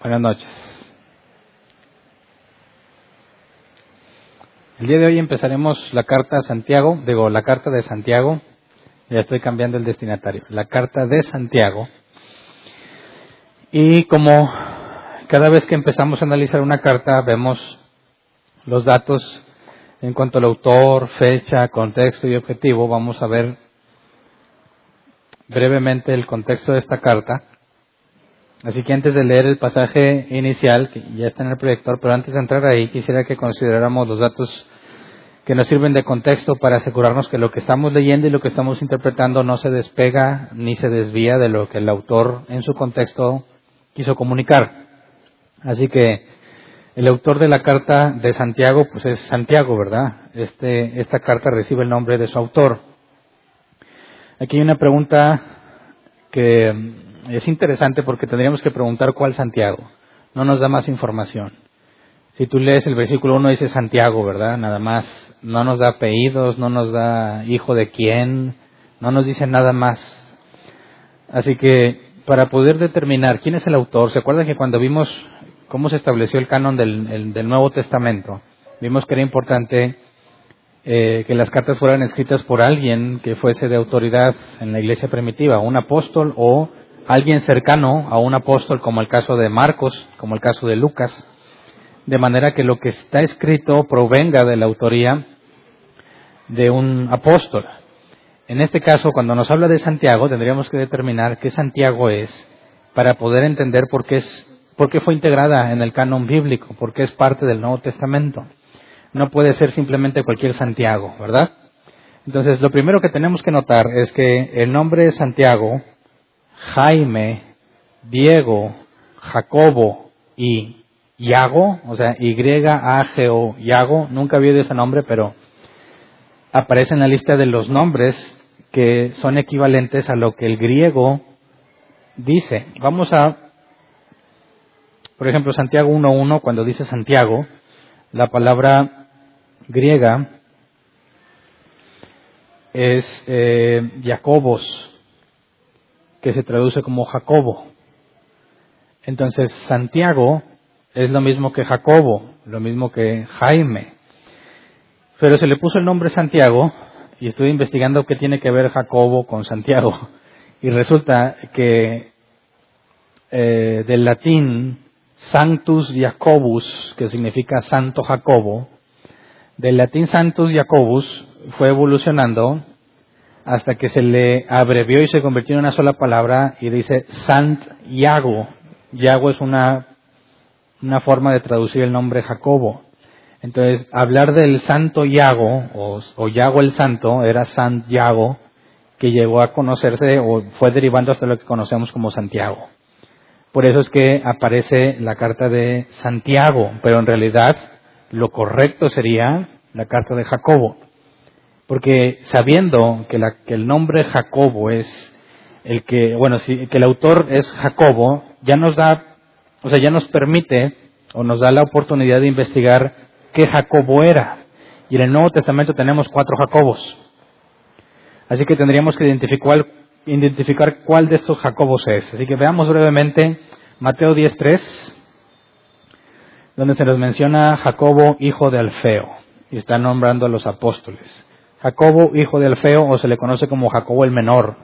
Buenas noches. El día de hoy empezaremos la carta a Santiago, digo, la carta de Santiago, ya estoy cambiando el destinatario, la carta de Santiago. Y como cada vez que empezamos a analizar una carta vemos los datos en cuanto al autor, fecha, contexto y objetivo, vamos a ver brevemente el contexto de esta carta Así que antes de leer el pasaje inicial, que ya está en el proyector, pero antes de entrar ahí, quisiera que consideráramos los datos que nos sirven de contexto para asegurarnos que lo que estamos leyendo y lo que estamos interpretando no se despega ni se desvía de lo que el autor en su contexto quiso comunicar. Así que el autor de la carta de Santiago, pues es Santiago, ¿verdad? Este, esta carta recibe el nombre de su autor. Aquí hay una pregunta que es interesante porque tendríamos que preguntar cuál Santiago. No nos da más información. Si tú lees el versículo 1 dice Santiago, ¿verdad? Nada más. No nos da apellidos, no nos da hijo de quién, no nos dice nada más. Así que para poder determinar quién es el autor, ¿se acuerdan que cuando vimos cómo se estableció el canon del, del Nuevo Testamento, vimos que era importante eh, que las cartas fueran escritas por alguien que fuese de autoridad en la iglesia primitiva, un apóstol o alguien cercano a un apóstol, como el caso de Marcos, como el caso de Lucas, de manera que lo que está escrito provenga de la autoría de un apóstol. En este caso, cuando nos habla de Santiago, tendríamos que determinar qué Santiago es para poder entender por qué, es, por qué fue integrada en el canon bíblico, por qué es parte del Nuevo Testamento. No puede ser simplemente cualquier Santiago, ¿verdad? Entonces, lo primero que tenemos que notar es que el nombre de Santiago Jaime, Diego, Jacobo y Yago, o sea, Y-A-G-O, Yago, nunca había oído ese nombre, pero aparece en la lista de los nombres que son equivalentes a lo que el griego dice. Vamos a, por ejemplo, Santiago 1.1, cuando dice Santiago, la palabra griega es eh, Jacobos, que se traduce como Jacobo. Entonces, Santiago es lo mismo que Jacobo, lo mismo que Jaime. Pero se le puso el nombre Santiago y estuve investigando qué tiene que ver Jacobo con Santiago. Y resulta que eh, del latín Sanctus Jacobus, que significa Santo Jacobo, del latín Sanctus Jacobus fue evolucionando hasta que se le abrevió y se convirtió en una sola palabra y dice Sant Yago. Yago es una, una forma de traducir el nombre Jacobo. Entonces, hablar del santo Yago, o, o Yago el santo, era Sant Yago, que llegó a conocerse o fue derivando hasta lo que conocemos como Santiago. Por eso es que aparece la carta de Santiago, pero en realidad lo correcto sería la carta de Jacobo. Porque sabiendo que, el nombre Jacobo es el que, bueno, si, que el autor es Jacobo, ya nos da, o sea, ya nos permite o nos da la oportunidad de investigar qué Jacobo era. Y en el Nuevo Testamento tenemos cuatro Jacobos. Así que tendríamos que identificar, cuál de estos Jacobos es. Así que veamos brevemente Mateo 10.3, donde se nos menciona Jacobo, hijo de Alfeo, y está nombrando a los apóstoles. Jacobo, hijo de Alfeo, o se le conoce como Jacobo el Menor.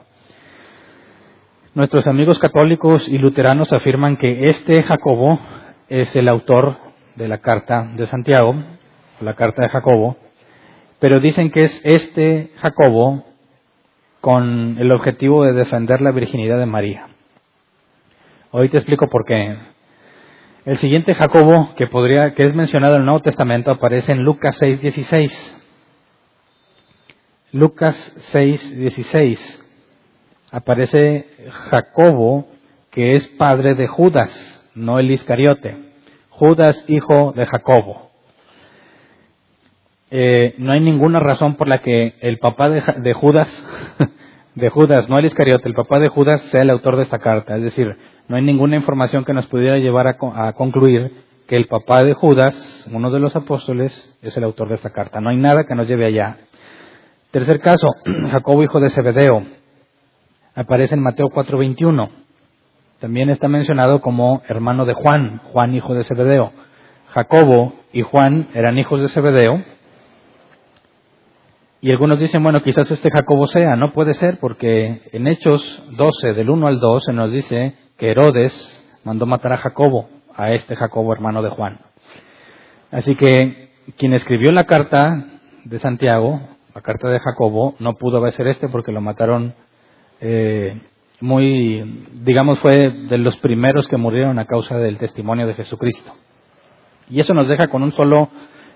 Nuestros amigos católicos y luteranos afirman que este Jacobo es el autor de la carta de Santiago, la carta de Jacobo, pero dicen que es este Jacobo con el objetivo de defender la virginidad de María. Hoy te explico por qué. El siguiente Jacobo que podría que es mencionado en el Nuevo Testamento aparece en Lucas 6:16. Lucas 6, 16. Aparece Jacobo, que es padre de Judas, no el Iscariote. Judas, hijo de Jacobo. Eh, no hay ninguna razón por la que el papá de, Judas, de Judas, no el Iscariote, el papá de Judas sea el autor de esta carta. Es decir, no hay ninguna información que nos pudiera llevar a, a concluir que el papá de Judas, uno de los apóstoles, es el autor de esta carta. No hay nada que nos lleve allá. Tercer caso, Jacobo hijo de Zebedeo. Aparece en Mateo 4:21. también está mencionado como hermano de Juan, Juan hijo de Zebedeo. Jacobo y Juan eran hijos de Zebedeo. Y algunos dicen, bueno, quizás este Jacobo sea, no puede ser porque en Hechos 12, del 1 al 2, se nos dice que Herodes mandó matar a Jacobo, a este Jacobo hermano de Juan. Así que quien escribió la carta de Santiago, la carta de Jacobo, no pudo haber ser este porque lo mataron eh, muy, digamos, fue de los primeros que murieron a causa del testimonio de Jesucristo. Y eso nos deja con un solo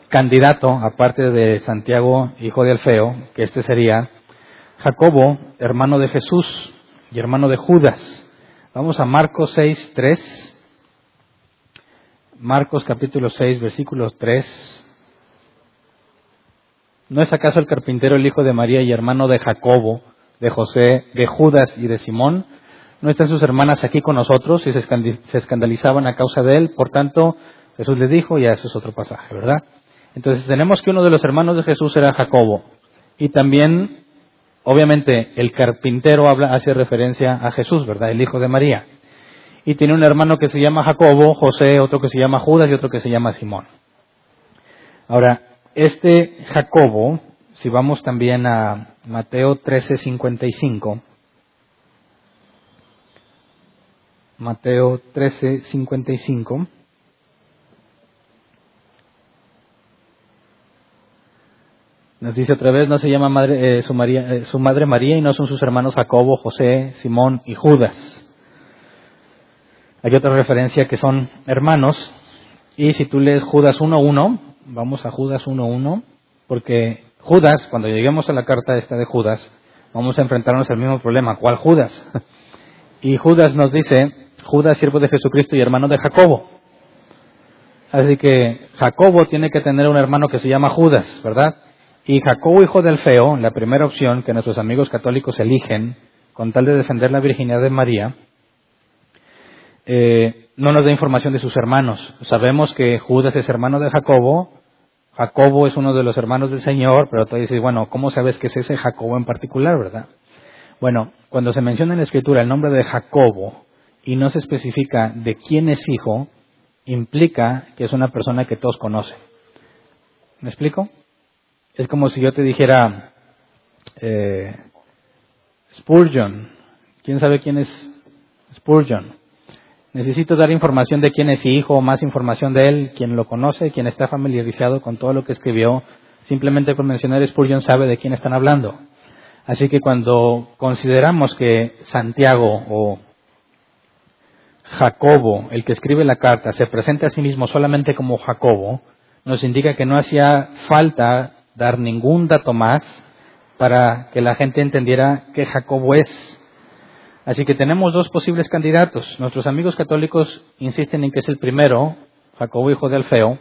candidato, aparte de Santiago, hijo de Alfeo, que este sería Jacobo, hermano de Jesús y hermano de Judas. Vamos a Marcos 6, 3. Marcos capítulo 6, versículo 3. ¿No es acaso el carpintero el hijo de María y hermano de Jacobo, de José, de Judas y de Simón? ¿No están sus hermanas aquí con nosotros y se escandalizaban a causa de él? Por tanto, Jesús le dijo, y eso es otro pasaje, ¿verdad? Entonces tenemos que uno de los hermanos de Jesús era Jacobo. Y también, obviamente, el carpintero habla, hace referencia a Jesús, ¿verdad? El hijo de María. Y tiene un hermano que se llama Jacobo, José, otro que se llama Judas y otro que se llama Simón. Ahora, este Jacobo, si vamos también a Mateo 13:55, Mateo 13:55, Nos dice otra vez, no se llama madre, eh, su, eh, su, madre María y no son sus hermanos Jacobo, José, Simón y Judas. Hay otra referencia que son hermanos. Y si tú lees Judas 1.1, vamos a Judas 1.1, porque Judas, cuando lleguemos a la carta esta de Judas, vamos a enfrentarnos al mismo problema. ¿Cuál Judas? Y Judas nos dice, Judas, siervo de Jesucristo y hermano de Jacobo. Así que Jacobo tiene que tener un hermano que se llama Judas, ¿verdad? Y Jacobo, hijo del feo, la primera opción que nuestros amigos católicos eligen con tal de defender la virginidad de María, eh, no nos da información de sus hermanos. Sabemos que Judas es hermano de Jacobo, Jacobo es uno de los hermanos del Señor, pero tú dices, bueno, ¿cómo sabes que es ese Jacobo en particular, verdad? Bueno, cuando se menciona en la Escritura el nombre de Jacobo y no se especifica de quién es hijo, implica que es una persona que todos conocen. ¿Me explico? Es como si yo te dijera eh, Spurgeon. ¿Quién sabe quién es Spurgeon? Necesito dar información de quién es hijo, más información de él, quien lo conoce, quien está familiarizado con todo lo que escribió. Simplemente por mencionar Spurgeon sabe de quién están hablando. Así que cuando consideramos que Santiago o Jacobo, el que escribe la carta, se presenta a sí mismo solamente como Jacobo, nos indica que no hacía falta dar ningún dato más para que la gente entendiera que Jacobo es. Así que tenemos dos posibles candidatos. Nuestros amigos católicos insisten en que es el primero, Jacobo hijo de Alfeo,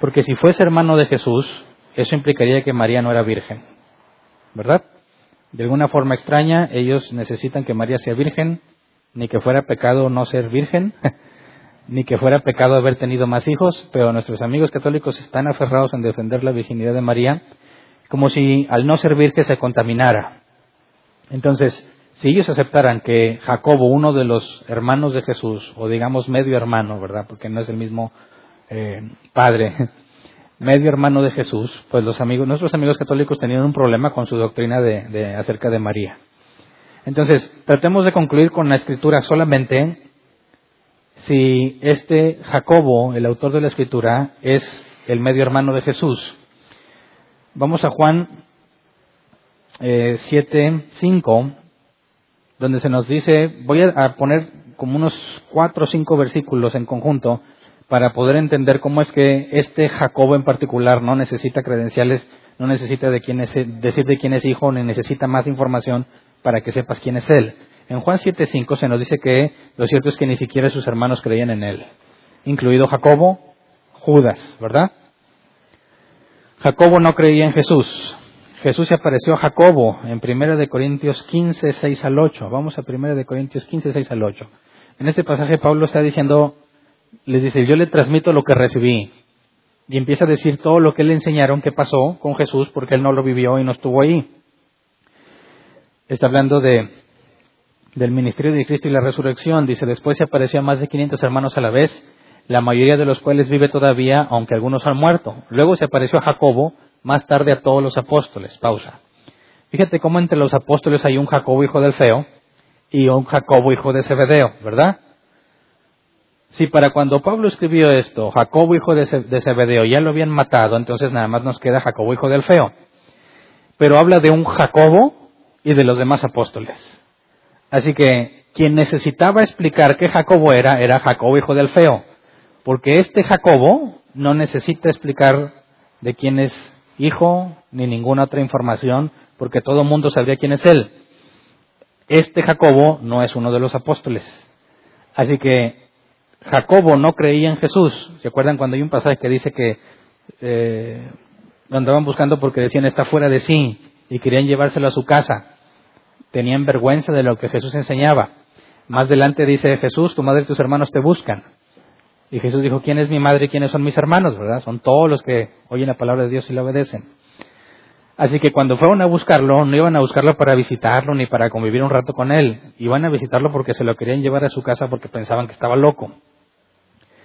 porque si fuese hermano de Jesús, eso implicaría que María no era virgen. ¿Verdad? De alguna forma extraña, ellos necesitan que María sea virgen, ni que fuera pecado no ser virgen, ni que fuera pecado haber tenido más hijos, pero nuestros amigos católicos están aferrados en defender la virginidad de María, como si al no ser virgen se contaminara. Entonces, si ellos aceptaran que Jacobo, uno de los hermanos de Jesús, o digamos medio hermano, ¿verdad? Porque no es el mismo eh, padre, medio hermano de Jesús, pues los amigos, nuestros amigos católicos tenían un problema con su doctrina de, acerca de María. Entonces, tratemos de concluir con la escritura solamente si este Jacobo, el autor de la escritura, es el medio hermano de Jesús. Vamos a Juan eh, 7, 5 donde se nos dice, voy a poner como unos cuatro o cinco versículos en conjunto para poder entender cómo es que este Jacobo en particular no necesita credenciales, no necesita de quién es, decir de quién es hijo, ni necesita más información para que sepas quién es él. En Juan 7.5 se nos dice que lo cierto es que ni siquiera sus hermanos creían en él, incluido Jacobo, Judas, ¿verdad? Jacobo no creía en Jesús, Jesús se apareció a Jacobo en 1 de Corintios 15, 6 al 8. Vamos a 1 de Corintios 15, 6 al 8. En este pasaje Pablo está diciendo, les dice, yo le transmito lo que recibí. Y empieza a decir todo lo que le enseñaron que pasó con Jesús porque él no lo vivió y no estuvo ahí. Está hablando de del ministerio de Cristo y la resurrección. Dice, después se apareció a más de 500 hermanos a la vez, la mayoría de los cuales vive todavía, aunque algunos han muerto. Luego se apareció a Jacobo, más tarde a todos los apóstoles. Pausa. Fíjate cómo entre los apóstoles hay un Jacobo hijo del feo y un Jacobo hijo de Zebedeo, ¿verdad? Si para cuando Pablo escribió esto, Jacobo hijo de Zebedeo ya lo habían matado, entonces nada más nos queda Jacobo hijo del feo. Pero habla de un Jacobo y de los demás apóstoles. Así que quien necesitaba explicar qué Jacobo era, era Jacobo hijo del feo. Porque este Jacobo no necesita explicar de quién es hijo ni ninguna otra información, porque todo el mundo sabría quién es él. Este Jacobo no es uno de los apóstoles. Así que Jacobo no creía en Jesús. ¿Se acuerdan cuando hay un pasaje que dice que eh, lo andaban buscando porque decían está fuera de sí y querían llevárselo a su casa? Tenían vergüenza de lo que Jesús enseñaba. Más adelante dice Jesús, tu madre y tus hermanos te buscan. Y Jesús dijo, ¿quién es mi madre y quiénes son mis hermanos? ¿Verdad? Son todos los que oyen la palabra de Dios y la obedecen. Así que cuando fueron a buscarlo, no iban a buscarlo para visitarlo ni para convivir un rato con él. Iban a visitarlo porque se lo querían llevar a su casa porque pensaban que estaba loco.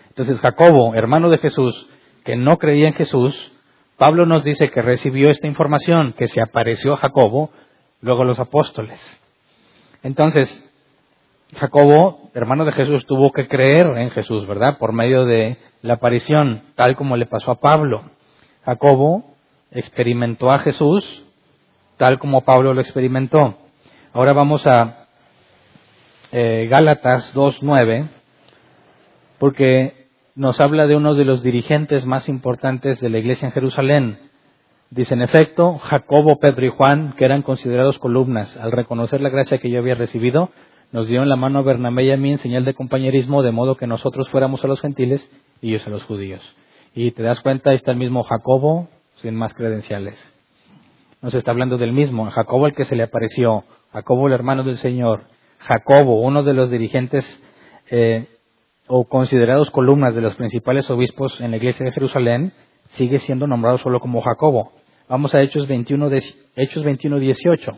Entonces Jacobo, hermano de Jesús, que no creía en Jesús, Pablo nos dice que recibió esta información, que se apareció a Jacobo, luego los apóstoles. Entonces, Jacobo, hermano de Jesús, tuvo que creer en Jesús, ¿verdad? Por medio de la aparición, tal como le pasó a Pablo. Jacobo experimentó a Jesús, tal como Pablo lo experimentó. Ahora vamos a eh, Gálatas 2.9, porque nos habla de uno de los dirigentes más importantes de la iglesia en Jerusalén. Dice, en efecto, Jacobo, Pedro y Juan, que eran considerados columnas, al reconocer la gracia que yo había recibido, nos dieron la mano a Bernabé y a mí en señal de compañerismo, de modo que nosotros fuéramos a los gentiles y ellos a los judíos. Y te das cuenta, ahí está el mismo Jacobo, sin más credenciales. Nos está hablando del mismo, Jacobo el que se le apareció, Jacobo el hermano del Señor, Jacobo, uno de los dirigentes eh, o considerados columnas de los principales obispos en la iglesia de Jerusalén, sigue siendo nombrado solo como Jacobo. Vamos a Hechos 21, Hechos 21 18.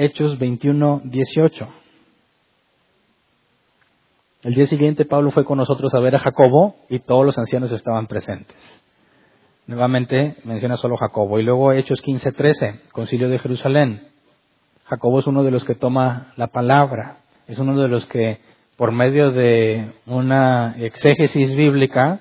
Hechos 21, 18. El día siguiente Pablo fue con nosotros a ver a Jacobo y todos los ancianos estaban presentes. Nuevamente menciona solo Jacobo. Y luego Hechos 15, 13, Concilio de Jerusalén. Jacobo es uno de los que toma la palabra, es uno de los que por medio de una exégesis bíblica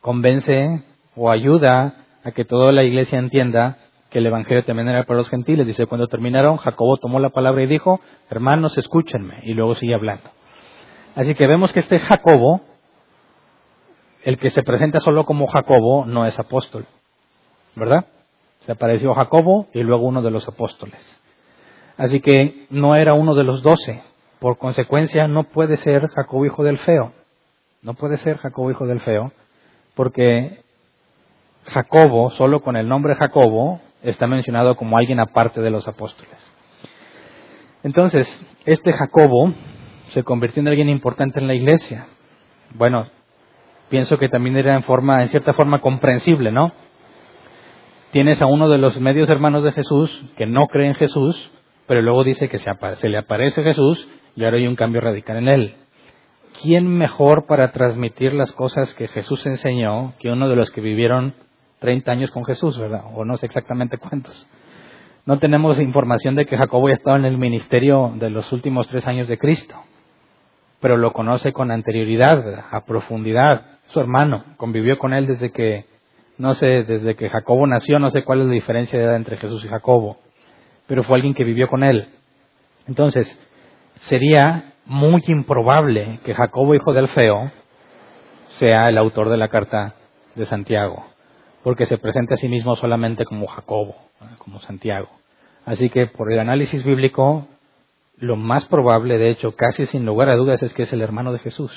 convence o ayuda a que toda la iglesia entienda que el Evangelio también era para los gentiles. Dice, cuando terminaron, Jacobo tomó la palabra y dijo, hermanos, escúchenme. Y luego sigue hablando. Así que vemos que este Jacobo, el que se presenta solo como Jacobo, no es apóstol. ¿Verdad? Se apareció Jacobo y luego uno de los apóstoles. Así que no era uno de los doce. Por consecuencia, no puede ser Jacobo hijo del feo. No puede ser Jacobo hijo del feo, porque Jacobo, solo con el nombre Jacobo, está mencionado como alguien aparte de los apóstoles. Entonces, este Jacobo se convirtió en alguien importante en la iglesia. Bueno, pienso que también era en forma, en cierta forma comprensible, ¿no? Tienes a uno de los medios hermanos de Jesús que no cree en Jesús, pero luego dice que se, se le aparece Jesús y ahora hay un cambio radical en él. ¿Quién mejor para transmitir las cosas que Jesús enseñó que uno de los que vivieron 30 años con Jesús, ¿verdad? O no sé exactamente cuántos. No tenemos información de que Jacobo ya estaba en el ministerio de los últimos tres años de Cristo, pero lo conoce con anterioridad, a profundidad. Su hermano convivió con él desde que, no sé, desde que Jacobo nació, no sé cuál es la diferencia de edad entre Jesús y Jacobo, pero fue alguien que vivió con él. Entonces, sería muy improbable que Jacobo, hijo del feo, sea el autor de la carta de Santiago porque se presenta a sí mismo solamente como Jacobo, como Santiago. Así que por el análisis bíblico, lo más probable, de hecho, casi sin lugar a dudas, es que es el hermano de Jesús.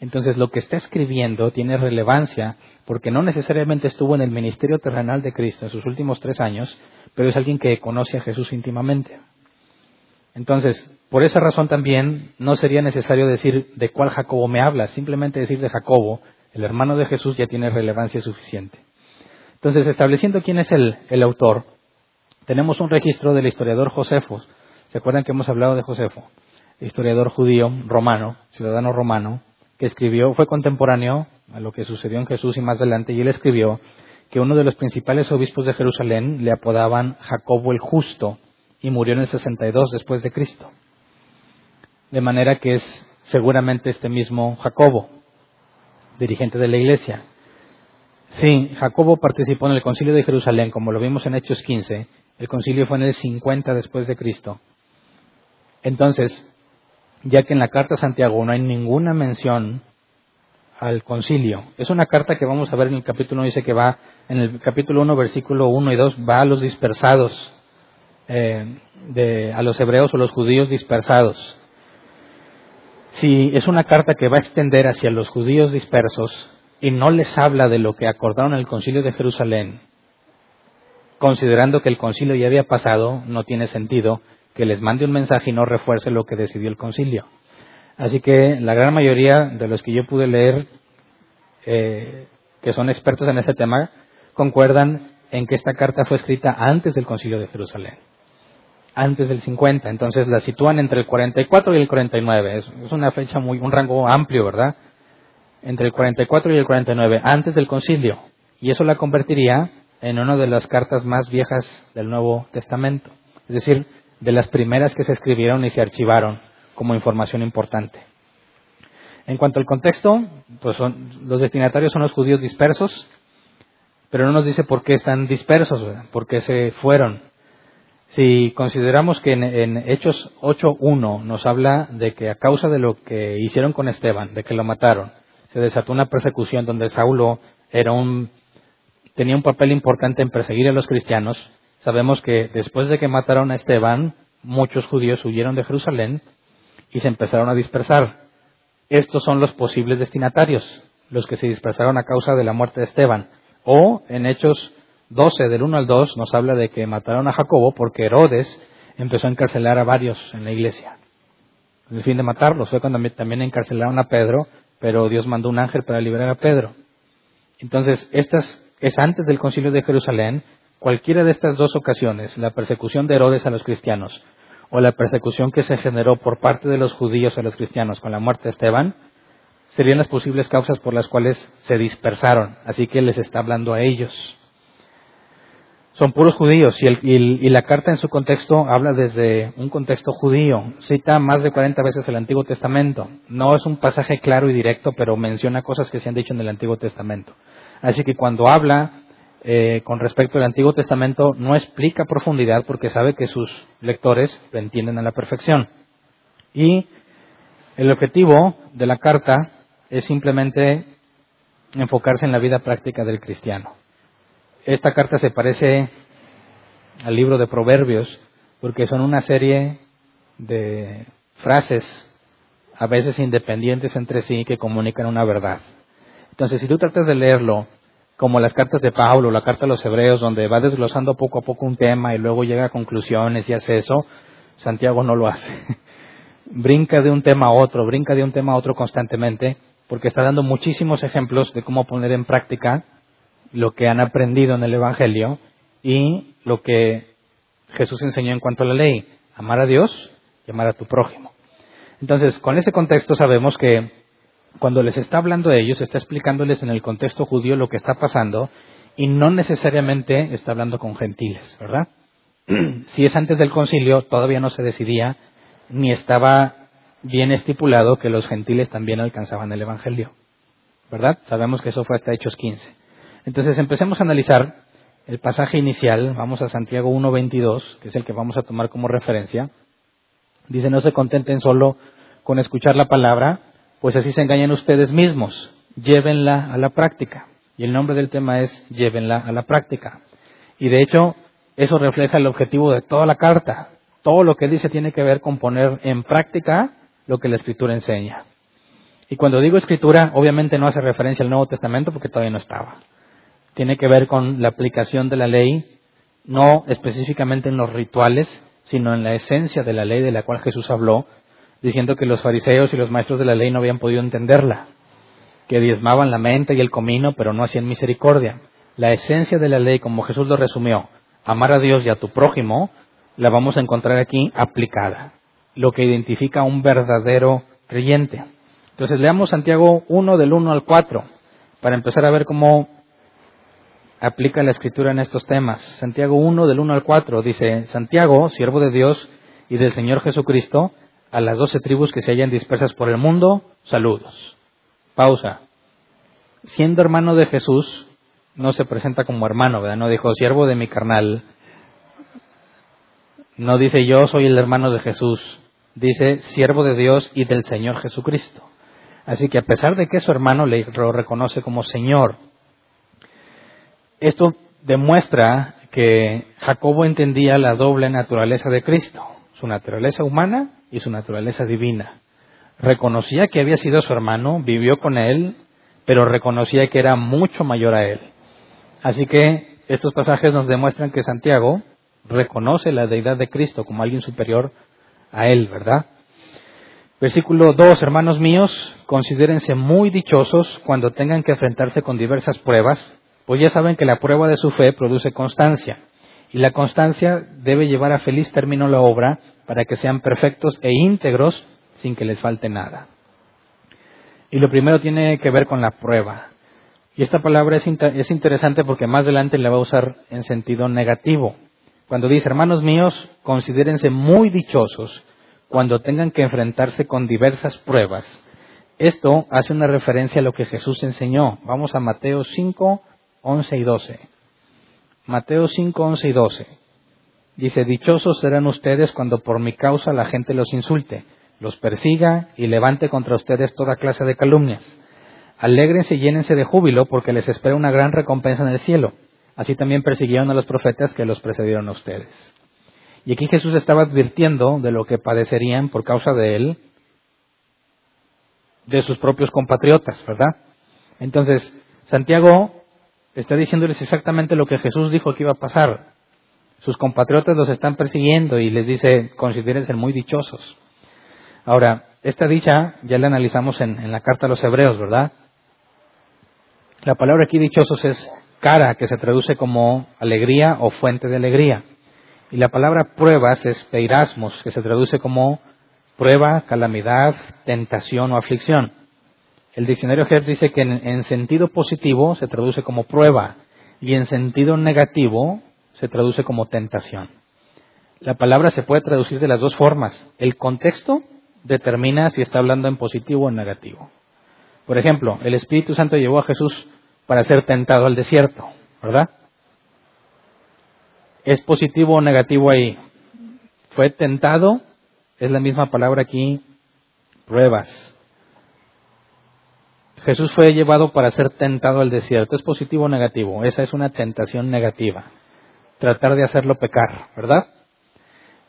Entonces lo que está escribiendo tiene relevancia porque no necesariamente estuvo en el ministerio terrenal de Cristo en sus últimos tres años, pero es alguien que conoce a Jesús íntimamente. Entonces, por esa razón también no sería necesario decir de cuál Jacobo me habla, simplemente decir de Jacobo el hermano de Jesús ya tiene relevancia suficiente. Entonces, estableciendo quién es el, autor, tenemos un registro del historiador Josefos ¿Se acuerdan que hemos hablado de Josefo? Historiador judío, romano, ciudadano romano, que escribió, fue contemporáneo a lo que sucedió en Jesús y más adelante, y él escribió que uno de los principales obispos de Jerusalén le apodaban Jacobo el Justo y murió en el 62 después de Cristo. De manera que es seguramente este mismo Jacobo, dirigente de la iglesia. Sí, Jacobo participó en el concilio de Jerusalén, como lo vimos en Hechos 15. El concilio fue en el 50 después de Cristo. Entonces, ya que en la carta de Santiago no hay ninguna mención al concilio, es una carta que vamos a ver en el capítulo 1, dice que va, en el capítulo 1, versículo 1 y 2, va a los dispersados, eh, de, a los hebreos o los judíos dispersados. Si es una carta que va a extender hacia los judíos dispersos y no les habla de lo que acordaron en el concilio de Jerusalén, considerando que el concilio ya había pasado, no tiene sentido que les mande un mensaje y no refuerce lo que decidió el concilio. Así que la gran mayoría de los que yo pude leer, eh, que son expertos en este tema, concuerdan en que esta carta fue escrita antes del concilio de Jerusalén antes del 50. Entonces la sitúan entre el 44 y el 49. Es, es una fecha muy, un rango amplio, ¿verdad? Entre el 44 y el 49, antes del concilio. Y eso la convertiría en una de las cartas más viejas del Nuevo Testamento. Es decir, de las primeras que se escribieron y se archivaron como información importante. En cuanto al contexto, pues son, los destinatarios son los judíos dispersos, pero no nos dice por qué están dispersos, por qué se fueron. Si consideramos que en, Hechos 8.1 nos habla de que a causa de lo que hicieron con Esteban, de que lo mataron, se desató una persecución donde Saulo era un, tenía un papel importante en perseguir a los cristianos, sabemos que después de que mataron a Esteban, muchos judíos huyeron de Jerusalén y se empezaron a dispersar. Estos son los posibles destinatarios, los que se dispersaron a causa de la muerte de Esteban. O en Hechos 12, del 1 al 2, nos habla de que mataron a Jacobo porque Herodes empezó a encarcelar a varios en la iglesia. El fin de matarlos fue cuando también encarcelaron a Pedro, pero Dios mandó un ángel para liberar a Pedro. Entonces, estas es antes del concilio de Jerusalén. Cualquiera de estas dos ocasiones, la persecución de Herodes a los cristianos o la persecución que se generó por parte de los judíos a los cristianos con la muerte de Esteban, serían las posibles causas por las cuales se dispersaron. Así que les está hablando a ellos son puros judíos y, la carta en su contexto habla desde un contexto judío. Cita más de 40 veces el Antiguo Testamento. No es un pasaje claro y directo, pero menciona cosas que se han dicho en el Antiguo Testamento. Así que cuando habla eh, con respecto al Antiguo Testamento no explica profundidad porque sabe que sus lectores lo entienden a la perfección. Y el objetivo de la carta es simplemente enfocarse en la vida práctica del cristiano. Esta carta se parece al libro de Proverbios porque son una serie de frases, a veces independientes entre sí, que comunican una verdad. Entonces, si tú tratas de leerlo como las cartas de Pablo, la carta a los hebreos, donde va desglosando poco a poco un tema y luego llega a conclusiones y hace eso, Santiago no lo hace. brinca de un tema a otro, brinca de un tema a otro constantemente, porque está dando muchísimos ejemplos de cómo poner en práctica lo que han aprendido en el Evangelio y lo que Jesús enseñó en cuanto a la ley, amar a Dios y amar a tu prójimo. Entonces, con ese contexto sabemos que cuando les está hablando a ellos, está explicándoles en el contexto judío lo que está pasando y no necesariamente está hablando con gentiles, ¿verdad? si es antes del concilio, todavía no se decidía ni estaba bien estipulado que los gentiles también alcanzaban el Evangelio, ¿verdad? Sabemos que eso fue hasta Hechos 15. Entonces empecemos a analizar el pasaje inicial, vamos a Santiago 1.22, que es el que vamos a tomar como referencia. Dice, no se contenten solo con escuchar la palabra, pues así se engañan ustedes mismos, llévenla a la práctica. Y el nombre del tema es llévenla a la práctica. Y de hecho, eso refleja el objetivo de toda la carta. Todo lo que dice tiene que ver con poner en práctica lo que la escritura enseña. Y cuando digo escritura, obviamente no hace referencia al Nuevo Testamento porque todavía no estaba tiene que ver con la aplicación de la ley, no específicamente en los rituales, sino en la esencia de la ley de la cual Jesús habló, diciendo que los fariseos y los maestros de la ley no habían podido entenderla, que diezmaban la mente y el comino, pero no hacían misericordia. La esencia de la ley, como Jesús lo resumió, amar a Dios y a tu prójimo, la vamos a encontrar aquí aplicada, lo que identifica a un verdadero creyente. Entonces leamos Santiago 1 del 1 al 4 para empezar a ver cómo aplica la escritura en estos temas. Santiago 1 del 1 al 4 dice, Santiago, siervo de Dios y del Señor Jesucristo, a las doce tribus que se hallan dispersas por el mundo, saludos. Pausa. Siendo hermano de Jesús, no se presenta como hermano, ¿verdad? No dijo siervo de mi carnal. No dice yo soy el hermano de Jesús. Dice siervo de Dios y del Señor Jesucristo. Así que a pesar de que su hermano le lo reconoce como Señor, esto demuestra que Jacobo entendía la doble naturaleza de Cristo, su naturaleza humana y su naturaleza divina. Reconocía que había sido su hermano, vivió con él, pero reconocía que era mucho mayor a él. Así que estos pasajes nos demuestran que Santiago reconoce la deidad de Cristo como alguien superior a él, ¿verdad? Versículo 2, hermanos míos, considérense muy dichosos cuando tengan que enfrentarse con diversas pruebas, pues ya saben que la prueba de su fe produce constancia, y la constancia debe llevar a feliz término la obra para que sean perfectos e íntegros sin que les falte nada. Y lo primero tiene que ver con la prueba. Y esta palabra es, es interesante porque más adelante la va a usar en sentido negativo. Cuando dice, hermanos míos, considérense muy dichosos cuando tengan que enfrentarse con diversas pruebas. Esto hace una referencia a lo que Jesús enseñó. Vamos a Mateo 5, 11 y 12. Mateo 5, 11 y 12. Dice, dichosos serán ustedes cuando por mi causa la gente los insulte, los persiga y levante contra ustedes toda clase de calumnias. Alégrense y llénense de júbilo porque les espera una gran recompensa en el cielo. Así también persiguieron a los profetas que los precedieron a ustedes. Y aquí Jesús estaba advirtiendo de lo que padecerían por causa de él, de sus propios compatriotas, ¿verdad? Entonces, Santiago está diciéndoles exactamente lo que Jesús dijo que iba a pasar. Sus compatriotas los están persiguiendo y les dice, considérense muy dichosos. Ahora, esta dicha ya la analizamos en, en la carta a los hebreos, ¿verdad? La palabra aquí dichosos es cara, que se traduce como alegría o fuente de alegría. Y la palabra pruebas es peirasmos, que se traduce como prueba, calamidad, tentación o aflicción. El diccionario Hertz dice que en, sentido positivo se traduce como prueba y en sentido negativo se traduce como tentación. La palabra se puede traducir de las dos formas. El contexto determina si está hablando en positivo o en negativo. Por ejemplo, el Espíritu Santo llevó a Jesús para ser tentado al desierto, ¿verdad? ¿Es positivo o negativo ahí? Fue tentado, es la misma palabra aquí, pruebas. Jesús fue llevado para ser tentado al desierto. ¿Es positivo o negativo? Esa es una tentación negativa. Tratar de hacerlo pecar, ¿verdad?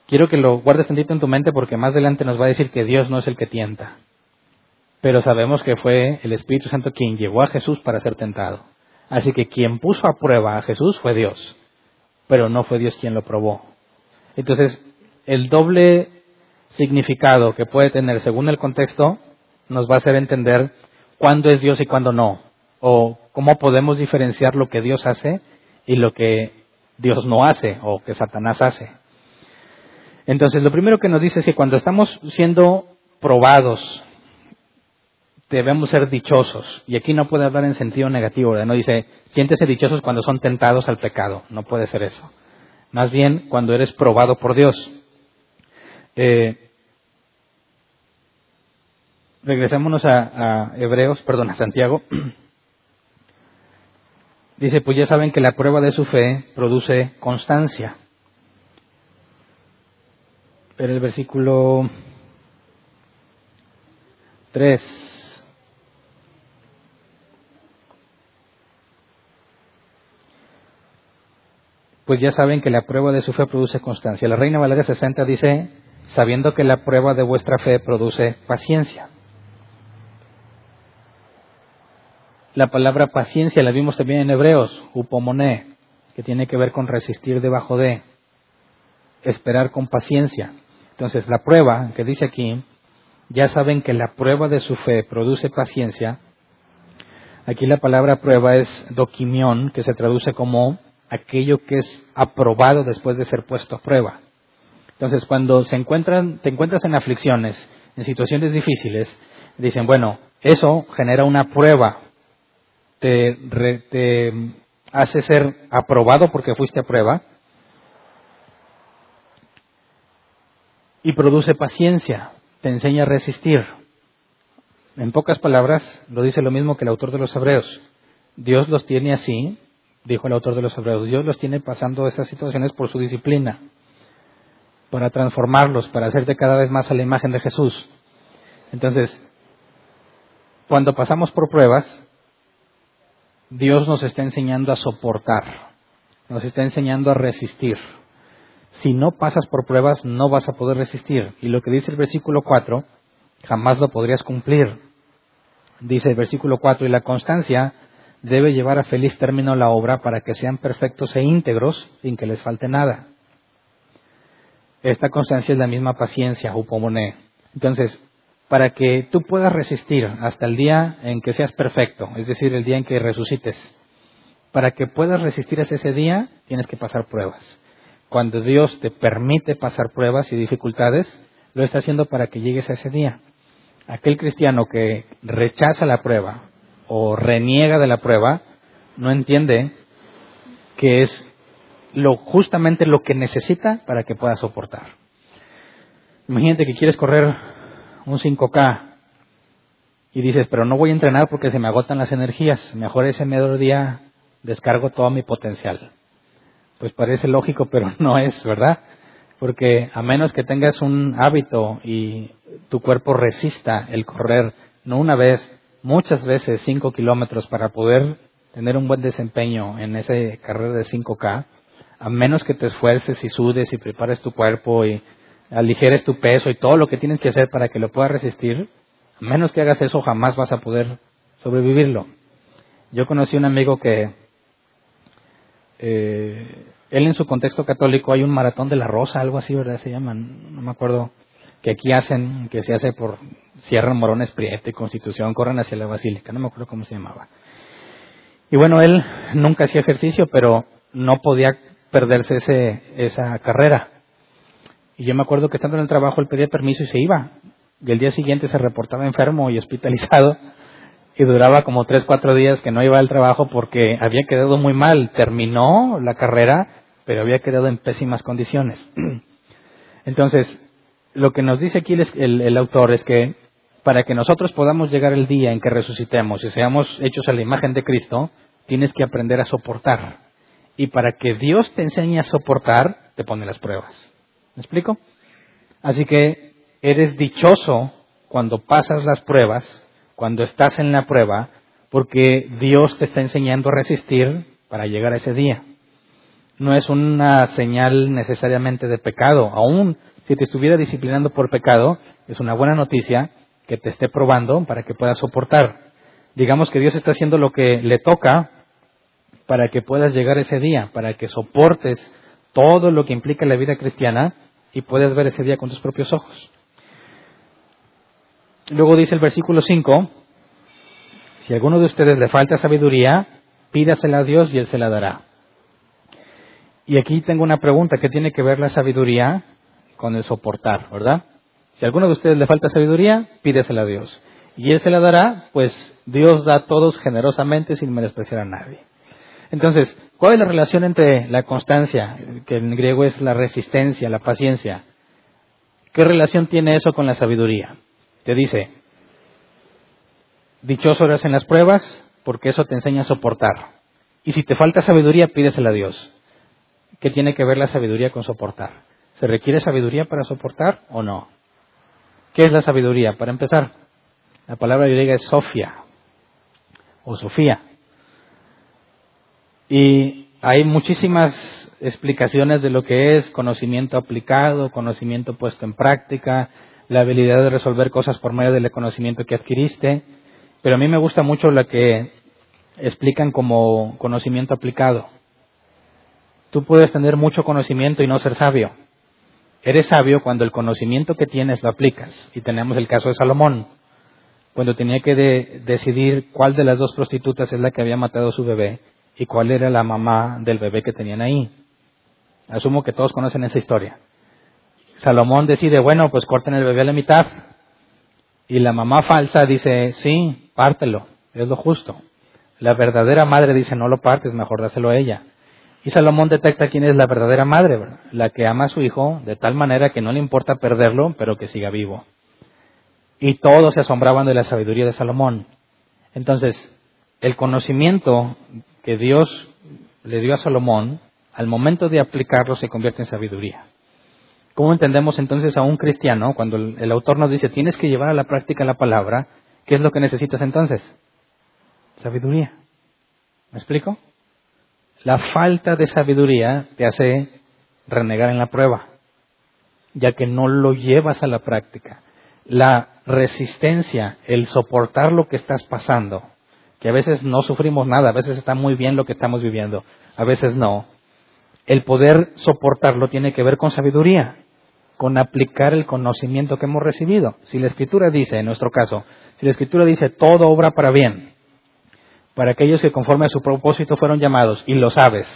Quiero que lo guardes tantito en tu mente porque más adelante nos va a decir que Dios no es el que tienta. Pero sabemos que fue el Espíritu Santo quien llevó a Jesús para ser tentado. Así que quien puso a prueba a Jesús fue Dios pero no fue Dios quien lo probó. Entonces, el doble significado que puede tener según el contexto nos va a hacer entender cuándo es Dios y cuándo no, o cómo podemos diferenciar lo que Dios hace y lo que Dios no hace o que Satanás hace. Entonces, lo primero que nos dice es que cuando estamos siendo probados, debemos ser dichosos. Y aquí no puede hablar en sentido negativo, No dice, siéntese dichosos cuando son tentados al pecado. No puede ser eso. Más bien cuando eres probado por Dios. Eh, regresémonos a, Hebreos, perdón, a Santiago. Dice, pues ya saben que la prueba de su fe produce constancia. Pero el versículo 3. pues ya saben que la prueba de su fe produce constancia. La Reina Valera 60 dice, sabiendo que la prueba de vuestra fe produce paciencia. La palabra paciencia la vimos también en Hebreos, upomoné, que tiene que ver con resistir debajo de, esperar con paciencia. Entonces, la prueba que dice aquí, ya saben que la prueba de su fe produce paciencia. Aquí la palabra prueba es doquimión, que se traduce como aquello que es aprobado después de ser puesto a prueba. Entonces, cuando se encuentran, te encuentras en aflicciones, en situaciones difíciles, dicen, bueno, eso genera una prueba, te, te hace ser aprobado porque fuiste a prueba y produce paciencia, te enseña a resistir. En pocas palabras, lo dice lo mismo que el autor de los Hebreos. Dios los tiene así, dijo el autor de los Hebreos, Dios los tiene pasando esas situaciones por su disciplina, para transformarlos, para hacerte cada vez más a la imagen de Jesús. Entonces, cuando pasamos por pruebas, Dios nos está enseñando a soportar, nos está enseñando a resistir. Si no pasas por pruebas, no vas a poder resistir. Y lo que dice el versículo 4, jamás lo podrías cumplir. Dice el versículo 4, y la constancia debe llevar a feliz término la obra para que sean perfectos e íntegros sin que les falte nada. Esta constancia es la misma paciencia, upomone. Entonces, para que tú puedas resistir hasta el día en que seas perfecto, es decir, el día en que resucites. Para que puedas resistir hasta ese día, tienes que pasar pruebas. Cuando Dios te permite pasar pruebas y dificultades, lo está haciendo para que llegues a ese día. Aquel cristiano que rechaza la prueba o reniega de la prueba, no entiende que es lo, justamente lo que necesita para que pueda soportar. Imagínate que quieres correr un 5K y dices, pero no voy a entrenar porque se me agotan las energías, mejor ese día descargo todo mi potencial. Pues parece lógico, pero no es, ¿verdad? Porque a menos que tengas un hábito y tu cuerpo resista el correr, no una vez, muchas veces 5 kilómetros para poder tener un buen desempeño en esa carrera de 5K, a menos que te esfuerces y sudes y prepares tu cuerpo y aligeres tu peso y todo lo que tienes que hacer para que lo puedas resistir, a menos que hagas eso jamás vas a poder sobrevivirlo. Yo conocí un amigo que eh, él en su contexto católico hay un maratón de la rosa, algo así, ¿verdad? Se llama, no me acuerdo, que aquí hacen, que se hace por Sierra Morones Priete, Constitución, corren hacia la Basílica, no me acuerdo cómo se llamaba. Y bueno, él nunca hacía ejercicio, pero no podía perderse ese, esa carrera. Y yo me acuerdo que estando en el trabajo él pedía permiso y se iba. Y el día siguiente se reportaba enfermo y hospitalizado. Y duraba como tres, cuatro días que no iba al trabajo porque había quedado muy mal. Terminó la carrera, pero había quedado en pésimas condiciones. Entonces, lo que nos dice aquí el, autor es que para que nosotros podamos llegar el día en que resucitemos y seamos hechos a la imagen de Cristo, tienes que aprender a soportar. Y para que Dios te enseñe a soportar, te pone las pruebas. ¿Me explico? Así que eres dichoso cuando pasas las pruebas, cuando estás en la prueba, porque Dios te está enseñando a resistir para llegar a ese día. No es una señal necesariamente de pecado. Aún si te estuviera disciplinando por pecado, es una buena noticia que te esté probando para que puedas soportar. Digamos que Dios está haciendo lo que le toca para que puedas llegar ese día, para que soportes todo lo que implica la vida cristiana y puedes ver ese día con tus propios ojos. Luego dice el versículo 5, si a alguno de ustedes le falta sabiduría, pídasela a Dios y Él se la dará. Y aquí tengo una pregunta, ¿qué tiene que ver la sabiduría con el soportar, verdad? Si a alguno de ustedes le falta sabiduría, pídesela a Dios. Y Él se la dará, pues Dios da a todos generosamente sin menospreciar a nadie. Entonces, ¿cuál es la relación entre la constancia, que en griego es la resistencia, la paciencia? ¿Qué relación tiene eso con la sabiduría? Te dice, dichoso eres en las pruebas, porque eso te enseña a soportar. Y si te falta sabiduría, pídesela a Dios. ¿Qué tiene que ver la sabiduría con soportar? ¿Se requiere sabiduría para soportar o no? ¿Qué es la sabiduría? Para empezar, la palabra griega es Sofía o Sofía. Y hay muchísimas explicaciones de lo que es conocimiento aplicado, conocimiento puesto en práctica, la habilidad de resolver cosas por medio del conocimiento que adquiriste, pero a mí me gusta mucho la que explican como conocimiento aplicado. Tú puedes tener mucho conocimiento y no ser sabio. Eres sabio cuando el conocimiento que tienes lo aplicas. Y tenemos el caso de Salomón, cuando tenía que decidir cuál de las dos prostitutas es la que había matado a su bebé y cuál era la mamá del bebé que tenían ahí. Asumo que todos conocen esa historia. Salomón decide, bueno, pues corten el bebé a la mitad. Y la mamá falsa dice, sí, pártelo, es lo justo. La verdadera madre dice, no lo partes, mejor dáselo a ella. Y Salomón detecta quién es la verdadera madre, la que ama a su hijo de tal manera que no le importa perderlo, pero que siga vivo. Y todos se asombraban de la sabiduría de Salomón. Entonces, el conocimiento que Dios le dio a Salomón, al momento de aplicarlo se convierte en sabiduría. ¿Cómo entendemos entonces a un cristiano cuando el, autor nos dice tienes que llevar a la práctica la palabra? ¿Qué es lo que necesitas entonces? Sabiduría. ¿Me explico? La falta de sabiduría te hace renegar en la prueba, ya que no lo llevas a la práctica. La resistencia, el soportar lo que estás pasando, que a veces no sufrimos nada, a veces está muy bien lo que estamos viviendo, a veces no. El poder soportarlo tiene que ver con sabiduría, con aplicar el conocimiento que hemos recibido. Si la Escritura dice, en nuestro caso, si la Escritura dice todo obra para bien, para aquellos que conforme a su propósito fueron llamados, y lo sabes,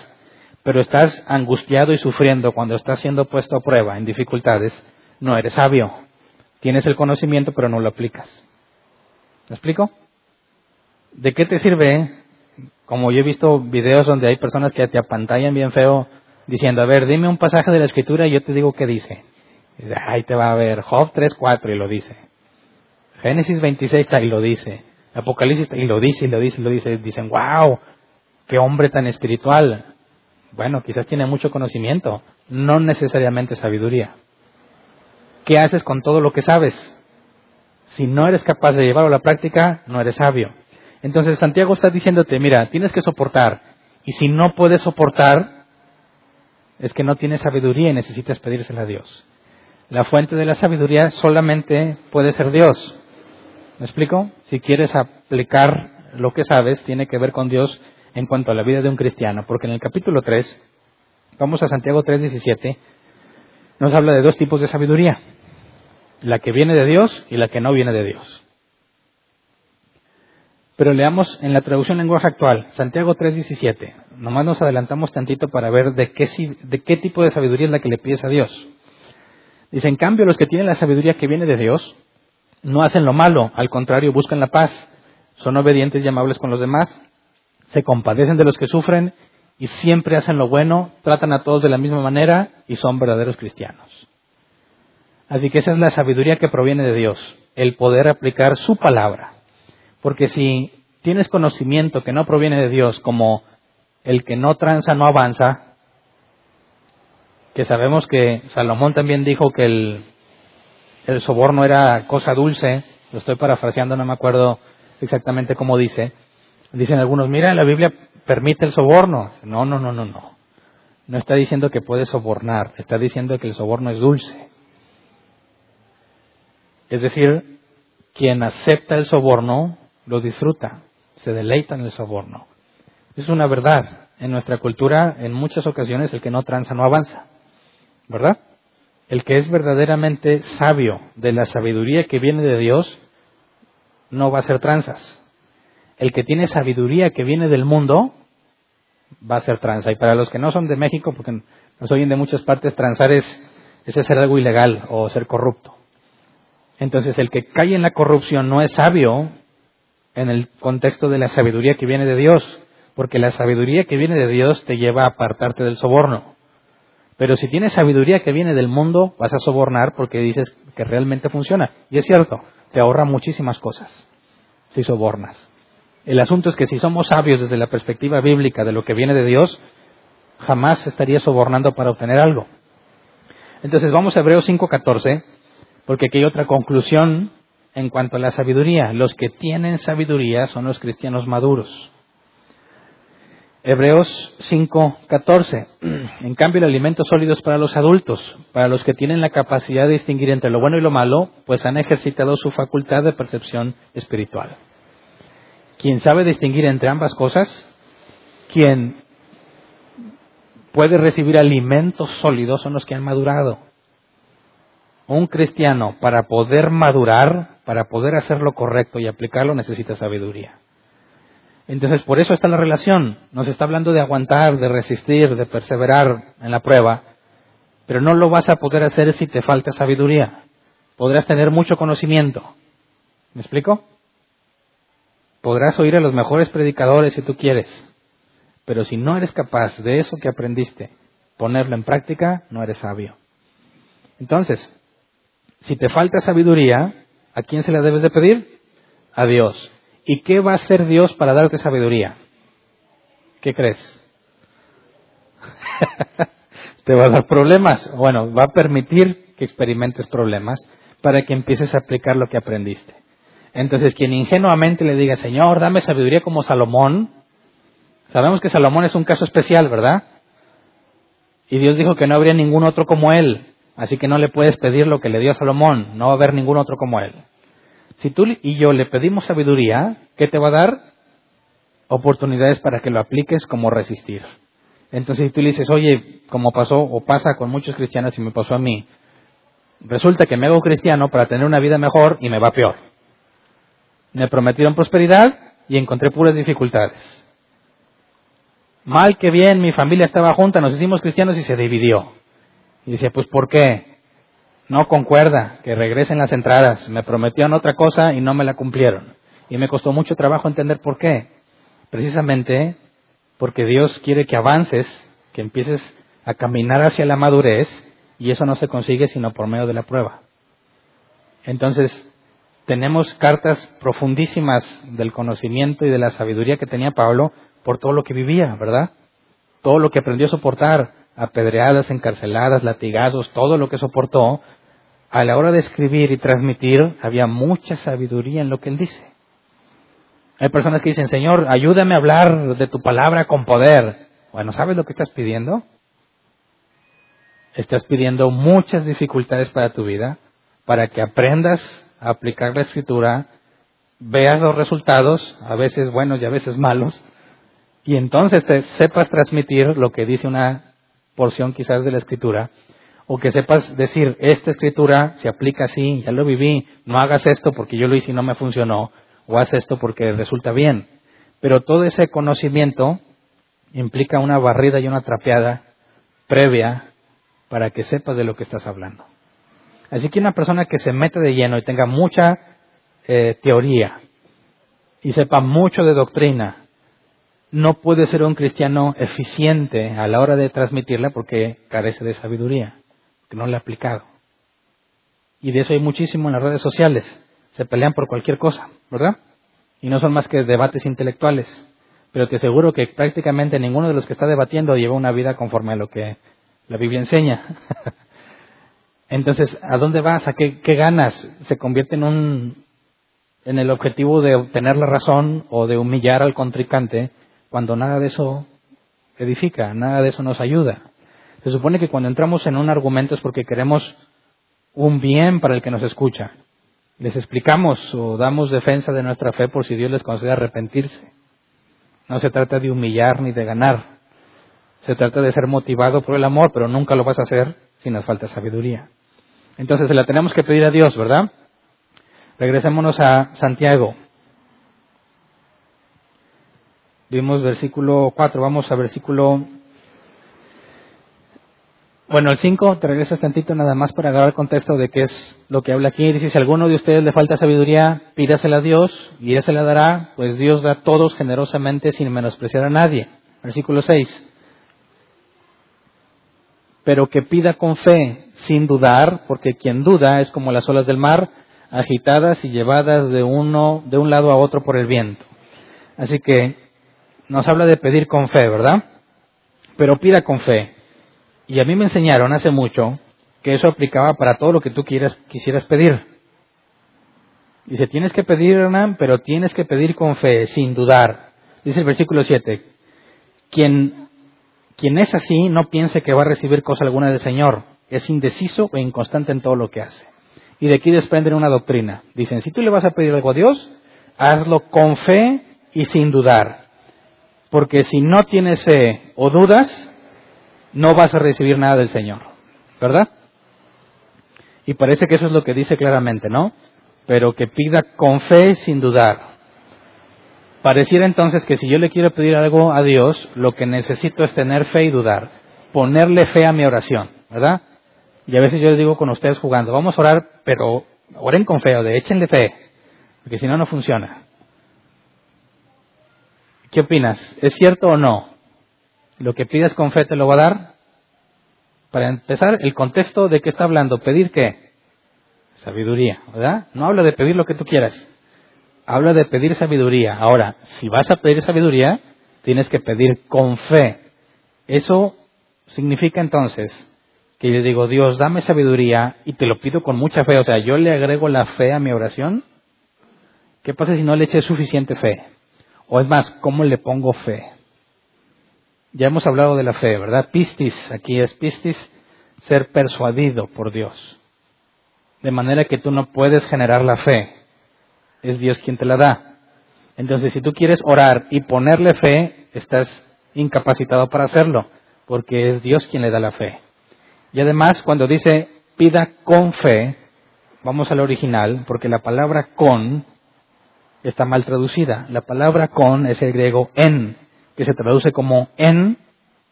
pero estás angustiado y sufriendo cuando estás siendo puesto a prueba en dificultades, no eres sabio. Tienes el conocimiento, pero no lo aplicas. ¿Me explico? ¿De qué te sirve? Como yo he visto videos donde hay personas que te apantallan bien feo diciendo, a ver, dime un pasaje de la escritura y yo te digo qué dice. Ahí te va a ver Job 3.4 y lo dice. Génesis 26 está y lo dice. Apocalipsis y lo dice y lo dice y lo dice. Dicen, wow, qué hombre tan espiritual. Bueno, quizás tiene mucho conocimiento, no necesariamente sabiduría. ¿Qué haces con todo lo que sabes? Si no eres capaz de llevarlo a la práctica, no eres sabio. Entonces Santiago está diciéndote, mira, tienes que soportar. Y si no puedes soportar, es que no tienes sabiduría y necesitas pedírsela a Dios. La fuente de la sabiduría solamente puede ser Dios. ¿Me explico? Si quieres aplicar lo que sabes, tiene que ver con Dios en cuanto a la vida de un cristiano. Porque en el capítulo 3, vamos a Santiago 3:17, nos habla de dos tipos de sabiduría. La que viene de Dios y la que no viene de Dios. Pero leamos en la traducción lenguaje actual, Santiago 3:17. Nomás nos adelantamos tantito para ver de qué, de qué tipo de sabiduría es la que le pides a Dios. Dice, en cambio, los que tienen la sabiduría que viene de Dios, no hacen lo malo, al contrario, buscan la paz, son obedientes y amables con los demás, se compadecen de los que sufren y siempre hacen lo bueno, tratan a todos de la misma manera y son verdaderos cristianos. Así que esa es la sabiduría que proviene de Dios, el poder aplicar su palabra. Porque si tienes conocimiento que no proviene de Dios, como el que no tranza no avanza, que sabemos que Salomón también dijo que el, el soborno era cosa dulce, lo estoy parafraseando, no me acuerdo exactamente cómo dice. Dicen algunos, mira, la Biblia permite el soborno. No, no, no, no, no. No está diciendo que puede sobornar, está diciendo que el soborno es dulce. Es decir, quien acepta el soborno lo disfruta, se deleita en el soborno. Es una verdad. En nuestra cultura, en muchas ocasiones, el que no tranza no avanza. ¿verdad? El que es verdaderamente sabio de la sabiduría que viene de Dios no va a hacer tranzas. El que tiene sabiduría que viene del mundo va a ser tranza. Y para los que no son de México, porque nos oyen de muchas partes, transar es, es hacer algo ilegal o ser corrupto. Entonces el que cae en la corrupción no es sabio en el contexto de la sabiduría que viene de Dios, porque la sabiduría que viene de Dios te lleva a apartarte del soborno. Pero si tienes sabiduría que viene del mundo, vas a sobornar porque dices que realmente funciona. Y es cierto, te ahorra muchísimas cosas si sobornas. El asunto es que si somos sabios desde la perspectiva bíblica de lo que viene de Dios, jamás estaría sobornando para obtener algo. Entonces vamos a Hebreos 5:14, porque aquí hay otra conclusión en cuanto a la sabiduría. Los que tienen sabiduría son los cristianos maduros. Hebreos 5:14. En cambio, el alimento sólido es para los adultos, para los que tienen la capacidad de distinguir entre lo bueno y lo malo, pues han ejercitado su facultad de percepción espiritual. Quien sabe distinguir entre ambas cosas, quien puede recibir alimentos sólidos son los que han madurado. Un cristiano, para poder madurar, para poder hacer lo correcto y aplicarlo, necesita sabiduría. Entonces, por eso está la relación. Nos está hablando de aguantar, de resistir, de perseverar en la prueba. pero no lo vas a poder hacer si te falta sabiduría. Podrás tener mucho conocimiento. ¿Me explico? Podrás oír a los mejores predicadores si tú quieres, pero si no eres capaz de eso que aprendiste ponerlo en práctica, no eres sabio. Entonces, si te falta sabiduría, ¿a quién se la debes de pedir? A Dios. ¿Y qué va a hacer Dios para darte sabiduría? ¿Qué crees? ¿Te va a dar problemas? Bueno, va a permitir que experimentes problemas para que empieces a aplicar lo que aprendiste. Entonces, quien ingenuamente le diga, Señor, dame sabiduría como Salomón, sabemos que Salomón es un caso especial, ¿verdad? Y Dios dijo que no habría ningún otro como él. Así que no le puedes pedir lo que le dio a Salomón. No va a haber ningún otro como él. Si tú y yo le pedimos sabiduría, ¿qué te va a dar? Oportunidades para que lo apliques como resistir. Entonces, si tú le dices, oye, como pasó o pasa con muchos cristianos y me pasó a mí, resulta que me hago cristiano para tener una vida mejor y me va peor. Me prometieron prosperidad y encontré puras dificultades. Mal que bien, mi familia estaba junta, nos hicimos cristianos y se dividió. Y dice, pues ¿por qué? No concuerda, que regresen las entradas. Me prometieron otra cosa y no me la cumplieron. Y me costó mucho trabajo entender por qué. Precisamente porque Dios quiere que avances, que empieces a caminar hacia la madurez, y eso no se consigue sino por medio de la prueba. Entonces, tenemos cartas profundísimas del conocimiento y de la sabiduría que tenía Pablo por todo lo que vivía, ¿verdad? Todo lo que aprendió a soportar, apedreadas, encarceladas, latigazos, todo lo que soportó, a la hora de escribir y transmitir había mucha sabiduría en lo que él dice. Hay personas que dicen, Señor, ayúdame a hablar de tu palabra con poder. Bueno, ¿sabes lo que estás pidiendo? Estás pidiendo muchas dificultades para tu vida, para que aprendas a aplicar la escritura, veas los resultados, a veces buenos y a veces malos, y entonces te sepas transmitir lo que dice una porción quizás de la escritura, o que sepas decir, esta escritura se aplica así, ya lo viví, no hagas esto porque yo lo hice y no me funcionó, o haz esto porque resulta bien. Pero todo ese conocimiento implica una barrida y una trapeada previa para que sepas de lo que estás hablando. Así que una persona que se mete de lleno y tenga mucha eh, teoría y sepa mucho de doctrina, no puede ser un cristiano eficiente a la hora de transmitirla porque carece de sabiduría, que no le ha aplicado. Y de eso hay muchísimo en las redes sociales. Se pelean por cualquier cosa, ¿verdad? Y no son más que debates intelectuales. Pero te aseguro que prácticamente ninguno de los que está debatiendo lleva una vida conforme a lo que la Biblia enseña. Entonces, ¿a dónde vas? ¿A qué, qué ganas? Se convierte en un en el objetivo de obtener la razón o de humillar al contrincante cuando nada de eso edifica, nada de eso nos ayuda. Se supone que cuando entramos en un argumento es porque queremos un bien para el que nos escucha. Les explicamos o damos defensa de nuestra fe por si Dios les concede arrepentirse. No se trata de humillar ni de ganar. Se trata de ser motivado por el amor, pero nunca lo vas a hacer si nos falta sabiduría. Entonces se la tenemos que pedir a Dios, ¿verdad? Regresémonos a Santiago. Vimos versículo 4, vamos a versículo... Bueno, el 5, te regresas tantito nada más para agarrar el contexto de qué es lo que habla aquí. Dice, si alguno de ustedes le falta sabiduría, pídasela a Dios y Él se la dará, pues Dios da a todos generosamente sin menospreciar a nadie. Versículo 6. Pero que pida con fe, sin dudar, porque quien duda es como las olas del mar, agitadas y llevadas de uno, de un lado a otro por el viento. Así que nos habla de pedir con fe, ¿verdad? Pero pida con fe. Y a mí me enseñaron hace mucho que eso aplicaba para todo lo que tú quieras, quisieras pedir. Dice, tienes que pedir, Hernán, pero tienes que pedir con fe, sin dudar. Dice el versículo 7, quien, quien es así no piense que va a recibir cosa alguna del Señor, es indeciso e inconstante en todo lo que hace. Y de aquí desprenden una doctrina. Dicen, si tú le vas a pedir algo a Dios, hazlo con fe y sin dudar. Porque si no tienes fe o dudas, no vas a recibir nada del Señor. ¿Verdad? Y parece que eso es lo que dice claramente, ¿no? Pero que pida con fe sin dudar. Pareciera entonces que si yo le quiero pedir algo a Dios, lo que necesito es tener fe y dudar. Ponerle fe a mi oración, ¿verdad? Y a veces yo les digo con ustedes jugando, vamos a orar, pero oren con fe, o de échenle fe, porque si no, no funciona. ¿Qué opinas? ¿Es cierto o no? ¿Lo que pides con fe te lo va a dar? Para empezar, el contexto de qué está hablando, pedir qué? Sabiduría, ¿verdad? No habla de pedir lo que tú quieras, habla de pedir sabiduría. Ahora, si vas a pedir sabiduría, tienes que pedir con fe. Eso significa entonces que yo digo, Dios, dame sabiduría y te lo pido con mucha fe. O sea, yo le agrego la fe a mi oración. ¿Qué pasa si no le eché suficiente fe? O es más, ¿cómo le pongo fe? Ya hemos hablado de la fe, ¿verdad? Pistis, aquí es pistis, ser persuadido por Dios. De manera que tú no puedes generar la fe. Es Dios quien te la da. Entonces, si tú quieres orar y ponerle fe, estás incapacitado para hacerlo, porque es Dios quien le da la fe. Y además, cuando dice pida con fe, vamos al original, porque la palabra con está mal traducida. La palabra con es el griego en, que se traduce como en,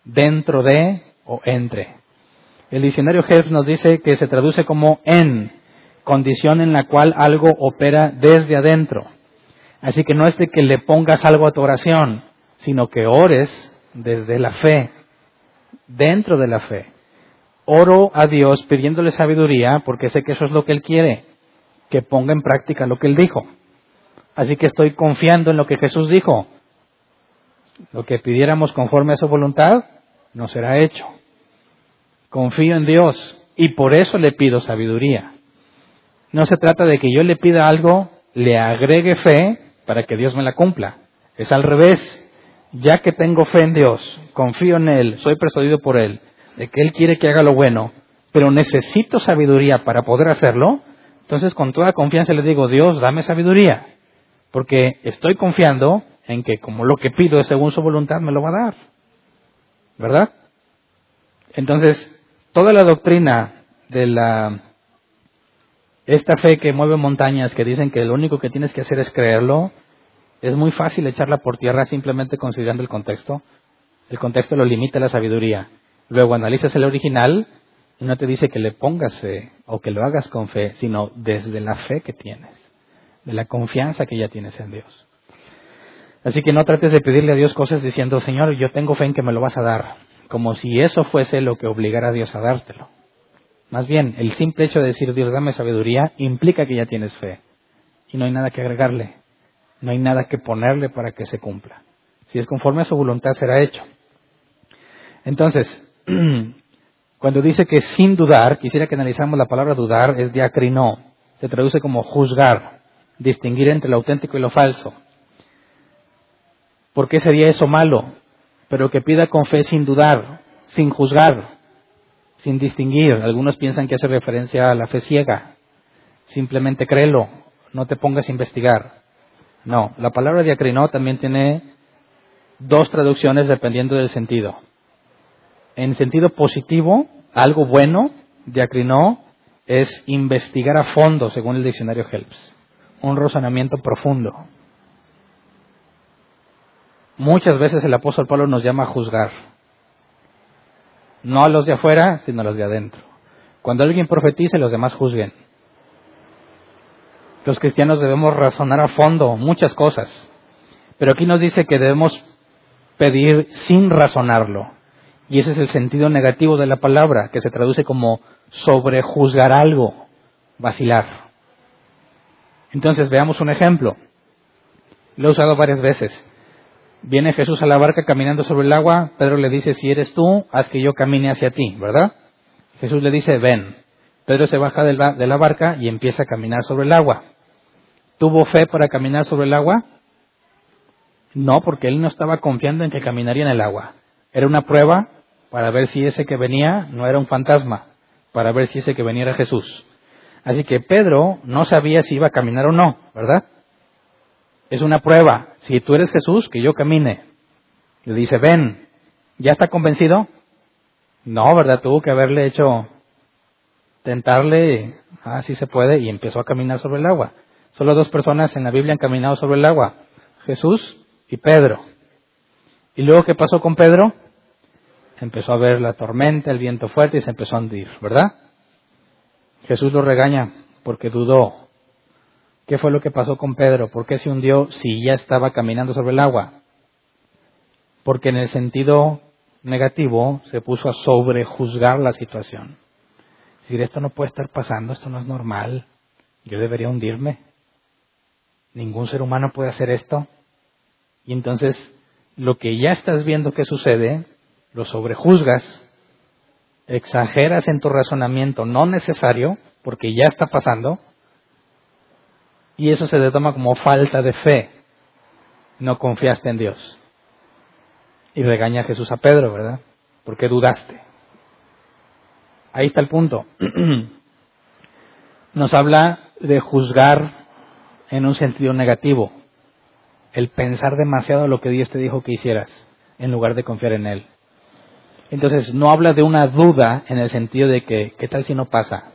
dentro de o entre. El diccionario Helps nos dice que se traduce como en, condición en la cual algo opera desde adentro. Así que no es de que le pongas algo a tu oración, sino que ores desde la fe, dentro de la fe. Oro a Dios pidiéndole sabiduría porque sé que eso es lo que Él quiere, que ponga en práctica lo que Él dijo. Así que estoy confiando en lo que Jesús dijo. Lo que pidiéramos conforme a su voluntad, no será hecho. Confío en Dios y por eso le pido sabiduría. No se trata de que yo le pida algo, le agregue fe para que Dios me la cumpla. Es al revés. Ya que tengo fe en Dios, confío en Él, soy persuadido por Él, de que Él quiere que haga lo bueno, pero necesito sabiduría para poder hacerlo, entonces con toda confianza le digo, Dios, dame sabiduría porque estoy confiando en que como lo que pido es según su voluntad, me lo va a dar. ¿Verdad? Entonces, toda la doctrina de la esta fe que mueve montañas, que dicen que lo único que tienes que hacer es creerlo, es muy fácil echarla por tierra simplemente considerando el contexto. El contexto lo limita la sabiduría. Luego analizas el original y no te dice que le pongas fe o que lo hagas con fe, sino desde la fe que tienes de la confianza que ya tienes en Dios. Así que no trates de pedirle a Dios cosas diciendo, Señor, yo tengo fe en que me lo vas a dar, como si eso fuese lo que obligara a Dios a dártelo. Más bien, el simple hecho de decir, Dios, dame sabiduría, implica que ya tienes fe. Y no hay nada que agregarle, no hay nada que ponerle para que se cumpla. Si es conforme a su voluntad, será hecho. Entonces, cuando dice que sin dudar, quisiera que analizamos la palabra dudar, es diacrinó, se traduce como juzgar distinguir entre lo auténtico y lo falso. ¿Por qué sería eso malo? Pero que pida con fe sin dudar, sin juzgar, sin distinguir. Algunos piensan que hace referencia a la fe ciega. Simplemente créelo, no te pongas a investigar. No, la palabra diacrinó también tiene dos traducciones dependiendo del sentido. En sentido positivo, algo bueno, diacrinó es investigar a fondo, según el diccionario Helps un razonamiento profundo. Muchas veces el apóstol Pablo nos llama a juzgar, no a los de afuera, sino a los de adentro. Cuando alguien profetice, los demás juzguen. Los cristianos debemos razonar a fondo muchas cosas, pero aquí nos dice que debemos pedir sin razonarlo. Y ese es el sentido negativo de la palabra, que se traduce como sobrejuzgar algo, vacilar. Entonces veamos un ejemplo. Lo he usado varias veces. Viene Jesús a la barca caminando sobre el agua. Pedro le dice, si eres tú, haz que yo camine hacia ti, ¿verdad? Jesús le dice, ven. Pedro se baja de la barca y empieza a caminar sobre el agua. ¿Tuvo fe para caminar sobre el agua? No, porque él no estaba confiando en que caminaría en el agua. Era una prueba para ver si ese que venía no era un fantasma, para ver si ese que venía era Jesús. Así que Pedro no sabía si iba a caminar o no, ¿verdad? Es una prueba. Si tú eres Jesús, que yo camine. Le dice, ven, ¿ya está convencido? No, ¿verdad? Tuvo que haberle hecho tentarle, ah, sí se puede, y empezó a caminar sobre el agua. Solo dos personas en la Biblia han caminado sobre el agua, Jesús y Pedro. ¿Y luego qué pasó con Pedro? Empezó a ver la tormenta, el viento fuerte y se empezó a hundir, ¿verdad? Jesús lo regaña porque dudó. ¿Qué fue lo que pasó con Pedro? ¿Por qué se hundió si ya estaba caminando sobre el agua? Porque en el sentido negativo se puso a sobrejuzgar la situación. Es decir, esto no puede estar pasando, esto no es normal, yo debería hundirme. Ningún ser humano puede hacer esto. Y entonces, lo que ya estás viendo que sucede, lo sobrejuzgas, exageras en tu razonamiento no necesario, porque ya está pasando, y eso se le toma como falta de fe. No confiaste en Dios. Y regaña a Jesús a Pedro, ¿verdad? Porque dudaste. Ahí está el punto. Nos habla de juzgar en un sentido negativo. El pensar demasiado lo que Dios te dijo que hicieras, en lugar de confiar en Él. Entonces, no habla de una duda en el sentido de que, ¿qué tal si no pasa?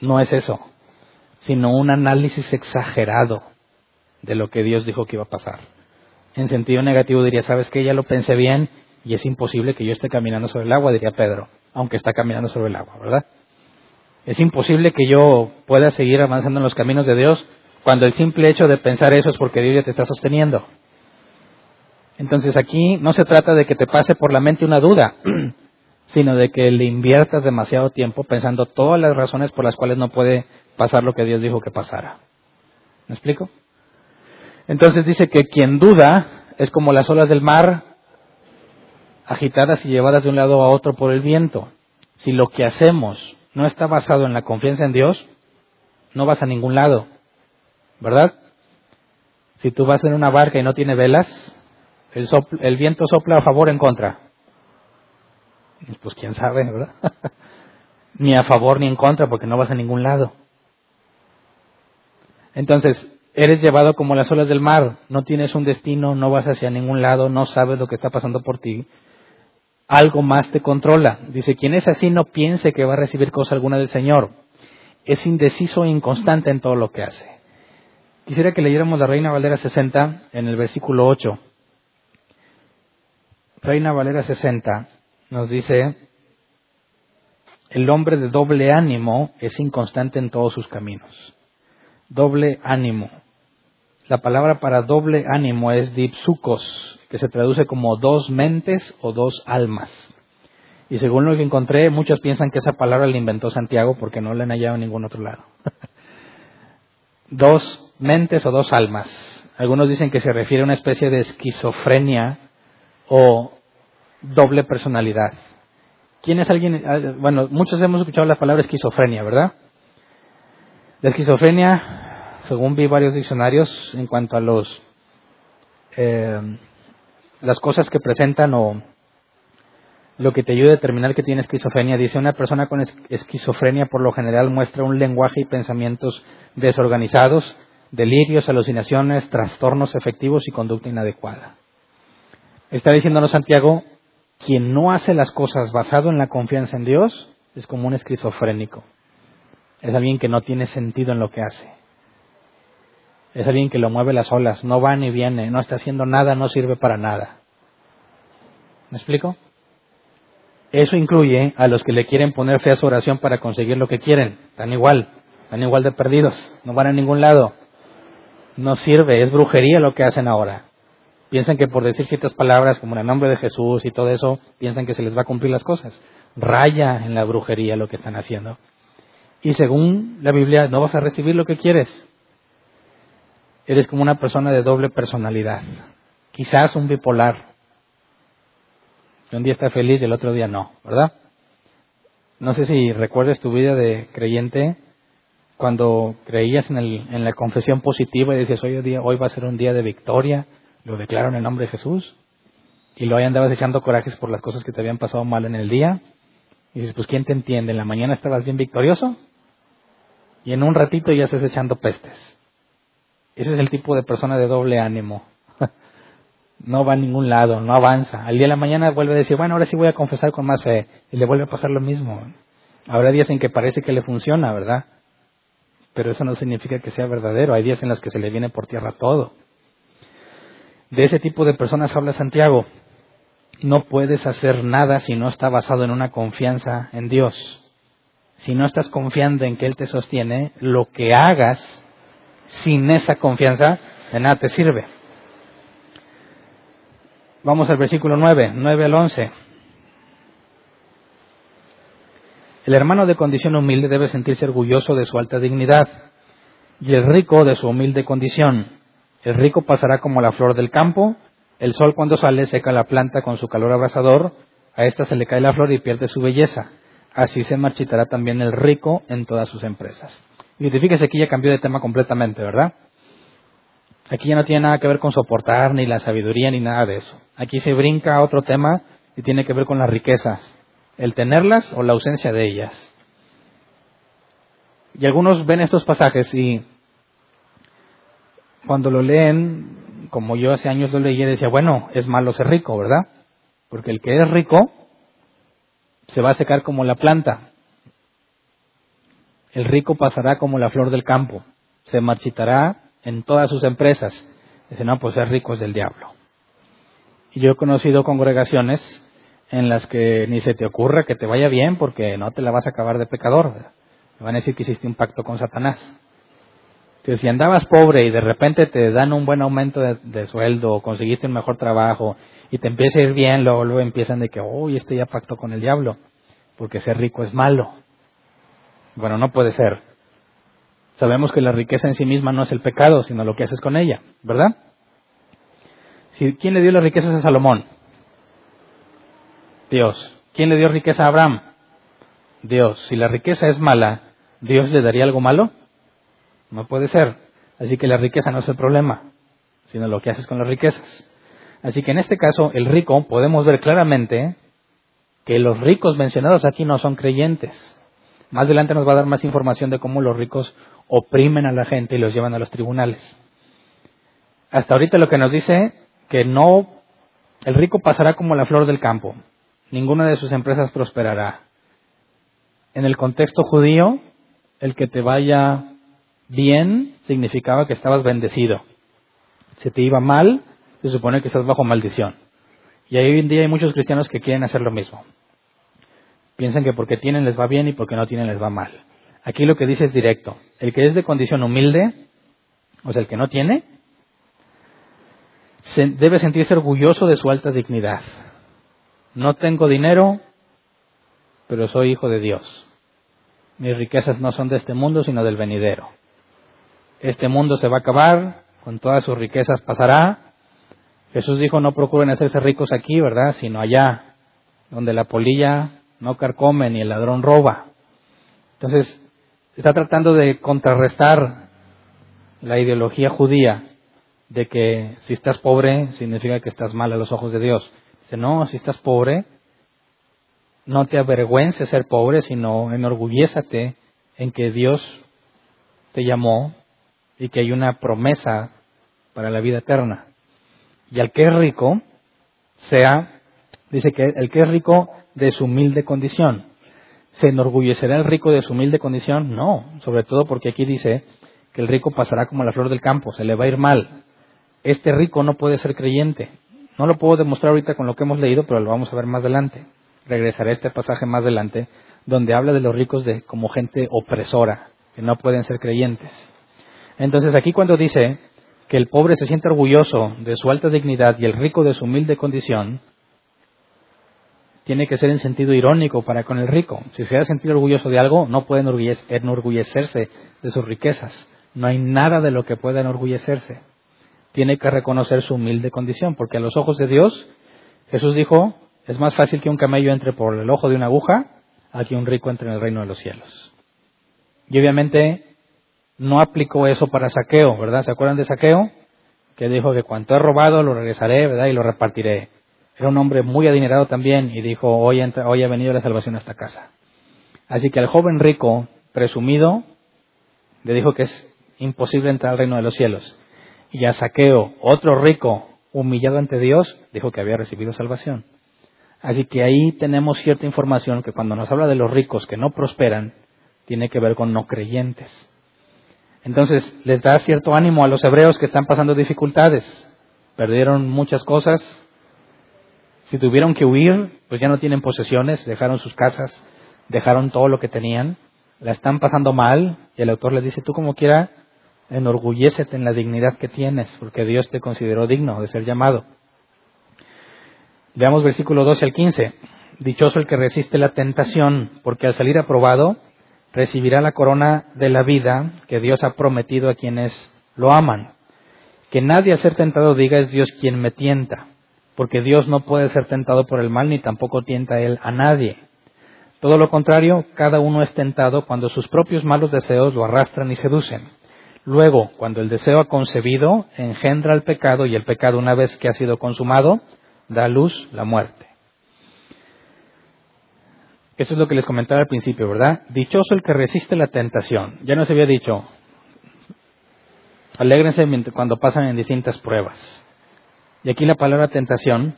No es eso, sino un análisis exagerado de lo que Dios dijo que iba a pasar. En sentido negativo diría, ¿sabes qué? Ya lo pensé bien y es imposible que yo esté caminando sobre el agua, diría Pedro, aunque está caminando sobre el agua, ¿verdad? Es imposible que yo pueda seguir avanzando en los caminos de Dios cuando el simple hecho de pensar eso es porque Dios ya te está sosteniendo. Entonces aquí no se trata de que te pase por la mente una duda, sino de que le inviertas demasiado tiempo pensando todas las razones por las cuales no puede pasar lo que Dios dijo que pasara. ¿Me explico? Entonces dice que quien duda es como las olas del mar agitadas y llevadas de un lado a otro por el viento. Si lo que hacemos no está basado en la confianza en Dios, no vas a ningún lado, ¿verdad? Si tú vas en una barca y no tiene velas, el, viento sopla a favor o en contra. Pues quién sabe, ¿verdad? ni a favor ni en contra porque no vas a ningún lado. Entonces, Eres llevado como las olas del mar, no tienes un destino, no vas hacia ningún lado, no sabes lo que está pasando por ti. Algo más te controla. Dice, quien es así no piense que va a recibir cosa alguna del Señor. Es indeciso e inconstante en todo lo que hace. Quisiera que leyéramos la Reina Valera 60 en el versículo 8. Reina Valera 60 nos dice, el hombre de doble ánimo es inconstante en todos sus caminos. Doble ánimo. La palabra para doble ánimo es dipsukos, que se traduce como dos mentes o dos almas. Y según lo que encontré, muchos piensan que esa palabra la inventó Santiago porque no la han hallado en ningún otro lado. dos mentes o dos almas. Algunos dicen que se refiere a una especie de esquizofrenia o doble personalidad. ¿Quién es alguien? Ah, bueno, muchos hemos escuchado la palabra esquizofrenia, ¿verdad? La esquizofrenia según vi varios diccionarios en cuanto a los eh, las cosas que presentan o lo que te ayuda a determinar que tiene esquizofrenia. Dice una persona con esquizofrenia por lo general muestra un lenguaje y pensamientos desorganizados, delirios, alucinaciones, trastornos efectivos y conducta inadecuada. Está diciéndonos Santiago, quien no hace las cosas basado en la confianza en Dios es como un esquizofrénico. Es alguien que no tiene sentido en lo que hace. Es alguien que lo mueve las olas, no va ni viene, no está haciendo nada, no sirve para nada. ¿Me explico? Eso incluye a los que le quieren poner fe a su oración para conseguir lo que quieren. Están igual, están igual de perdidos, no van a ningún lado. No sirve, es brujería lo que hacen ahora. Piensan que por decir ciertas palabras como en el nombre de Jesús y todo eso, piensan que se les va a cumplir las cosas. Raya en la brujería lo que están haciendo. Y según la Biblia, no vas a recibir lo que quieres eres como una persona de doble personalidad. Quizás un bipolar. Un día está feliz y el otro día no, ¿verdad? No sé si recuerdas tu vida de creyente cuando creías en, el, en la confesión positiva y decías, hoy, día, hoy va a ser un día de victoria, lo declaro en el nombre de Jesús, y luego andabas echando corajes por las cosas que te habían pasado mal en el día, y dices, pues ¿quién te entiende? En la mañana estabas bien victorioso, y en un ratito ya estás echando pestes. Ese es el tipo de persona de doble ánimo. No va a ningún lado, no avanza. Al día de la mañana vuelve a decir, bueno, ahora sí voy a confesar con más fe. Y le vuelve a pasar lo mismo. Habrá días en que parece que le funciona, ¿verdad? Pero eso no significa que sea verdadero. Hay días en los que se le viene por tierra todo. De ese tipo de personas habla Santiago. No puedes hacer nada si no está basado en una confianza en Dios. si no estás confiando en que Él te sostiene, lo que hagas sin esa confianza de nada te sirve. Vamos al versículo 9, 9 al 11. El hermano de condición humilde debe sentirse orgulloso de su alta dignidad y el rico de su humilde condición. El rico pasará como la flor del campo, el sol cuando sale seca la planta con su calor abrasador, a ésta se le cae la flor y pierde su belleza. Así se marchitará también el rico en todas sus empresas. Fíjese que ya cambió de tema completamente, ¿verdad? Aquí ya no tiene nada que ver con soportar, ni la sabiduría, ni nada de eso. Aquí se brinca a otro tema y tiene que ver con las riquezas el tenerlas o la ausencia de ellas. Y algunos ven estos pasajes y cuando lo leen, como yo hace años lo leí, decía, bueno, es malo ser rico, ¿verdad? Porque el que es rico se va a secar como la planta. El rico pasará como la flor del campo, se marchitará en todas sus empresas. Dice, no, pues ser rico es del diablo. Y yo he conocido congregaciones en las que ni se te ocurra que te vaya bien porque no te la vas a acabar de pecador. Me van a decir que hiciste un pacto con Satanás. Entonces, si andabas pobre y de repente te dan un buen aumento de, sueldo o conseguiste un mejor trabajo y te empieza a ir bien, luego, luego empiezan de que, uy, este ya pacto con el diablo, porque ser rico es malo. Bueno, no puede ser. Sabemos que la riqueza en sí misma no es el pecado, sino lo que haces con ella, ¿verdad? Si, ¿Quién le dio las riquezas a Salomón? Dios. ¿Quién le dio riqueza a Abraham? Dios. Si la riqueza es mala, ¿Dios le daría algo malo? No puede ser. Así que la riqueza no es el problema, sino lo que haces con las riquezas. Así que en este caso, el rico, podemos ver claramente que los ricos mencionados aquí no son creyentes. Más adelante nos va a dar más información de cómo los ricos oprimen a la gente y los llevan a los tribunales. Hasta ahorita lo que nos dice que no, el rico pasará como la flor del campo ninguna de sus empresas prosperará. En el contexto judío, el que te vaya bien significaba que estabas bendecido. Si te iba mal, se supone que estás bajo maldición. Y hoy en día hay muchos cristianos que quieren hacer lo mismo. Piensan que porque tienen les va bien y porque no tienen les va mal. Aquí lo que dice es directo. El que es de condición humilde, o sea, el que no tiene, debe sentirse orgulloso de su alta dignidad. No tengo dinero, pero soy hijo de Dios. Mis riquezas no son de este mundo, sino del venidero. Este mundo se va a acabar, con todas sus riquezas pasará. Jesús dijo, no procuren hacerse ricos aquí, ¿verdad? Sino allá, donde la polilla no carcome ni el ladrón roba. Entonces, está tratando de contrarrestar la ideología judía de que si estás pobre significa que estás mal a los ojos de Dios. Dice, no, si estás pobre, no te avergüences ser pobre, sino enorgullézate en que Dios te llamó y que hay una promesa para la vida eterna. Y al que es rico, sea, dice que el que es rico de su humilde condición. ¿Se enorgullecerá el rico de su humilde condición? No, sobre todo porque aquí dice que el rico pasará como la flor del campo, se le va a ir mal. Este rico no puede ser creyente. No lo puedo demostrar ahorita con lo que hemos leído, pero lo vamos a ver más adelante. Regresaré a este pasaje más adelante, donde habla de los ricos de, como gente opresora, que no pueden ser creyentes. Entonces aquí cuando dice que el pobre se siente orgulloso de su alta dignidad y el rico de su humilde condición, tiene que ser en sentido irónico para con el rico. Si se ha sentido orgulloso de algo, no puede enorgullecerse de sus riquezas. No hay nada de lo que pueda enorgullecerse tiene que reconocer su humilde condición, porque a los ojos de Dios, Jesús dijo, es más fácil que un camello entre por el ojo de una aguja a que un rico entre en el reino de los cielos. Y obviamente no aplicó eso para saqueo, ¿verdad? ¿Se acuerdan de saqueo? Que dijo que cuanto he robado lo regresaré, ¿verdad? Y lo repartiré. Era un hombre muy adinerado también y dijo, hoy, hoy ha venido la salvación a esta casa. Así que al joven rico, presumido, le dijo que es imposible entrar al reino de los cielos. Y a Saqueo, otro rico, humillado ante Dios, dijo que había recibido salvación. Así que ahí tenemos cierta información que cuando nos habla de los ricos que no prosperan, tiene que ver con no creyentes. Entonces, les da cierto ánimo a los hebreos que están pasando dificultades. Perdieron muchas cosas. Si tuvieron que huir, pues ya no tienen posesiones, dejaron sus casas, dejaron todo lo que tenían. la están pasando mal y el autor les dice, tú como quiera, enorgullécete en la dignidad que tienes, porque Dios te consideró digno de ser llamado. Veamos versículo 12 al 15. Dichoso el que resiste la tentación, porque al salir aprobado recibirá la corona de la vida que Dios ha prometido a quienes lo aman. Que nadie al ser tentado diga es Dios quien me tienta, porque Dios no puede ser tentado por el mal ni tampoco tienta él a nadie. Todo lo contrario, cada uno es tentado cuando sus propios malos deseos lo arrastran y seducen. Luego, cuando el deseo ha concebido, engendra el pecado y el pecado una vez que ha sido consumado, da a luz la muerte. Eso es lo que les comentaba al principio, ¿verdad? Dichoso el que resiste la tentación. Ya nos había dicho, alégrense cuando pasan en distintas pruebas. Y aquí la palabra tentación,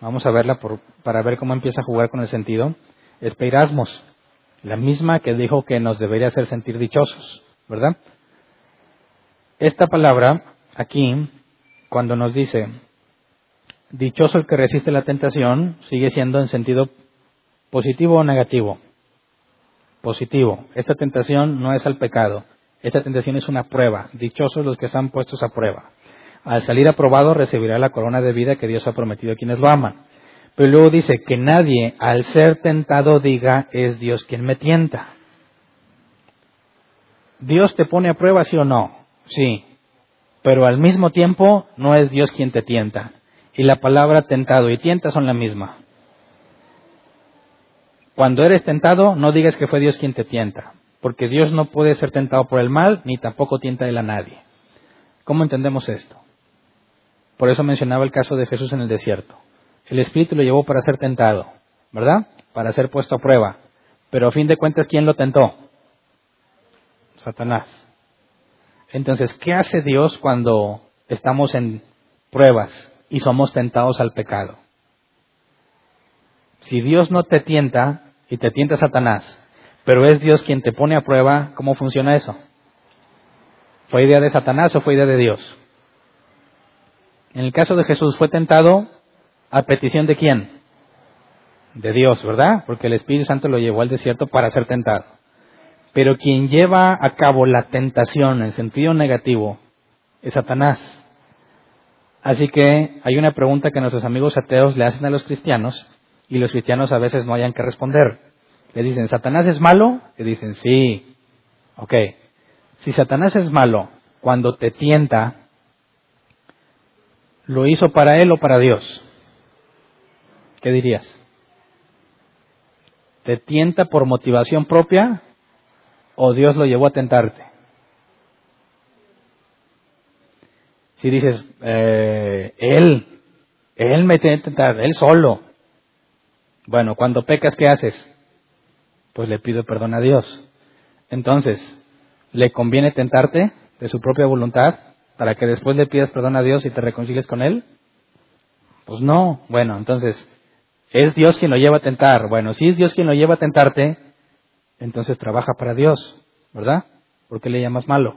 vamos a verla para ver cómo empieza a jugar con el sentido, es peirasmos, la misma que dijo que nos debería hacer sentir dichosos, ¿verdad? Esta palabra aquí, cuando nos dice, dichoso el que resiste la tentación, sigue siendo en sentido positivo o negativo. Positivo. Esta tentación no es al pecado. Esta tentación es una prueba. Dichosos los que están puestos a prueba. Al salir aprobado recibirá la corona de vida que Dios ha prometido a quienes lo aman. Pero luego dice que nadie al ser tentado diga es Dios quien me tienta. Dios te pone a prueba, sí o no. Sí. Pero al mismo tiempo no es Dios quien te tienta. Y la palabra tentado y tienta son la misma. Cuando eres tentado, no digas que fue Dios quien te tienta, porque Dios no puede ser tentado por el mal, ni tampoco tienta él a nadie. ¿Cómo entendemos esto? Por eso mencionaba el caso de Jesús en el desierto. El Espíritu lo llevó para ser tentado, ¿verdad? Para ser puesto a prueba. Pero a fin de cuentas, ¿quién lo tentó? Satanás. Entonces, ¿qué hace Dios cuando estamos en pruebas y somos tentados al pecado? Si Dios no te tienta y te tienta Satanás, pero es Dios quien te pone a prueba, ¿cómo funciona eso? ¿Fue idea de Satanás o fue idea de Dios? En el caso de Jesús fue tentado a petición de quién? De Dios, ¿verdad? Porque el Espíritu Santo lo llevó al desierto para ser tentado. Pero quien lleva a cabo la tentación en sentido negativo es Satanás. Así que hay una pregunta que nuestros amigos ateos le hacen a los cristianos y los cristianos a veces no hayan que responder. Le dicen, ¿Satanás es malo? Le dicen, sí. Ok. Si Satanás es malo, cuando te tienta, ¿lo hizo para él o para Dios? ¿Qué dirías? ¿Te tienta por motivación propia o Dios lo llevó a tentarte? Si dices, eh, Él, Él me tiene que tentar, Él solo. Bueno, cuando pecas, ¿qué haces? Pues le pido perdón a Dios. Entonces, ¿le conviene tentarte de su propia voluntad para que después le pidas perdón a Dios y te reconcilies con Él? Pues no. Bueno, entonces, ¿es Dios quien lo lleva a tentar? Bueno, si es Dios quien lo lleva a tentarte, entonces trabaja para Dios, ¿verdad? ¿Por qué le llamas malo?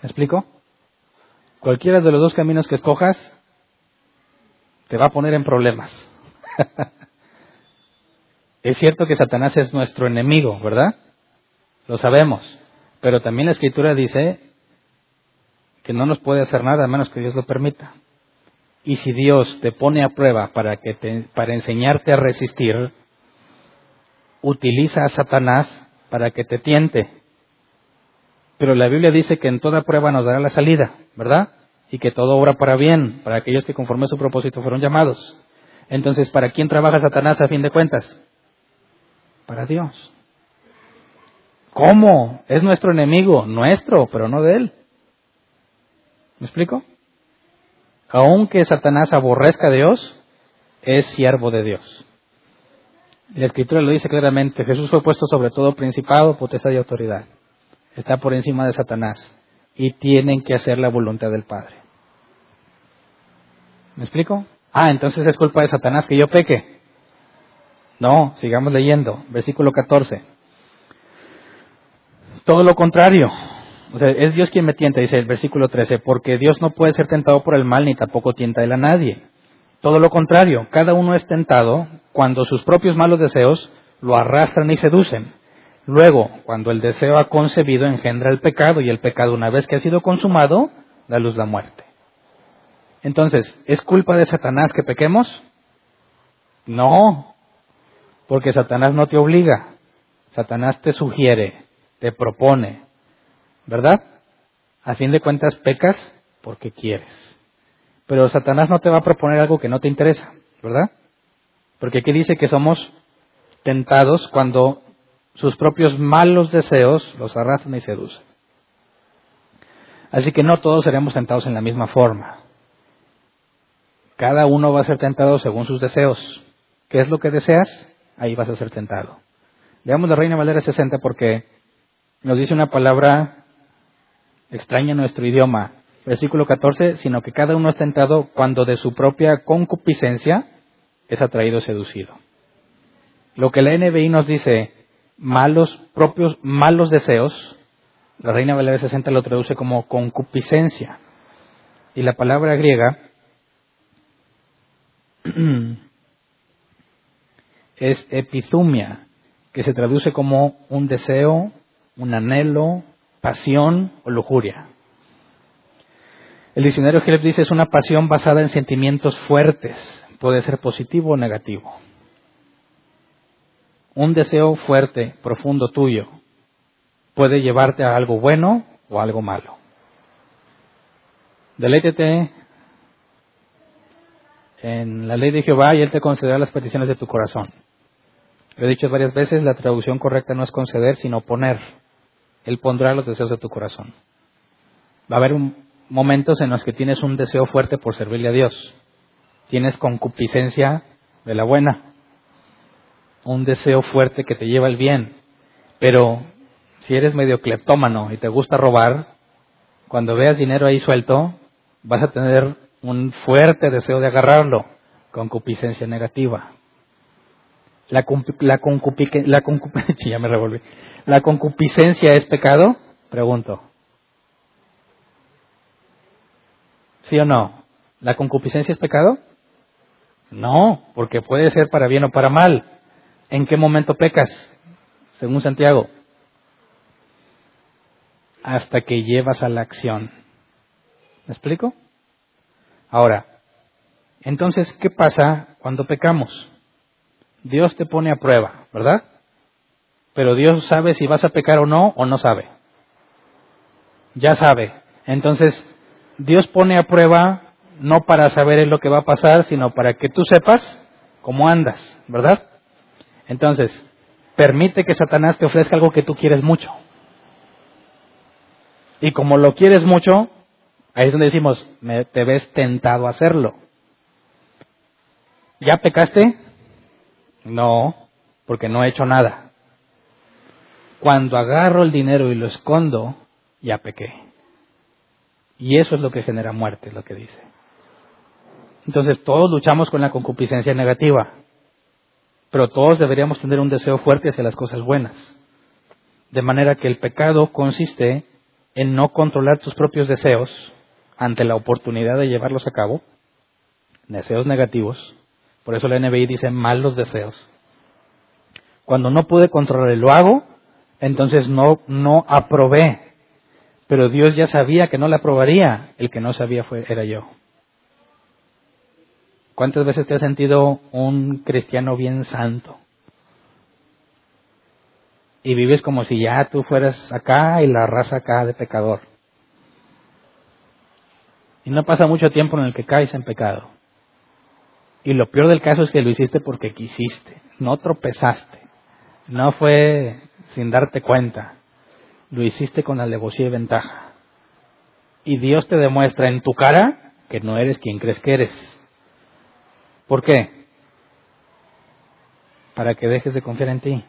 ¿Me explico? Cualquiera de los dos caminos que escojas, te va a poner en problemas. es cierto que Satanás es nuestro enemigo, ¿verdad? Lo sabemos. Pero también la escritura dice que no nos puede hacer nada a menos que Dios lo permita. Y si Dios te pone a prueba para, que te, para enseñarte a resistir, utiliza a Satanás para que te tiente. Pero la Biblia dice que en toda prueba nos dará la salida, ¿verdad? Y que todo obra para bien, para aquellos que conforme a su propósito fueron llamados. Entonces, ¿para quién trabaja Satanás a fin de cuentas? Para Dios. ¿Cómo? Es nuestro enemigo, nuestro, pero no de él. ¿Me explico? Aunque Satanás aborrezca a Dios, es siervo de Dios. La escritura lo dice claramente, Jesús fue puesto sobre todo principado, potestad y autoridad. Está por encima de Satanás y tienen que hacer la voluntad del Padre. ¿Me explico? Ah, entonces es culpa de Satanás que yo peque. No, sigamos leyendo. Versículo 14. Todo lo contrario. O sea, es Dios quien me tienta, dice el versículo 13, porque Dios no puede ser tentado por el mal ni tampoco tienta él a nadie. Todo lo contrario, cada uno es tentado cuando sus propios malos deseos lo arrastran y seducen. Luego, cuando el deseo ha concebido, engendra el pecado y el pecado, una vez que ha sido consumado, da luz la muerte. Entonces, ¿es culpa de Satanás que pequemos? No, porque Satanás no te obliga. Satanás te sugiere, te propone, ¿verdad? A fin de cuentas, pecas porque quieres. Pero Satanás no te va a proponer algo que no te interesa, ¿verdad? Porque aquí dice que somos tentados cuando sus propios malos deseos los arrastran y seducen. Así que no todos seremos tentados en la misma forma. Cada uno va a ser tentado según sus deseos. ¿Qué es lo que deseas? Ahí vas a ser tentado. Veamos la Reina Valera 60 porque nos dice una palabra extraña en nuestro idioma versículo 14, sino que cada uno es tentado cuando de su propia concupiscencia es atraído seducido. Lo que la NBI nos dice, malos, propios malos deseos, la Reina Valera 60 lo traduce como concupiscencia. Y la palabra griega es epizumia, que se traduce como un deseo, un anhelo, pasión o lujuria. El diccionario Hillel dice es una pasión basada en sentimientos fuertes, puede ser positivo o negativo. Un deseo fuerte, profundo tuyo, puede llevarte a algo bueno o algo malo. Deleítete en la ley de Jehová y Él te concederá las peticiones de tu corazón. Lo he dicho varias veces, la traducción correcta no es conceder, sino poner. Él pondrá los deseos de tu corazón. Va a haber momentos en los que tienes un deseo fuerte por servirle a Dios. Tienes concupiscencia de la buena. Un deseo fuerte que te lleva al bien. Pero si eres medio cleptómano y te gusta robar, cuando veas dinero ahí suelto, vas a tener un fuerte deseo de agarrarlo. Concupiscencia negativa. La, la, la, ya me revolví. ¿La concupiscencia es pecado? Pregunto. ¿Sí o no? ¿La concupiscencia es pecado? No, porque puede ser para bien o para mal. ¿En qué momento pecas? Según Santiago. Hasta que llevas a la acción. ¿Me explico? Ahora, entonces, ¿qué pasa cuando pecamos? Dios te pone a prueba, ¿verdad? Pero Dios sabe si vas a pecar o no, o no sabe. Ya sabe. Entonces, Dios pone a prueba no para saber lo que va a pasar, sino para que tú sepas cómo andas, ¿verdad? Entonces, permite que Satanás te ofrezca algo que tú quieres mucho. Y como lo quieres mucho, ahí es donde decimos, me, te ves tentado a hacerlo. ¿Ya pecaste? No, porque no he hecho nada. Cuando agarro el dinero y lo escondo, ya pequé. Y eso es lo que genera muerte, lo que dice. Entonces todos luchamos con la concupiscencia negativa, pero todos deberíamos tener un deseo fuerte hacia las cosas buenas. De manera que el pecado consiste en no controlar tus propios deseos ante la oportunidad de llevarlos a cabo, deseos negativos, por eso la NBI dice malos deseos. Cuando no pude controlar y lo hago, entonces no, no aprobé pero Dios ya sabía que no la aprobaría. El que no sabía fue, era yo. ¿Cuántas veces te has sentido un cristiano bien santo? Y vives como si ya tú fueras acá y la raza acá de pecador. Y no pasa mucho tiempo en el que caes en pecado. Y lo peor del caso es que lo hiciste porque quisiste, no tropezaste, no fue sin darte cuenta lo hiciste con alevosía y ventaja. Y Dios te demuestra en tu cara que no eres quien crees que eres. ¿Por qué? Para que dejes de confiar en ti.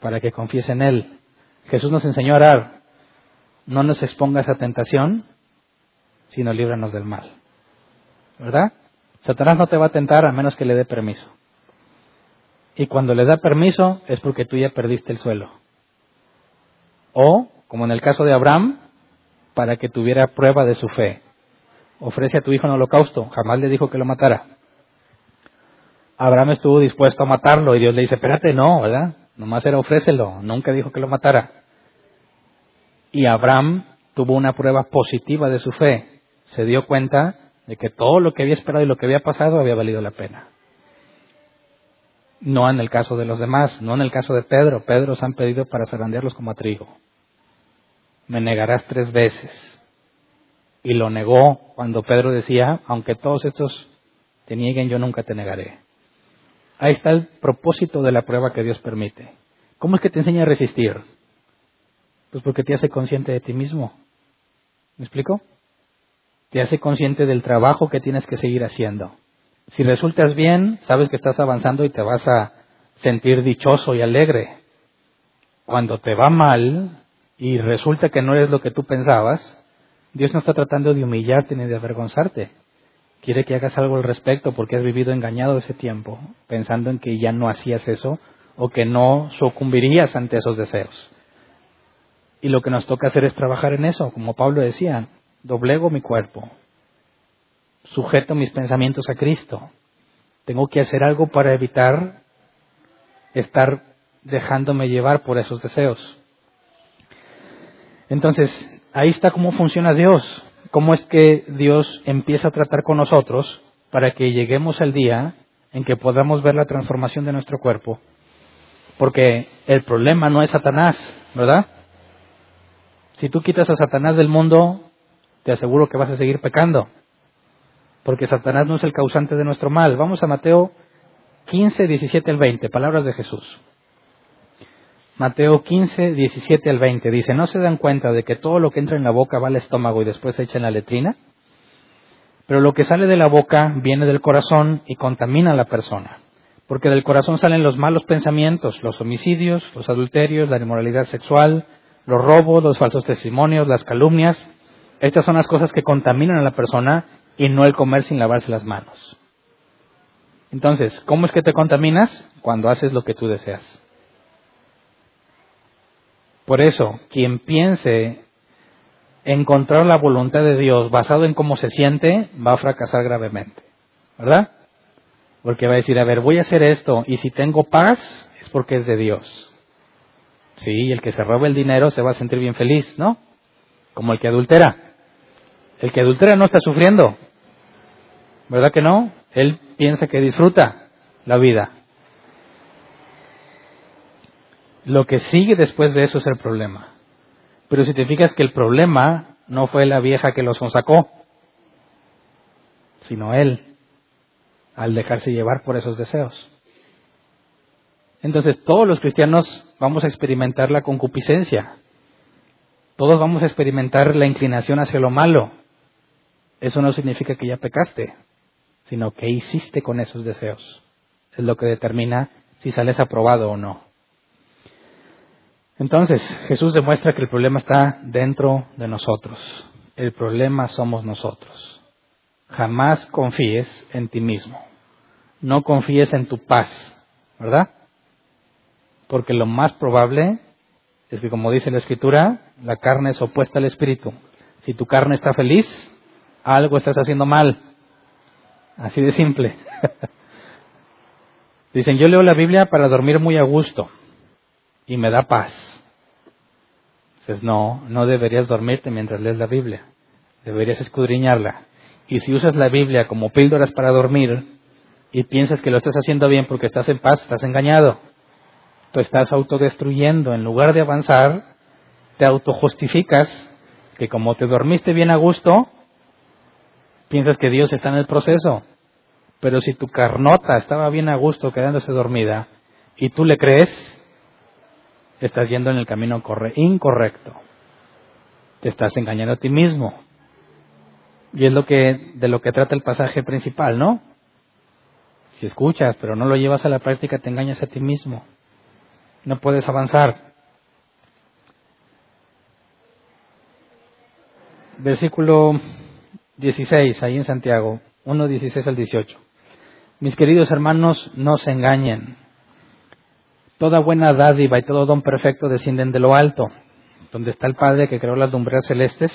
Para que confíes en Él. Jesús nos enseñó a orar. No nos expongas a tentación, sino líbranos del mal. ¿Verdad? Satanás no te va a tentar a menos que le dé permiso. Y cuando le da permiso es porque tú ya perdiste el suelo. O, como en el caso de Abraham, para que tuviera prueba de su fe. ofrece a tu hijo en holocausto, jamás le dijo que lo matara. Abraham estuvo dispuesto a matarlo y Dios le dice, espérate, no, ¿verdad? Nomás era ofrécelo, nunca dijo que lo matara. Y Abraham tuvo una prueba positiva de su fe. Se dio cuenta de que todo lo que había esperado y lo que había pasado había valido la pena. No en el caso de los demás, no en el caso de Pedro. Pedro se han pedido para zarandearlos como a trigo. Me negarás tres veces. Y lo negó cuando Pedro decía, aunque todos estos te nieguen, yo nunca te negaré. Ahí está el propósito de la prueba que Dios permite. ¿Cómo es que te enseña a resistir? Pues porque te hace consciente de ti mismo. ¿Me explico? Te hace consciente del trabajo que tienes que seguir haciendo. Si resultas bien, sabes que estás avanzando y te vas a sentir dichoso y alegre. Cuando te va mal y resulta que no eres lo que tú pensabas, Dios no está tratando de humillarte ni de avergonzarte. Quiere que hagas algo al respecto porque has vivido engañado ese tiempo, pensando en que ya no hacías eso o que no sucumbirías ante esos deseos. Y lo que nos toca hacer es trabajar en eso, como Pablo decía, doblego mi cuerpo, sujeto mis pensamientos a Cristo. Tengo que hacer algo para evitar estar dejándome llevar por esos deseos. Entonces, ahí está cómo funciona Dios, cómo es que Dios empieza a tratar con nosotros para que lleguemos al día en que podamos ver la transformación de nuestro cuerpo. Porque el problema no es Satanás, ¿verdad? Si tú quitas a Satanás del mundo, te aseguro que vas a seguir pecando porque Satanás no es el causante de nuestro mal. Vamos a Mateo 15, 17 al 20, palabras de Jesús. Mateo 15, 17 al 20 dice, ¿no se dan cuenta de que todo lo que entra en la boca va al estómago y después se echa en la letrina? Pero lo que sale de la boca viene del corazón y contamina a la persona. Porque del corazón salen los malos pensamientos, los homicidios, los adulterios, la inmoralidad sexual, los robos, los falsos testimonios, las calumnias. Estas son las cosas que contaminan a la persona y no el comer sin lavarse las manos. Entonces, ¿cómo es que te contaminas? Cuando haces lo que tú deseas. Por eso, quien piense encontrar la voluntad de Dios basado en cómo se siente, va a fracasar gravemente. ¿Verdad? Porque va a decir, a ver, voy a hacer esto y si tengo paz es porque es de Dios. Sí, el que se roba el dinero se va a sentir bien feliz, ¿no? Como el que adultera. El que adultera no está sufriendo, ¿Verdad que no? Él piensa que disfruta la vida. Lo que sigue después de eso es el problema. Pero si te fijas que el problema no fue la vieja que los sacó, sino él, al dejarse llevar por esos deseos. Entonces todos los cristianos vamos a experimentar la concupiscencia. Todos vamos a experimentar la inclinación hacia lo malo. Eso no significa que ya pecaste sino qué hiciste con esos deseos. Es lo que determina si sales aprobado o no. Entonces, Jesús demuestra que el problema está dentro de nosotros. El problema somos nosotros. Jamás confíes en ti mismo. No confíes en tu paz, ¿verdad? Porque lo más probable es que, como dice la Escritura, la carne es opuesta al Espíritu. Si tu carne está feliz, algo estás haciendo mal. Así de simple. Dicen, yo leo la Biblia para dormir muy a gusto y me da paz. Dices, no, no deberías dormirte mientras lees la Biblia. Deberías escudriñarla. Y si usas la Biblia como píldoras para dormir y piensas que lo estás haciendo bien porque estás en paz, estás engañado. Tú estás autodestruyendo. En lugar de avanzar, te autojustificas que como te dormiste bien a gusto, piensas que Dios está en el proceso. Pero si tu carnota estaba bien a gusto quedándose dormida y tú le crees, estás yendo en el camino incorrecto. Te estás engañando a ti mismo. Y es lo que, de lo que trata el pasaje principal, ¿no? Si escuchas, pero no lo llevas a la práctica, te engañas a ti mismo. No puedes avanzar. Versículo 16, ahí en Santiago, 1, 16 al 18. Mis queridos hermanos, no se engañen. Toda buena dádiva y todo don perfecto descienden de lo alto, donde está el Padre que creó las lumbreras celestes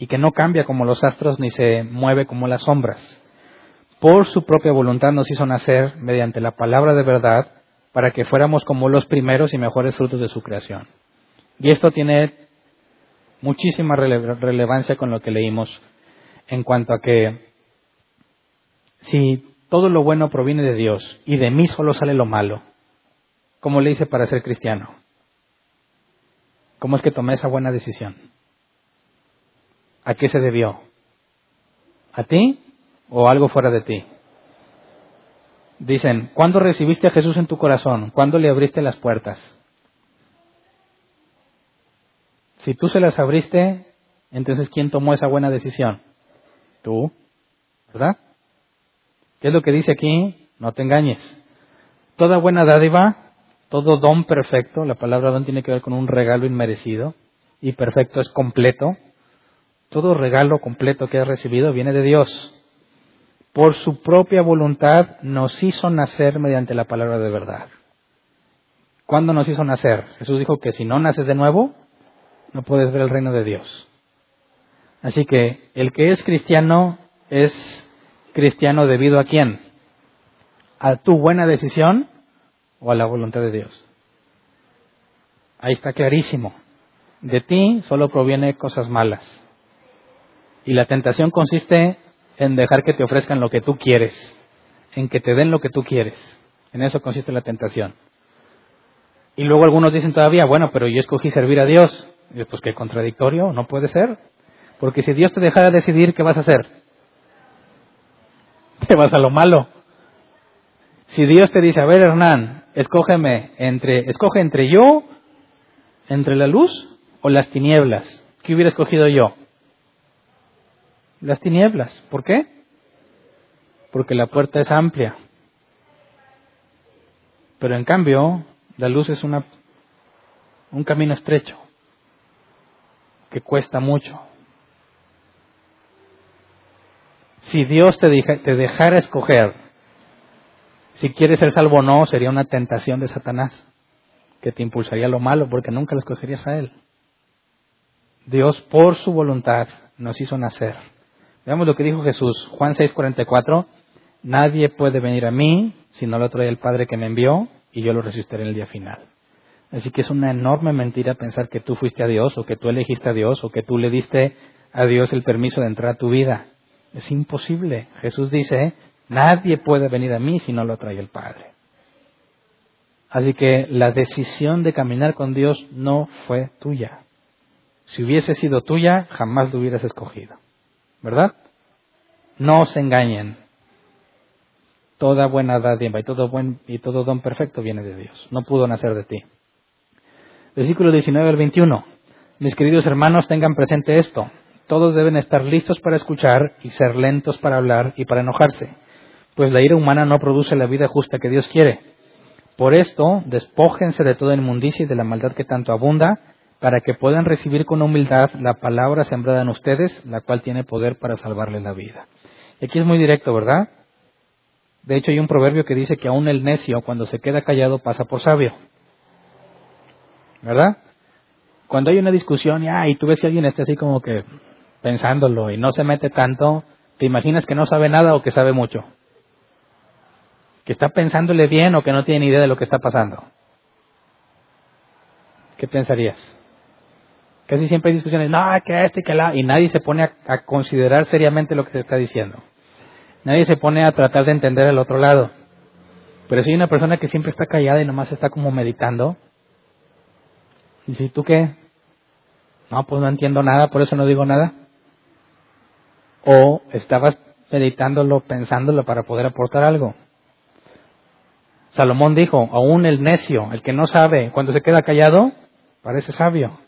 y que no cambia como los astros ni se mueve como las sombras. Por su propia voluntad nos hizo nacer mediante la palabra de verdad para que fuéramos como los primeros y mejores frutos de su creación. Y esto tiene muchísima relevancia con lo que leímos en cuanto a que si todo lo bueno proviene de Dios y de mí solo sale lo malo, ¿cómo le hice para ser cristiano? ¿Cómo es que tomé esa buena decisión? ¿A qué se debió? ¿A ti o algo fuera de ti? Dicen, ¿cuándo recibiste a Jesús en tu corazón? ¿Cuándo le abriste las puertas? Si tú se las abriste, entonces ¿quién tomó esa buena decisión? Tú, ¿verdad? ¿Qué es lo que dice aquí? No te engañes. Toda buena dádiva, todo don perfecto, la palabra don tiene que ver con un regalo inmerecido, y perfecto es completo. Todo regalo completo que has recibido viene de Dios. Por su propia voluntad nos hizo nacer mediante la palabra de verdad. ¿Cuándo nos hizo nacer? Jesús dijo que si no naces de nuevo, no puedes ver el reino de Dios. Así que el que es cristiano es cristiano debido a quién? ¿A tu buena decisión o a la voluntad de Dios? Ahí está clarísimo. De ti solo proviene cosas malas. Y la tentación consiste en dejar que te ofrezcan lo que tú quieres, en que te den lo que tú quieres. En eso consiste la tentación. Y luego algunos dicen todavía, bueno, pero yo escogí servir a Dios. Y pues qué contradictorio, no puede ser. Porque si Dios te dejara decidir, ¿qué vas a hacer? Te vas a lo malo. Si Dios te dice, a ver Hernán, escógeme entre, escoge entre yo, entre la luz o las tinieblas, ¿qué hubiera escogido yo? Las tinieblas. ¿Por qué? Porque la puerta es amplia. Pero en cambio, la luz es un camino estrecho que cuesta mucho. Si Dios te, te dejara escoger si quieres ser salvo o no, sería una tentación de Satanás que te impulsaría a lo malo porque nunca lo escogerías a Él. Dios, por su voluntad, nos hizo nacer. Veamos lo que dijo Jesús, Juan 6:44, nadie puede venir a mí si no lo trae el Padre que me envió y yo lo resistiré en el día final. Así que es una enorme mentira pensar que tú fuiste a Dios o que tú elegiste a Dios o que tú le diste a Dios el permiso de entrar a tu vida. Es imposible. Jesús dice, nadie puede venir a mí si no lo trae el Padre. Así que la decisión de caminar con Dios no fue tuya. Si hubiese sido tuya, jamás lo hubieras escogido. ¿Verdad? No se engañen. Toda buena dádiva y todo, buen, y todo don perfecto viene de Dios. No pudo nacer de ti. Versículo 19 al 21. Mis queridos hermanos, tengan presente esto. Todos deben estar listos para escuchar y ser lentos para hablar y para enojarse, pues la ira humana no produce la vida justa que Dios quiere. Por esto, despójense de toda inmundicia y de la maldad que tanto abunda, para que puedan recibir con humildad la palabra sembrada en ustedes, la cual tiene poder para salvarles la vida. Y aquí es muy directo, ¿verdad? De hecho, hay un proverbio que dice que aún el necio, cuando se queda callado, pasa por sabio. ¿verdad? Cuando hay una discusión y, ah, y tú ves que alguien está así como que pensándolo y no se mete tanto, te imaginas que no sabe nada o que sabe mucho. Que está pensándole bien o que no tiene ni idea de lo que está pasando. ¿Qué pensarías? Casi siempre hay discusiones, no, que este, que la, y nadie se pone a, a, considerar seriamente lo que se está diciendo. Nadie se pone a tratar de entender el otro lado. Pero si hay una persona que siempre está callada y nomás está como meditando, y si tú qué? No, pues no entiendo nada, por eso no digo nada. O estabas meditándolo, pensándolo para poder aportar algo. Salomón dijo, aún el necio, el que no sabe, cuando se queda callado, parece sabio.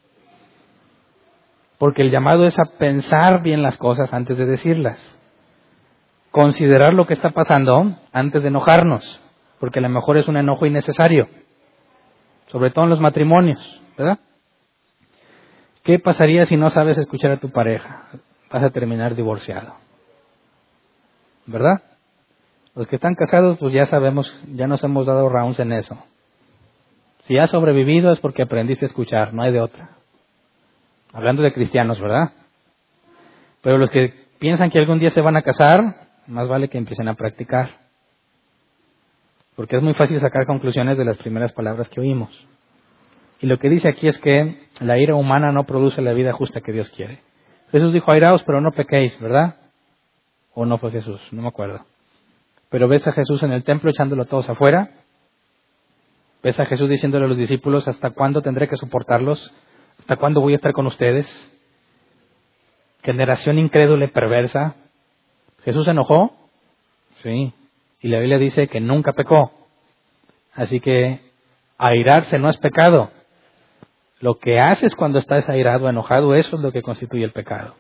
Porque el llamado es a pensar bien las cosas antes de decirlas. Considerar lo que está pasando antes de enojarnos, porque a lo mejor es un enojo innecesario, sobre todo en los matrimonios. ¿verdad? ¿Qué pasaría si no sabes escuchar a tu pareja? Vas a terminar divorciado. ¿Verdad? Los que están casados, pues ya sabemos, ya nos hemos dado rounds en eso. Si has sobrevivido es porque aprendiste a escuchar, no hay de otra. Hablando de cristianos, ¿verdad? Pero los que piensan que algún día se van a casar, más vale que empiecen a practicar. Porque es muy fácil sacar conclusiones de las primeras palabras que oímos. Y lo que dice aquí es que la ira humana no produce la vida justa que Dios quiere. Jesús dijo, airaos, pero no pequéis, ¿verdad? ¿O no fue Jesús? No me acuerdo. Pero ves a Jesús en el templo echándolo a todos afuera. Ves a Jesús diciéndole a los discípulos, ¿hasta cuándo tendré que soportarlos? ¿Hasta cuándo voy a estar con ustedes? Generación incrédula y perversa. ¿Jesús se enojó? Sí. Y la Biblia dice que nunca pecó. Así que airarse no es pecado. Lo que haces cuando estás airado, enojado, eso es lo que constituye el pecado.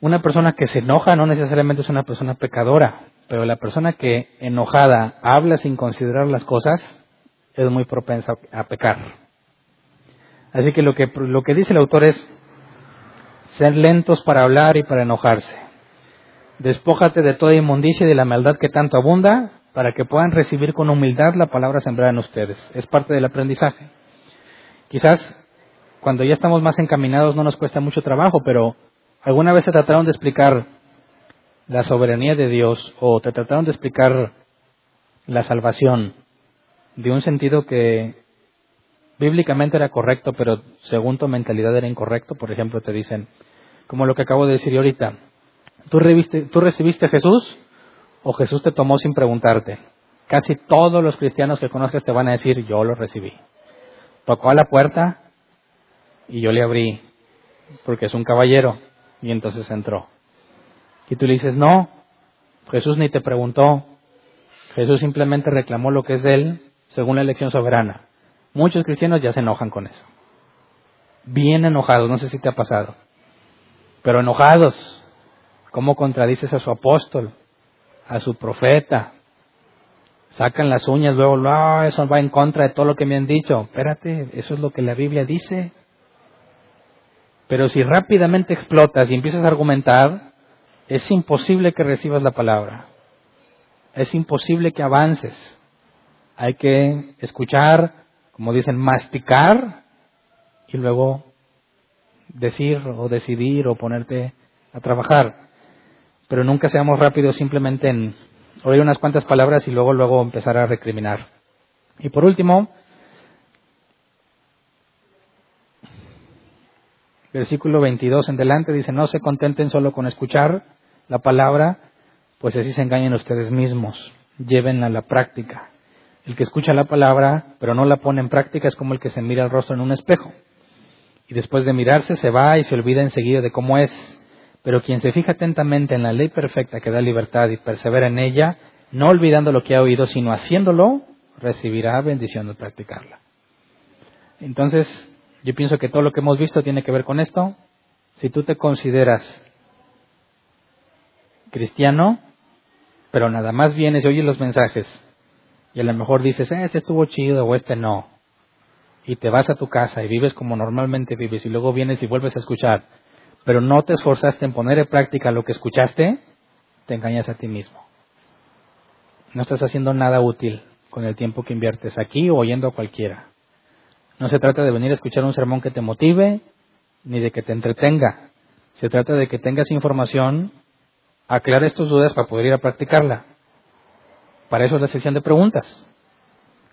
Una persona que se enoja no necesariamente es una persona pecadora, pero la persona que enojada habla sin considerar las cosas es muy propensa a pecar. Así que lo que, lo que dice el autor es ser lentos para hablar y para enojarse. Despójate de toda inmundicia y de la maldad que tanto abunda para que puedan recibir con humildad la palabra sembrada en ustedes. Es parte del aprendizaje. Quizás cuando ya estamos más encaminados no nos cuesta mucho trabajo, pero ¿alguna vez te trataron de explicar la soberanía de Dios o te trataron de explicar la salvación de un sentido que bíblicamente era correcto, pero según tu mentalidad era incorrecto? Por ejemplo, te dicen, como lo que acabo de decir ahorita, ¿tú, ¿tú recibiste a Jesús o Jesús te tomó sin preguntarte? Casi todos los cristianos que conozcas te van a decir, yo lo recibí tocó a la puerta y yo le abrí, porque es un caballero, y entonces entró. Y tú le dices, no, Jesús ni te preguntó, Jesús simplemente reclamó lo que es él según la elección soberana. Muchos cristianos ya se enojan con eso. Bien enojados, no sé si te ha pasado. Pero enojados, ¿cómo contradices a su apóstol, a su profeta, sacan las uñas, luego, no, eso va en contra de todo lo que me han dicho. Espérate, eso es lo que la Biblia dice. Pero si rápidamente explotas y empiezas a argumentar, es imposible que recibas la palabra. Es imposible que avances. Hay que escuchar, como dicen, masticar y luego decir o decidir o ponerte a trabajar. Pero nunca seamos rápidos simplemente en oír unas cuantas palabras y luego, luego empezar a recriminar. Y por último, versículo 22 en delante dice, no se contenten solo con escuchar la palabra, pues así se engañan ustedes mismos, llévenla a la práctica. El que escucha la palabra, pero no la pone en práctica, es como el que se mira el rostro en un espejo. Y después de mirarse se va y se olvida enseguida de cómo es. Pero quien se fija atentamente en la ley perfecta que da libertad y persevera en ella, no olvidando lo que ha oído, sino haciéndolo, recibirá bendición de practicarla. Entonces, yo pienso que todo lo que hemos visto tiene que ver con esto. Si tú te consideras cristiano, pero nada más vienes y oyes los mensajes, y a lo mejor dices, eh, este estuvo chido o este no, y te vas a tu casa y vives como normalmente vives, y luego vienes y vuelves a escuchar, pero no te esforzaste en poner en práctica lo que escuchaste, te engañas a ti mismo. No estás haciendo nada útil con el tiempo que inviertes aquí o oyendo a cualquiera. No se trata de venir a escuchar un sermón que te motive ni de que te entretenga. Se trata de que tengas información, aclares tus dudas para poder ir a practicarla. Para eso es la sección de preguntas.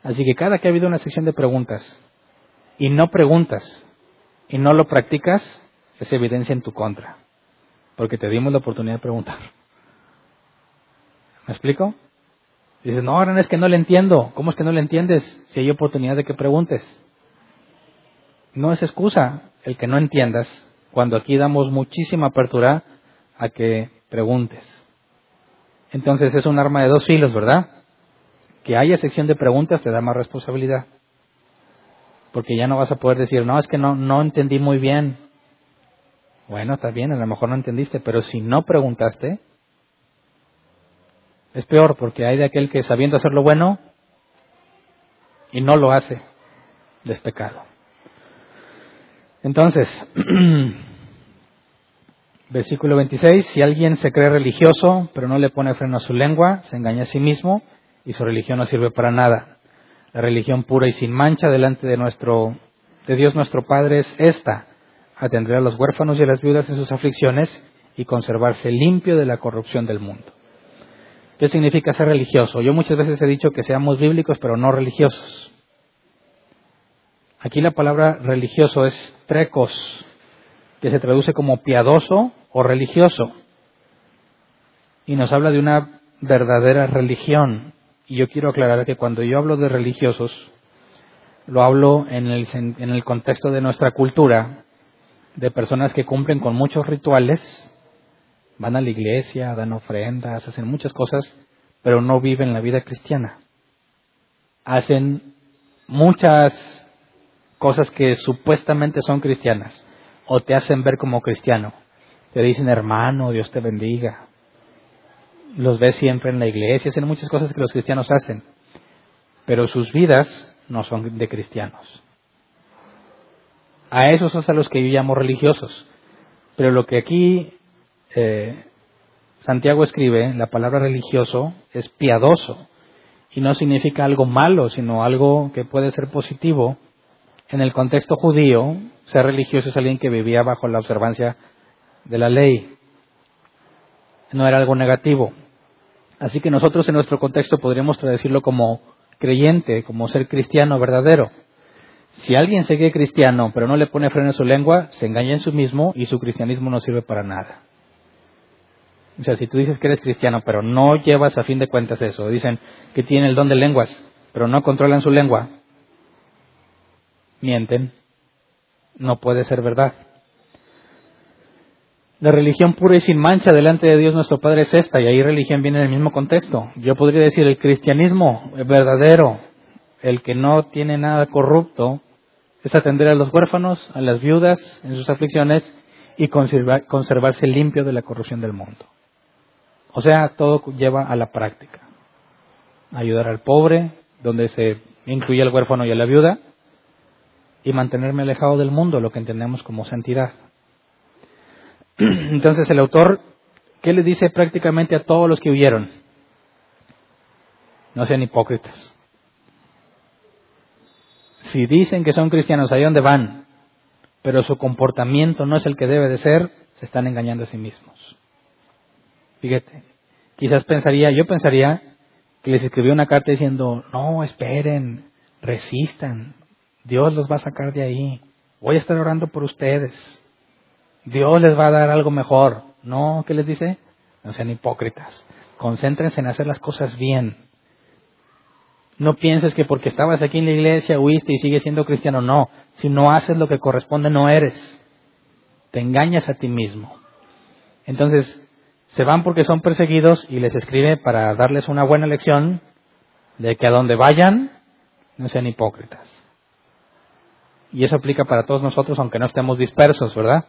Así que cada que ha habido una sección de preguntas y no preguntas y no lo practicas, es evidencia en tu contra, porque te dimos la oportunidad de preguntar. ¿Me explico? Dices, no, ahora es que no le entiendo. ¿Cómo es que no le entiendes si hay oportunidad de que preguntes? No es excusa el que no entiendas cuando aquí damos muchísima apertura a que preguntes. Entonces es un arma de dos filos, ¿verdad? Que haya sección de preguntas te da más responsabilidad. Porque ya no vas a poder decir, no, es que no, no entendí muy bien. Bueno, está bien, a lo mejor no entendiste, pero si no preguntaste, es peor porque hay de aquel que sabiendo hacer lo bueno y no lo hace, es pecado. Entonces, versículo 26, si alguien se cree religioso pero no le pone freno a su lengua, se engaña a sí mismo y su religión no sirve para nada. La religión pura y sin mancha delante de nuestro de Dios nuestro Padre es esta, atender a los huérfanos y a las viudas en sus aflicciones y conservarse limpio de la corrupción del mundo. ¿Qué significa ser religioso? Yo muchas veces he dicho que seamos bíblicos pero no religiosos. Aquí la palabra religioso es trecos, que se traduce como piadoso o religioso. Y nos habla de una verdadera religión. Y yo quiero aclarar que cuando yo hablo de religiosos, lo hablo en el, en el contexto de nuestra cultura, de personas que cumplen con muchos rituales, van a la iglesia, dan ofrendas, hacen muchas cosas, pero no viven la vida cristiana. Hacen muchas cosas que supuestamente son cristianas o te hacen ver como cristiano. Te dicen hermano, Dios te bendiga. Los ves siempre en la iglesia, hacen muchas cosas que los cristianos hacen, pero sus vidas no son de cristianos. A esos son a los que yo llamo religiosos. Pero lo que aquí eh, Santiago escribe, la palabra religioso es piadoso y no significa algo malo, sino algo que puede ser positivo. En el contexto judío, ser religioso es alguien que vivía bajo la observancia de la ley. No era algo negativo. Así que nosotros en nuestro contexto podríamos traducirlo como creyente, como ser cristiano verdadero. Si alguien se cree cristiano pero no le pone freno en su lengua, se engaña en sí mismo y su cristianismo no sirve para nada. O sea, si tú dices que eres cristiano, pero no llevas a fin de cuentas eso, dicen que tiene el don de lenguas, pero no controlan su lengua, mienten, no puede ser verdad. La religión pura y sin mancha delante de Dios nuestro Padre es esta, y ahí religión viene en el mismo contexto. Yo podría decir el cristianismo verdadero, el que no tiene nada corrupto, es atender a los huérfanos, a las viudas en sus aflicciones y conservarse limpio de la corrupción del mundo. O sea, todo lleva a la práctica. Ayudar al pobre, donde se incluye al huérfano y a la viuda, y mantenerme alejado del mundo, lo que entendemos como santidad. Entonces el autor, ¿qué le dice prácticamente a todos los que huyeron? No sean hipócritas. Si dicen que son cristianos, ahí donde van, pero su comportamiento no es el que debe de ser, se están engañando a sí mismos. Fíjate, quizás pensaría, yo pensaría que les escribió una carta diciendo, no, esperen, resistan, Dios los va a sacar de ahí, voy a estar orando por ustedes, Dios les va a dar algo mejor. No, ¿qué les dice? No sean hipócritas, concéntrense en hacer las cosas bien. No pienses que porque estabas aquí en la iglesia huiste y sigues siendo cristiano, no. Si no haces lo que corresponde, no eres. Te engañas a ti mismo. Entonces, se van porque son perseguidos y les escribe para darles una buena lección de que a donde vayan no sean hipócritas. Y eso aplica para todos nosotros aunque no estemos dispersos, ¿verdad?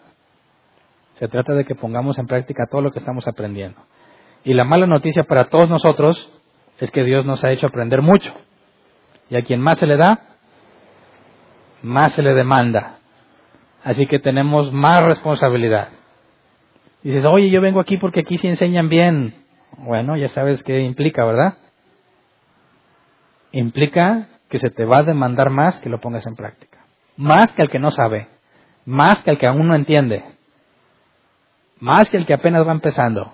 Se trata de que pongamos en práctica todo lo que estamos aprendiendo. Y la mala noticia para todos nosotros es que Dios nos ha hecho aprender mucho. Y a quien más se le da, más se le demanda. Así que tenemos más responsabilidad. Dices, oye, yo vengo aquí porque aquí se enseñan bien. Bueno, ya sabes qué implica, ¿verdad? Implica que se te va a demandar más que lo pongas en práctica. Más que al que no sabe. Más que al que aún no entiende. Más que al que apenas va empezando.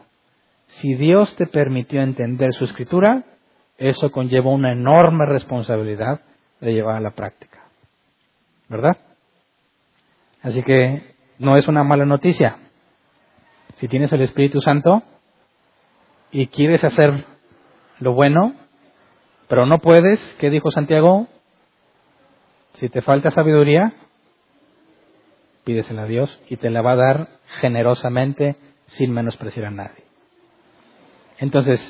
Si Dios te permitió entender su escritura, eso conlleva una enorme responsabilidad de llevar a la práctica. ¿Verdad? Así que no es una mala noticia si tienes el Espíritu Santo y quieres hacer lo bueno, pero no puedes, ¿qué dijo Santiago? Si te falta sabiduría, pídesela a Dios y te la va a dar generosamente sin menospreciar a nadie. Entonces,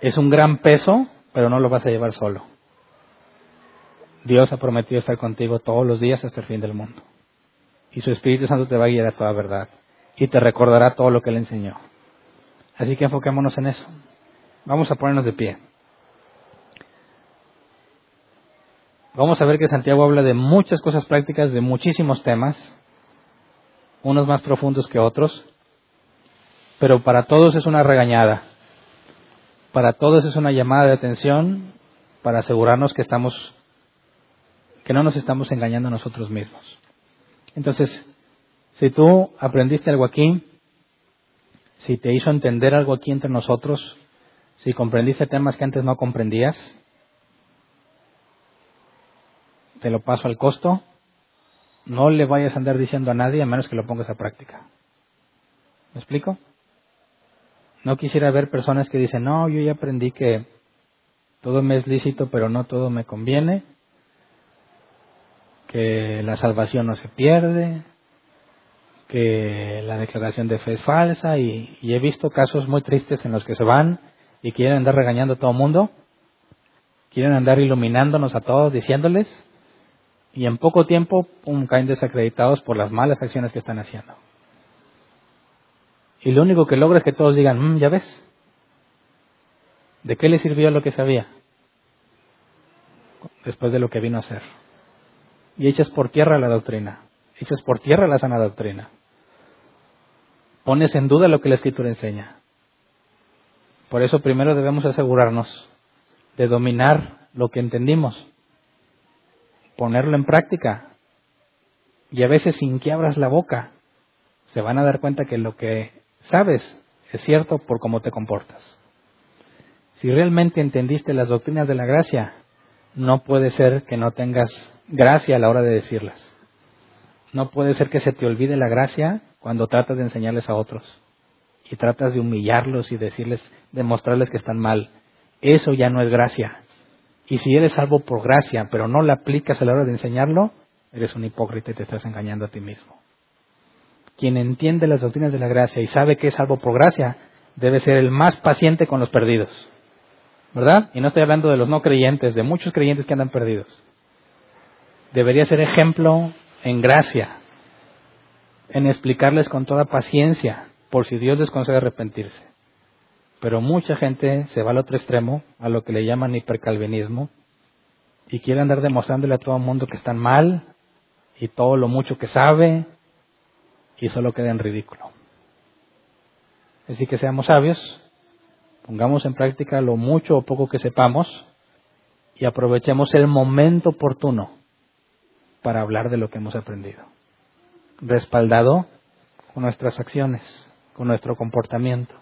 es un gran peso, pero no lo vas a llevar solo. Dios ha prometido estar contigo todos los días hasta el fin del mundo. Y su Espíritu Santo te va a guiar a toda verdad y te recordará todo lo que le enseñó. Así que enfoquémonos en eso. Vamos a ponernos de pie. Vamos a ver que Santiago habla de muchas cosas prácticas, de muchísimos temas, unos más profundos que otros, pero para todos es una regañada, para todos es una llamada de atención para asegurarnos que estamos, que no nos estamos engañando a nosotros mismos. Entonces, Si tú aprendiste algo aquí, si te hizo entender algo aquí entre nosotros, si comprendiste temas que antes no comprendías, te lo paso al costo, no le vayas a andar diciendo a nadie a menos que lo pongas a práctica. ¿Me explico? No quisiera ver personas que dicen, no, yo ya aprendí que todo me es lícito, pero no todo me conviene, que la salvación no se pierde, que la declaración de fe es falsa, y, he visto casos muy tristes en los que se van y quieren andar regañando a todo el mundo, quieren andar iluminándonos a todos, diciéndoles, y en poco tiempo caen desacreditados por las malas acciones que están haciendo. Y lo único que logra es que todos digan, mm, ya ves, ¿de qué le sirvió lo que sabía? Después de lo que vino a hacer. Y echas por tierra la doctrina, echas por tierra la sana doctrina. Pones en duda lo que la escritura enseña. Por eso primero debemos asegurarnos de dominar lo que entendimos, ponerlo en práctica. Y a veces sin que abras la boca, se van a dar cuenta que lo que sabes es cierto por cómo te comportas. Si realmente entendiste las doctrinas de la gracia, no puede ser que no tengas gracia a la hora de decirlas. No puede ser que se te olvide la gracia cuando tratas de enseñarles a otros y tratas de humillarlos y decirles, demostrarles que están mal. Eso ya no es gracia. Y si eres salvo por gracia, pero no la aplicas a la hora de enseñarlo, eres un hipócrita y te estás engañando a ti mismo quien entiende las doctrinas de la gracia y sabe que es salvo por gracia, debe ser el más paciente con los perdidos. ¿Verdad? Y no estoy hablando de los no creyentes, de muchos creyentes que andan perdidos. Debería ser ejemplo en gracia, en explicarles con toda paciencia, por si Dios les concede arrepentirse. Pero mucha gente se va al otro extremo, a lo que le llaman hipercalvinismo, y quiere andar demostrándole a todo el mundo que están mal, y todo lo mucho que sabe, y solo queda en ridículo. Así que seamos sabios, pongamos en práctica lo mucho o poco que sepamos y aprovechemos el momento oportuno para hablar de lo que hemos aprendido, respaldado con nuestras acciones, con nuestro comportamiento.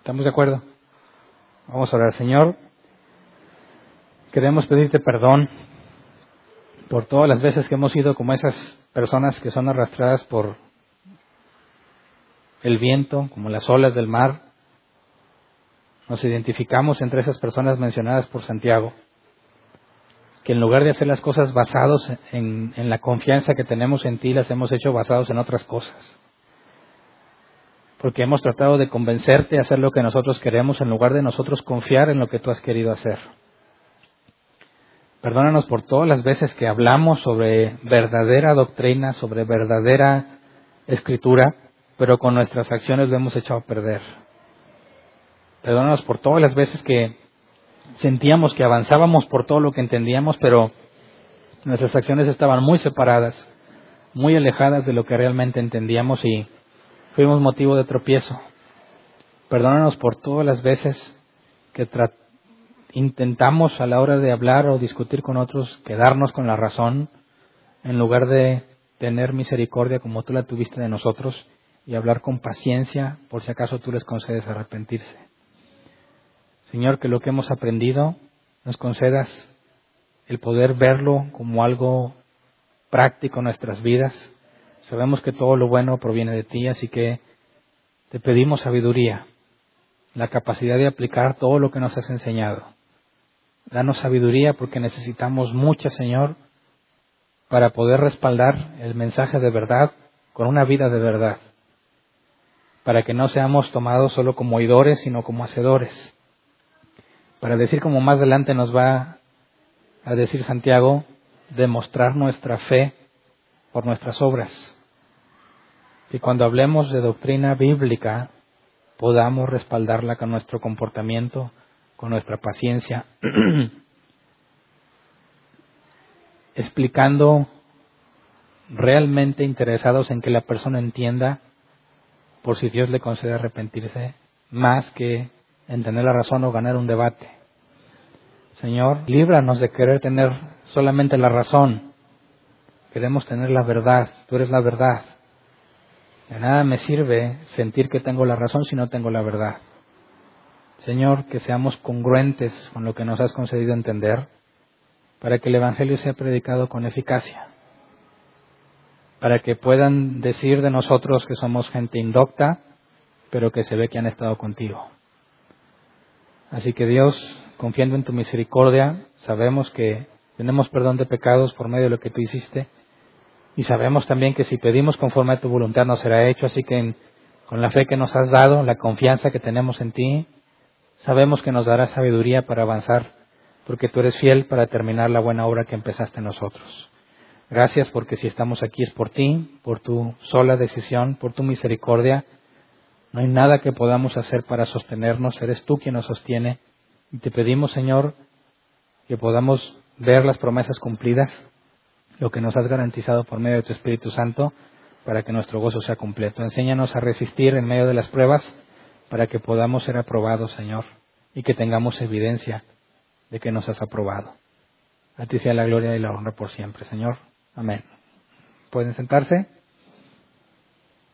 ¿Estamos de acuerdo? Vamos a orar, Señor. Queremos pedirte perdón por todas las veces que hemos sido como esas personas que son arrastradas por el viento, como las olas del mar. Nos identificamos entre esas personas mencionadas por Santiago, que en lugar de hacer las cosas basados en, en la confianza que tenemos en ti, las hemos hecho basados en otras cosas. Porque hemos tratado de convencerte a hacer lo que nosotros queremos en lugar de nosotros confiar en lo que tú has querido hacer. Perdónanos por todas las veces que hablamos sobre verdadera doctrina, sobre verdadera escritura, pero con nuestras acciones lo hemos echado a perder. Perdónanos por todas las veces que sentíamos que avanzábamos por todo lo que entendíamos, pero nuestras acciones estaban muy separadas, muy alejadas de lo que realmente entendíamos y fuimos motivo de tropiezo. Perdónanos por todas las veces que intentamos a la hora de hablar o discutir con otros quedarnos con la razón en lugar de tener misericordia como tú la tuviste de nosotros y hablar con paciencia por si acaso tú les concedes arrepentirse. Señor, que lo que hemos aprendido nos concedas el poder verlo como algo práctico en nuestras vidas. Sabemos que todo lo bueno proviene de ti, así que te pedimos sabiduría, la capacidad de aplicar todo lo que nos has enseñado. Danos sabiduría porque necesitamos mucha, Señor, para poder respaldar el mensaje de verdad con una vida de verdad. Para que no seamos tomados solo como oidores, sino como hacedores. Para decir como más adelante nos va a decir Santiago, demostrar nuestra fe por nuestras obras. Y cuando hablemos de doctrina bíblica, podamos respaldarla con nuestro comportamiento con nuestra paciencia, explicando realmente interesados en que la persona entienda por si Dios le concede arrepentirse, más que en tener la razón o ganar un debate. Señor, líbranos de querer tener solamente la razón Queremos tener la verdad. Tú eres la verdad. De nada me sirve sentir que tengo la razón si no tengo la verdad. Señor, que seamos congruentes con lo que nos has concedido entender, para que el Evangelio sea predicado con eficacia, para que puedan decir de nosotros que somos gente indocta, pero que se ve que han estado contigo. Así que Dios, confiando en tu misericordia, sabemos que tenemos perdón de pecados por medio de lo que tú hiciste y sabemos también que si pedimos conforme a tu voluntad nos será hecho, así que con la fe que nos has dado, la confianza que tenemos en ti, Sabemos que nos dará sabiduría para avanzar, porque tú eres fiel para terminar la buena obra que empezaste en nosotros. Gracias porque si estamos aquí es por ti, por tu sola decisión, por tu misericordia. No hay nada que podamos hacer para sostenernos, eres tú quien nos sostiene. Y te pedimos, Señor, que podamos ver las promesas cumplidas, lo que nos has garantizado por medio de tu Espíritu Santo, para que nuestro gozo sea completo. Enséñanos a resistir en medio de las pruebas para que podamos ser aprobados, Señor, y que tengamos evidencia de que nos has aprobado. A ti sea la gloria y la honra por siempre, Señor. Amén. ¿Pueden sentarse?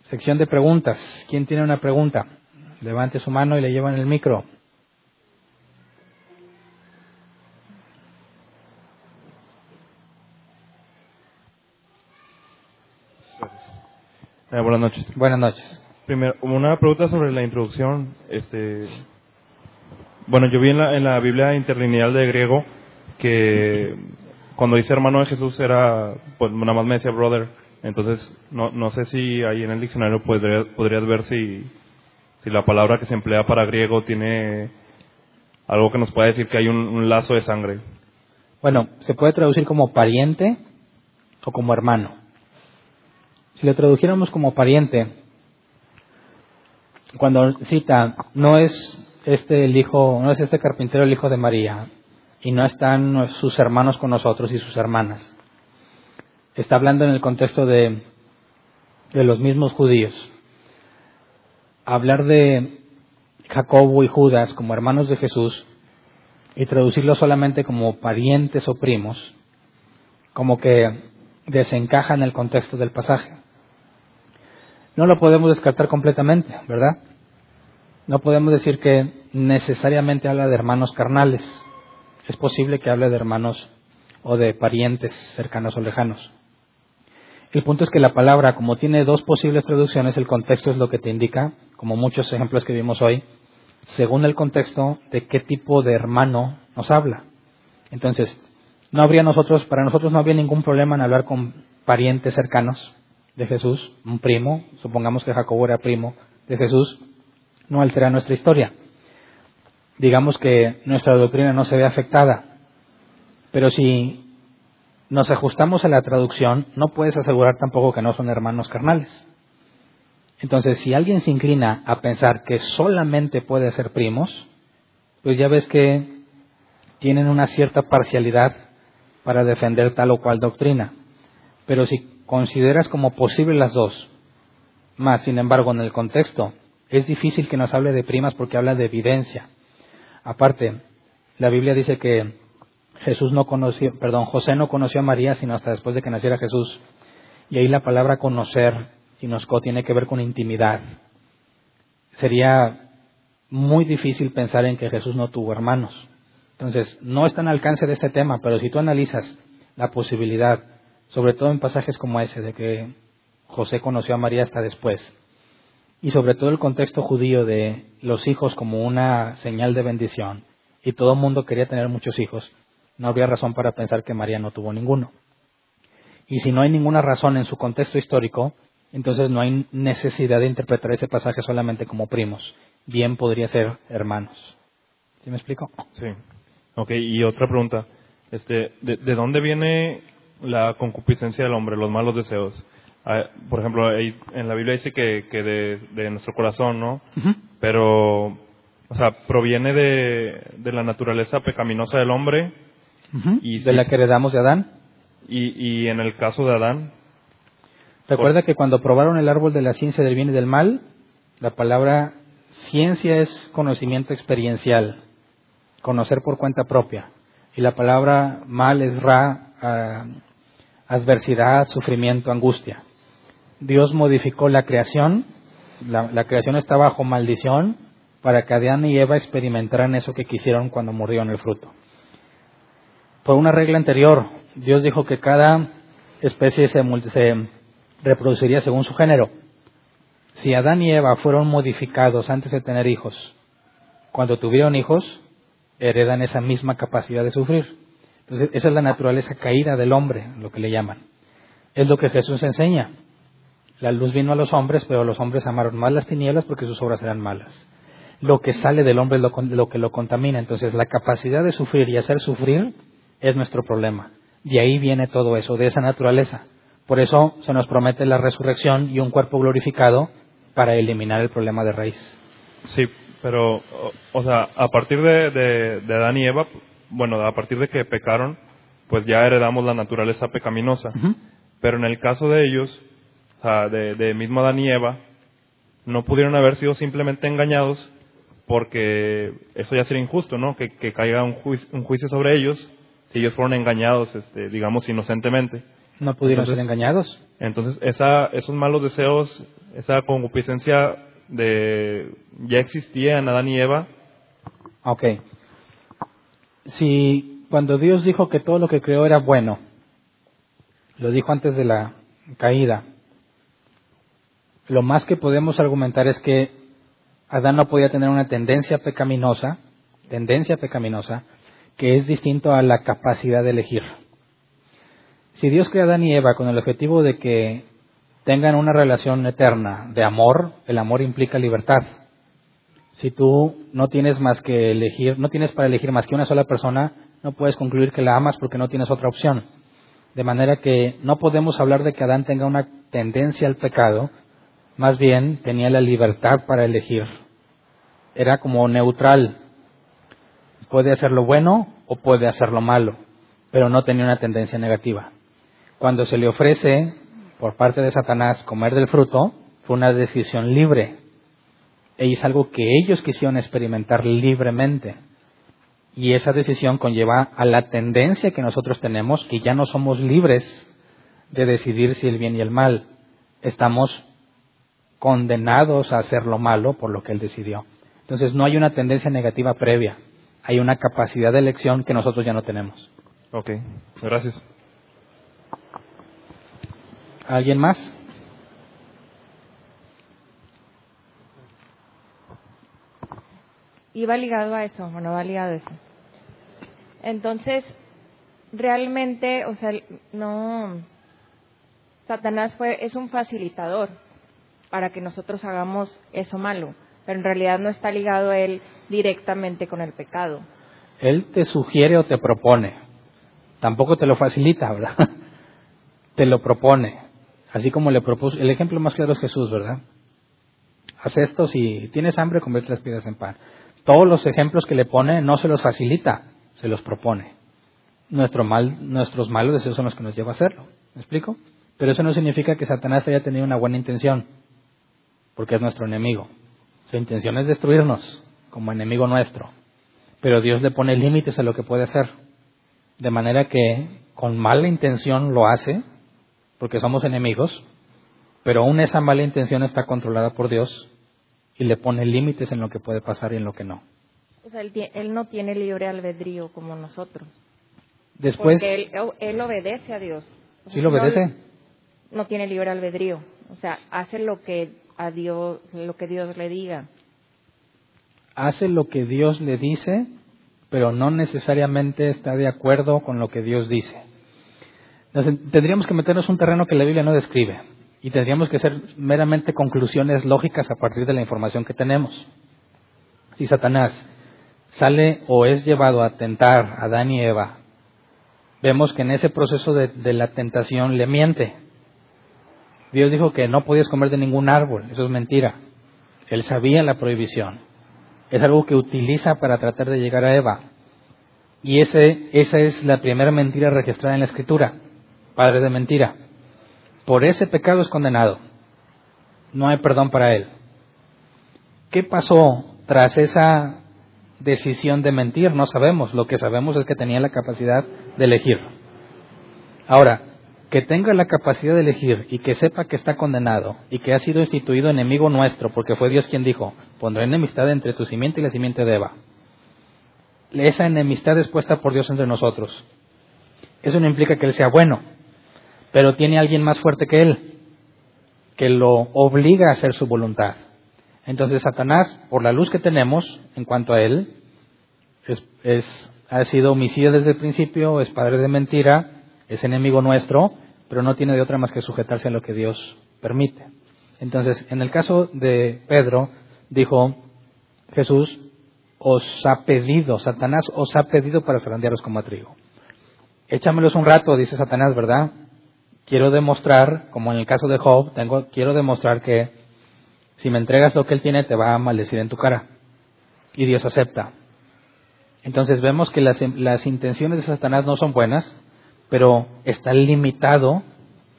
Sección de preguntas. ¿Quién tiene una pregunta? Levante su mano y le llevan el micro. Eh, buenas noches. Buenas noches. Primero, una pregunta sobre la introducción. Este, bueno, yo vi en la, en la Biblia interlineal de griego que cuando dice hermano de Jesús era, pues nada más me decía brother. Entonces, no, no sé si ahí en el diccionario podrías ver si, si la palabra que se emplea para griego tiene algo que nos pueda decir que hay un, un lazo de sangre. Bueno, se puede traducir como pariente o como hermano. Si lo tradujéramos como pariente, cuando cita, no es este el hijo, no es este carpintero el hijo de María, y no están sus hermanos con nosotros y sus hermanas. Está hablando en el contexto de, de los mismos judíos. Hablar de Jacobo y Judas como hermanos de Jesús y traducirlo solamente como parientes o primos, como que desencaja en el contexto del pasaje no lo podemos descartar completamente, ¿verdad? No podemos decir que necesariamente habla de hermanos carnales. Es posible que hable de hermanos o de parientes cercanos o lejanos. El punto es que la palabra, como tiene dos posibles traducciones, el contexto es lo que te indica, como muchos ejemplos que vimos hoy, según el contexto de qué tipo de hermano nos habla. Entonces, no habría nosotros, para nosotros no había ningún problema en hablar con parientes cercanos, de Jesús, un primo, supongamos que Jacobo era primo de Jesús, no altera nuestra historia. Digamos que nuestra doctrina no se ve afectada, pero si nos ajustamos a la traducción, no puedes asegurar tampoco que no son hermanos carnales. Entonces, si alguien se inclina a pensar que solamente puede ser primos, pues ya ves que tienen una cierta parcialidad para defender tal o cual doctrina. Pero si consideras como posible las dos. Más, sin embargo, en el contexto, es difícil que nos hable de primas porque habla de evidencia. Aparte, la Biblia dice que Jesús no conoció, perdón, José no conoció a María sino hasta después de que naciera Jesús. Y ahí la palabra conocer, Inosco, tiene que ver con intimidad. Sería muy difícil pensar en que Jesús no tuvo hermanos. Entonces, no está en alcance de este tema, pero si tú analizas la posibilidad sobre todo en pasajes como ese de que José conoció a María hasta después, y sobre todo el contexto judío de los hijos como una señal de bendición, y todo el mundo quería tener muchos hijos, no habría razón para pensar que María no tuvo ninguno. Y si no hay ninguna razón en su contexto histórico, entonces no hay necesidad de interpretar ese pasaje solamente como primos, bien podría ser hermanos. ¿Sí me explico? Sí. Ok, y otra pregunta. Este, ¿de, dónde viene la concupiscencia del hombre, los malos deseos. Ah, por ejemplo, en la Biblia dice que, de, nuestro corazón, ¿no? Pero, o sea, proviene de, la naturaleza pecaminosa del hombre. y de la que heredamos de Adán. Y, y en el caso de Adán. Recuerda que cuando probaron el árbol de la ciencia del bien y del mal, la palabra ciencia es conocimiento experiencial, conocer por cuenta propia. Y la palabra mal es ra, adversidad, sufrimiento, angustia. Dios modificó la creación, la, creación está bajo maldición para que Adán y Eva experimentaran eso que quisieron cuando murieron el fruto. Por una regla anterior, Dios dijo que cada especie se, se reproduciría según su género. Si Adán y Eva fueron modificados antes de tener hijos, cuando tuvieron hijos, heredan esa misma capacidad de sufrir. Entonces, esa es la naturaleza caída del hombre, lo que le llaman. Es lo que Jesús enseña. La luz vino a los hombres, pero los hombres amaron más las tinieblas porque sus obras eran malas. Lo que sale del hombre es lo, que lo contamina. Entonces, la capacidad de sufrir y hacer sufrir es nuestro problema. De ahí viene todo eso, de esa naturaleza. Por eso se nos promete la resurrección y un cuerpo glorificado para eliminar el problema de raíz. Sí, pero, o, sea, a partir de, de, Adán y Eva, bueno, a partir de que pecaron, pues ya heredamos la naturaleza pecaminosa. Pero en el caso de ellos, o sea, de, de mismo Adán y Eva, no pudieron haber sido simplemente engañados porque eso ya sería injusto, ¿no? Que, que caiga un juicio, un juicio, sobre ellos si ellos fueron engañados, este, digamos, inocentemente. No pudieron ser engañados. Entonces, esa, esos malos deseos, esa concupiscencia de ya existía en Adán y Eva. Ok. Si cuando Dios dijo que todo lo que creó era bueno, lo dijo antes de la caída, lo más que podemos argumentar es que Adán no podía tener una tendencia pecaminosa, tendencia pecaminosa, que es distinto a la capacidad de elegir. Si Dios crea a Adán y Eva con el objetivo de que tengan una relación eterna de amor, el amor implica libertad. Si tú no tienes más que elegir, no tienes para elegir más que una sola persona, no puedes concluir que la amas porque no tienes otra opción. De manera que no podemos hablar de que Adán tenga una tendencia al pecado, más bien tenía la libertad para elegir. Era como neutral. Puede hacer lo bueno o puede hacer lo malo, pero no tenía una tendencia negativa. Cuando se le ofrece por parte de Satanás comer del fruto, fue una decisión libre. Y es algo que ellos quisieron experimentar libremente. Y esa decisión conlleva a la tendencia que nosotros tenemos, que ya no somos libres de decidir si el bien y el mal. Estamos condenados a hacer lo malo por lo que él decidió. Entonces no hay una tendencia negativa previa, hay una capacidad de elección que nosotros ya no tenemos. Ok, gracias. ¿Alguien más? Iba ligado a eso, bueno, va ligado a eso. Entonces, realmente, o sea, no, Satanás fue, es un facilitador para que nosotros hagamos eso malo, pero en realidad no está ligado él directamente con el pecado. Él te sugiere o te propone, tampoco te lo facilita, ¿verdad? te lo propone. Así como le propuso, el ejemplo más claro es Jesús, ¿verdad? Haz esto si tienes hambre, convierte las piedras en pan. Todos los ejemplos que le pone no se los facilita, se los propone. Nuestro mal, nuestros malos deseos son los que nos lleva a hacerlo. ¿Me explico? Pero eso no significa que Satanás haya tenido una buena intención, porque es nuestro enemigo. Su intención es destruirnos como enemigo nuestro. Pero Dios le pone límites a lo que puede hacer. De manera que con mala intención lo hace, porque somos enemigos, pero aún esa mala intención está controlada por Dios y le pone límites en lo que puede pasar y en lo que no. O sea, él, no tiene libre albedrío como nosotros. Después. Porque él, obedece a Dios. ¿Sí lo obedece? No, tiene libre albedrío. O sea, hace lo que a Dios, lo que Dios le diga. Hace lo que Dios le dice, pero no necesariamente está de acuerdo con lo que Dios dice tendríamos que meternos un terreno que la Biblia no describe y tendríamos que hacer meramente conclusiones lógicas a partir de la información que tenemos. Si Satanás sale o es llevado a tentar a Adán y Eva, vemos que en ese proceso de, la tentación le miente. Dios dijo que no podías comer de ningún árbol, eso es mentira. Él sabía la prohibición. Es algo que utiliza para tratar de llegar a Eva. Y ese, esa es la primera mentira registrada en la Escritura padre de mentira. Por ese pecado es condenado. No hay perdón para él. ¿Qué pasó tras esa decisión de mentir? No sabemos. Lo que sabemos es que tenía la capacidad de elegir. Ahora, que tenga la capacidad de elegir y que sepa que está condenado y que ha sido instituido enemigo nuestro, porque fue Dios quien dijo, pondré enemistad entre tu simiente y la simiente de Eva. Esa enemistad es puesta por Dios entre nosotros. Eso no implica que Él sea bueno, pero tiene alguien más fuerte que Él, que lo obliga a hacer su voluntad. Entonces Satanás, por la luz que tenemos en cuanto a Él, ha sido homicida desde el principio, es padre de mentira, es enemigo nuestro, pero no tiene de otra más que sujetarse a lo que Dios permite. Entonces, en el caso de Pedro, dijo Jesús, os ha pedido, Satanás os ha pedido para zarandearos como a trigo. Échamelos un rato, dice Satanás, ¿verdad? Quiero demostrar, como en el caso de Job, tengo, quiero demostrar que si me entregas lo que él tiene, te va a maldecir en tu cara. Y Dios acepta. Entonces vemos que las, las intenciones de Satanás no son buenas, pero está limitado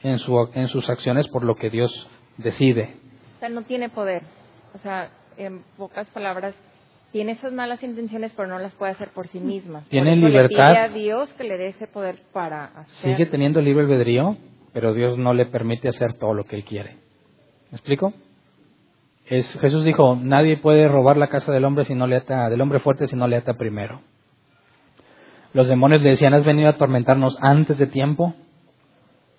en, su, en sus acciones por lo que Dios decide. O sea, no tiene poder. O sea, en pocas palabras, tiene esas malas intenciones, pero no las puede hacer por sí misma. Tiene por libertad. Le pide a Dios que le dé ese poder para hacer. Sigue teniendo libre albedrío, pero Dios no le permite hacer todo lo que él quiere. ¿Me explico? Es, Jesús dijo, nadie puede robar la casa del hombre si no le ata, del hombre fuerte si no le ata primero. Los demonios le decían, has venido a atormentarnos antes de tiempo.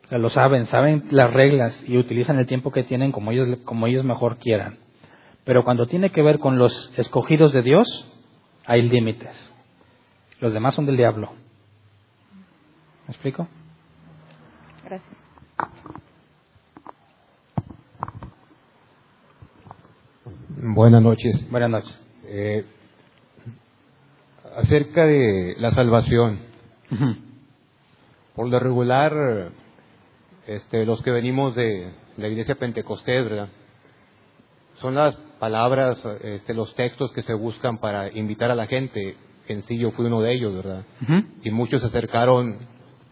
O sea, lo saben, saben las reglas y utilizan el tiempo que tienen como ellos, como ellos mejor quieran. Pero cuando tiene que ver con los escogidos de Dios, hay límites. Los demás son del diablo. ¿Me explico? Gracias. Buenas noches. Buenas noches. Eh, acerca de la salvación. Por lo regular, este, los que venimos de la iglesia pentecostés, ¿verdad? Son las palabras, este, los textos que se buscan para invitar a la gente. En sí yo fui uno de ellos, ¿verdad? Y muchos se acercaron,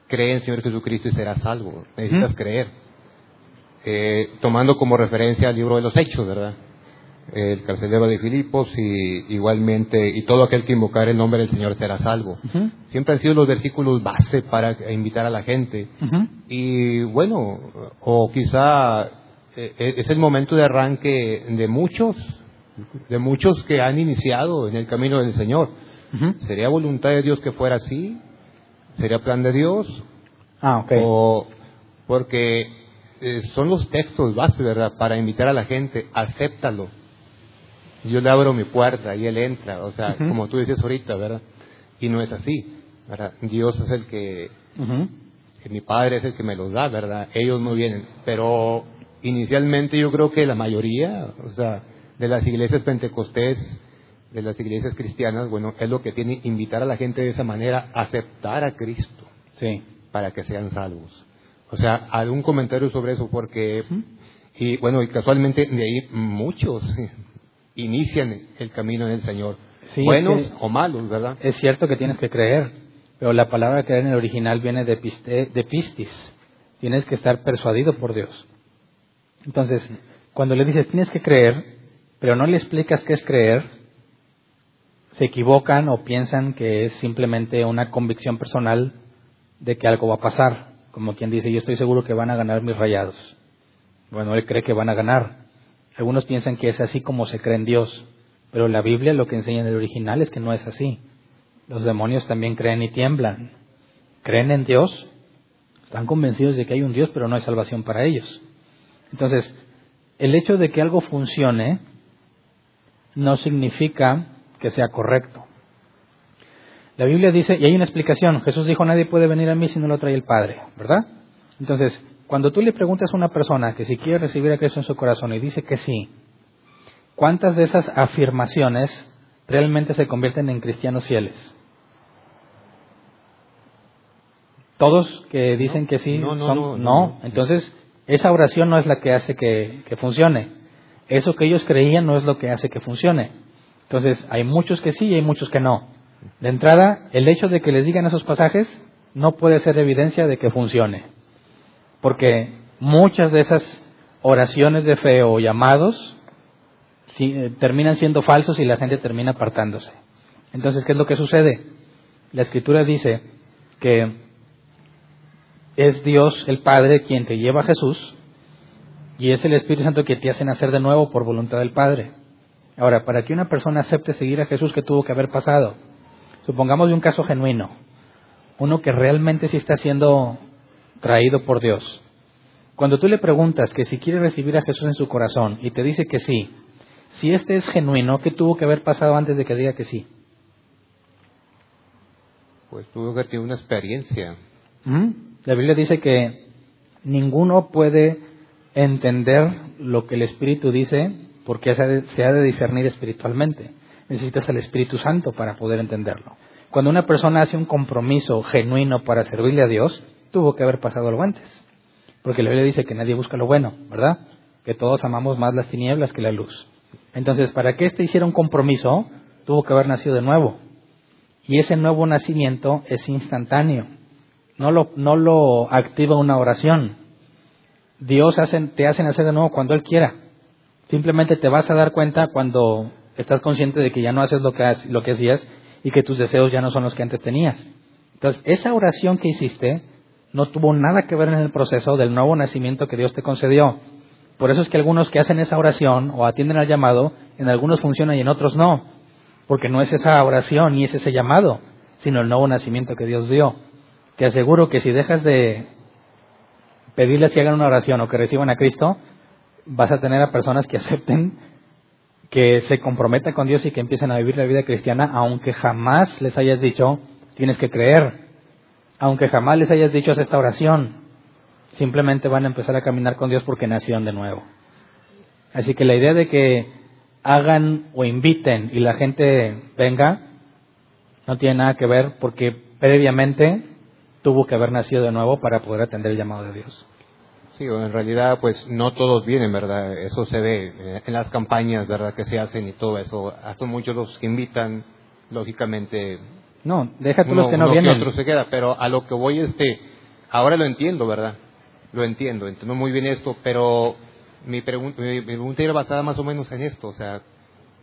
cree en Señor Jesucristo y serás salvo. Necesitas creer. Eh, tomando como referencia el libro de los Hechos, ¿verdad? El carcelero de Filipos y igualmente y todo aquel que invocar el nombre del Señor será salvo. Siempre han sido los versículos base para invitar a la gente. Y bueno, o quizá eh, es el momento de arranque de muchos, de muchos que han iniciado en el camino del Señor. ¿Sería voluntad de Dios que fuera así? ¿Sería plan de Dios? Ah, ok. O porque eh, son los textos base, ¿verdad? Para invitar a la gente, acéptalo yo le abro mi puerta y él entra, o sea, como tú dices ahorita, ¿verdad? Y no es así, ¿verdad? Dios es el que, mi padre es el que me los da, ¿verdad? Ellos no vienen, pero inicialmente yo creo que la mayoría, o sea, de las iglesias pentecostés, de las iglesias cristianas, bueno, es lo que tiene invitar a la gente de esa manera a aceptar a Cristo, sí, para que sean salvos. O sea, algún comentario sobre eso, porque, y bueno, y casualmente de ahí muchos inician el camino del Señor. buenos o malos, ¿verdad? Es cierto que tienes que creer, pero la palabra creer en el original viene de, de pistis. Tienes que estar persuadido por Dios. Entonces, cuando le dices tienes que creer, pero no le explicas qué es creer, se equivocan o piensan que es simplemente una convicción personal de que algo va a pasar. Como quien dice, yo estoy seguro que van a ganar mis rayados. Bueno, él cree que van a ganar, algunos piensan que es así como se cree en Dios, pero la Biblia lo que enseña en el original es que no es así. Los demonios también creen y tiemblan. Creen en Dios, están convencidos de que hay un Dios, pero no hay salvación para ellos. Entonces, el hecho de que algo funcione no significa que sea correcto. La Biblia dice, y hay una explicación, Jesús dijo, nadie puede venir a mí si no lo trae el Padre, ¿verdad? Entonces, cuando tú le preguntas a una persona que si quiere recibir a Cristo en su corazón y dice que sí, ¿cuántas de esas afirmaciones realmente se convierten en cristianos fieles? Todos que dicen que sí no, no, son no, Entonces, esa oración no es la que hace que, que funcione. Eso que ellos creían no es lo que hace que funcione. Entonces, hay muchos que sí y hay muchos que no. De entrada, el hecho de que les digan esos pasajes no puede ser evidencia de que funcione. Porque muchas de esas oraciones de fe o llamados eh, terminan siendo falsos y la gente termina apartándose. Entonces, ¿qué es lo que sucede? La escritura dice que es Dios el Padre quien te lleva a Jesús y es el Espíritu Santo que te hace nacer de nuevo por voluntad del Padre. Ahora, para que una persona acepte seguir a Jesús, ¿qué tuvo que haber pasado? Supongamos de un caso genuino, uno que realmente sí está siendo traído por Dios. Cuando tú le preguntas que si quiere recibir a Jesús en su corazón y te dice que sí, si este es genuino, ¿qué tuvo que haber pasado antes de que diga que sí? Pues tuvo que tener una experiencia. La Biblia dice que ninguno puede entender lo que el Espíritu dice porque se ha de discernir espiritualmente. Necesitas al Espíritu Santo para poder entenderlo. Cuando una persona hace un compromiso genuino para servirle a Dios, tuvo que haber pasado algo antes. Porque la Biblia dice que nadie busca lo bueno, ¿verdad? Que todos amamos más las tinieblas que la luz. Entonces, para que éste hiciera un compromiso, tuvo que haber nacido de nuevo. Y ese nuevo nacimiento es instantáneo. No lo, no lo activa una oración. Dios te hace nacer de nuevo cuando Él quiera. Simplemente te vas a dar cuenta cuando estás consciente de que ya no haces lo que, lo que hacías y que tus deseos ya no son los que antes tenías. Entonces, esa oración que hiciste no tuvo nada que ver en el proceso del nuevo nacimiento que Dios te concedió. Por eso es que algunos que hacen esa oración o atienden al llamado, en algunos funciona y en otros no. Porque no es esa oración ni es ese llamado, sino el nuevo nacimiento que Dios dio. Te aseguro que si dejas de pedirles que hagan una oración o que reciban a Cristo, vas a tener a personas que acepten, que se comprometan con Dios y que empiecen a vivir la vida cristiana, aunque jamás les hayas dicho, tienes que creer, aunque jamás les hayas dicho esta oración, simplemente van a empezar a caminar con Dios porque nacieron de nuevo. Así que la idea de que hagan o inviten y la gente venga, no tiene nada que ver porque previamente tuvo que haber nacido de nuevo para poder atender el llamado de Dios. Sí, en realidad, pues no todos vienen, ¿verdad? Eso se ve eh, en las campañas, ¿verdad? Que se hacen y todo eso. Hasta muchos los que invitan, lógicamente. No, deja tú los que no vienen. otro se queda, pero a lo que voy, este, ahora lo entiendo, ¿verdad? Lo entiendo, entiendo muy bien esto, pero mi pregunta, mi pregunta era basada más o menos en esto, o sea,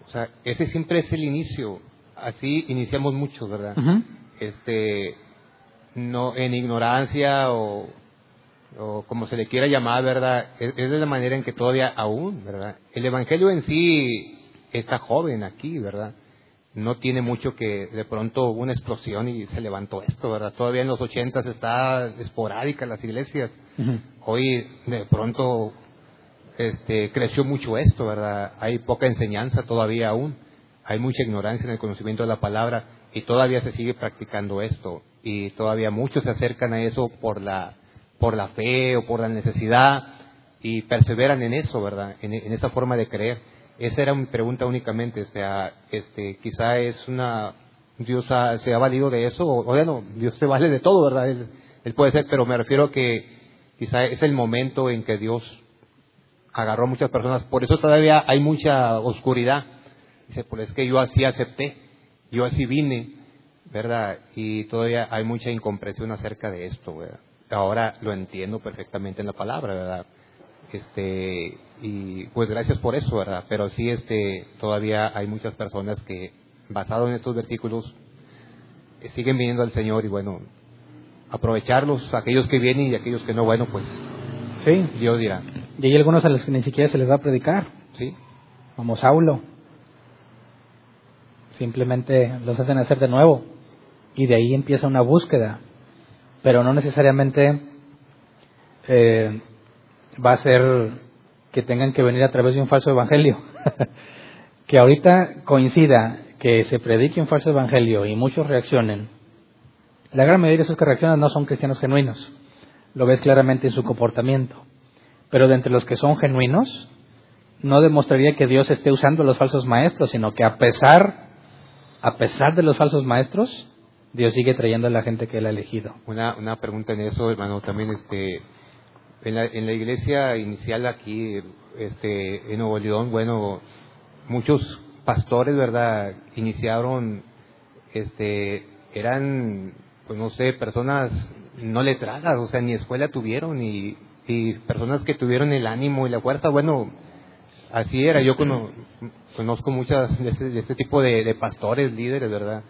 o sea, ese siempre es el inicio. Así iniciamos muchos, ¿verdad? Este, no en ignorancia o, como se le quiera llamar, ¿verdad? Es, de la manera en que todavía aún, ¿verdad? El Evangelio en sí está joven aquí, ¿verdad? No tiene mucho que de pronto hubo una explosión y se levantó esto, ¿verdad? Todavía en los ochentas está esporádica las iglesias. Hoy de pronto este, creció mucho esto, ¿verdad? Hay poca enseñanza todavía aún. Hay mucha ignorancia en el conocimiento de la palabra y todavía se sigue practicando esto y todavía muchos se acercan a eso por la, por la fe o por la necesidad y perseveran en eso, ¿verdad? En, esa forma de creer. Esa era mi pregunta únicamente, o sea, este, quizá es una, Dios se ha valido de eso, o bueno, Dios se vale de todo, ¿verdad? Él, puede ser, pero me refiero a que quizá es el momento en que Dios agarró a muchas personas, por eso todavía hay mucha oscuridad. Dice, pues es que yo así acepté, yo así vine, ¿verdad? Y todavía hay mucha incomprensión acerca de esto, ¿verdad? Ahora lo entiendo perfectamente en la palabra, ¿verdad? Este, y pues gracias por eso, ¿verdad? Pero sí, este, todavía hay muchas personas que, basado en estos versículos, siguen viniendo al Señor y bueno, aprovecharlos, aquellos que vienen y aquellos que no, bueno, pues, sí. Dios dirá. Y hay algunos a los que ni siquiera se les va a predicar. Sí. Como Saulo. Simplemente los hacen hacer de nuevo y de ahí empieza una búsqueda, pero no necesariamente eh, va a ser que tengan que venir a través de un falso evangelio. que ahorita coincida que se predique un falso evangelio y muchos reaccionen. La gran mayoría de esos que reaccionan no son cristianos genuinos. Lo ves claramente en su comportamiento. Pero de entre los que son genuinos, no demostraría que Dios esté usando los falsos maestros, sino que a pesar, a pesar de los falsos maestros, Dios sigue trayendo a la gente que Él ha elegido. Una, una pregunta en eso, hermano, también este, en la, en la iglesia inicial aquí, este, en Nuevo León, bueno, muchos pastores, ¿verdad? Iniciaron, este, eran, pues no sé, personas no letradas, o sea, ni escuela tuvieron, y, y personas que tuvieron el ánimo y la fuerza, bueno, así era. Yo conozco muchas de este, de este tipo de, de pastores, líderes, ¿verdad?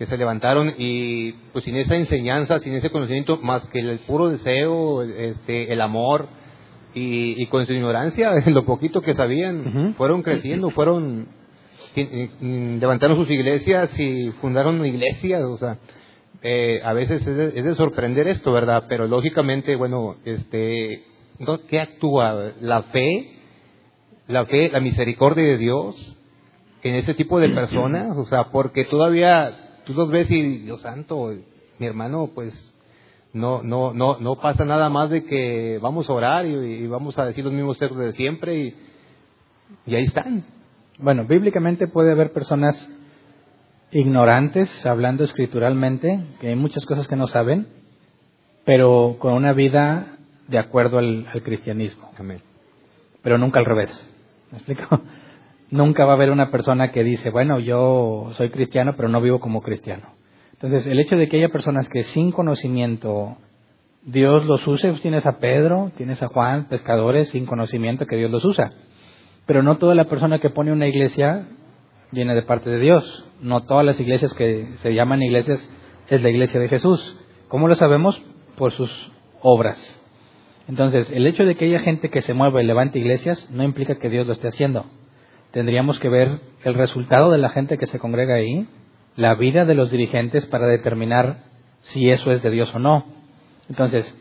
Que se levantaron y pues sin esa enseñanza, sin ese conocimiento, más que el puro deseo, este, el amor y, con su ignorancia, lo poquito que sabían, fueron creciendo, fueron levantaron sus iglesias y fundaron iglesias, o sea, eh, a veces es de, sorprender esto, ¿verdad? Pero lógicamente, bueno, este, ¿qué actúa? La fe, la fe, la misericordia de Dios en ese tipo de personas, o sea, porque todavía tú los ves y, Dios santo, mi hermano, pues no, no, no, no pasa nada más de que vamos a orar y, vamos a decir los mismos textos de siempre y, y ahí están. Bueno, bíblicamente puede haber personas ignorantes, hablando escrituralmente, que hay muchas cosas que no saben, pero con una vida de acuerdo al, al cristianismo. Amén. Pero nunca al revés. ¿Me explico? Nunca va a haber una persona que dice, bueno, yo soy cristiano, pero no vivo como cristiano. Entonces, el hecho de que haya personas que sin conocimiento Dios los use, pues tienes a Pedro, tienes a Juan, pescadores sin conocimiento que Dios los usa. Pero no toda la persona que pone una iglesia viene de parte de Dios. No todas las iglesias que se llaman iglesias es la iglesia de Jesús. ¿Cómo lo sabemos? Por sus obras. Entonces, el hecho de que haya gente que se mueva y levante iglesias no implica que Dios lo esté haciendo tendríamos que ver el resultado de la gente que se congrega ahí, la vida de los dirigentes para determinar si eso es de Dios o no. Entonces,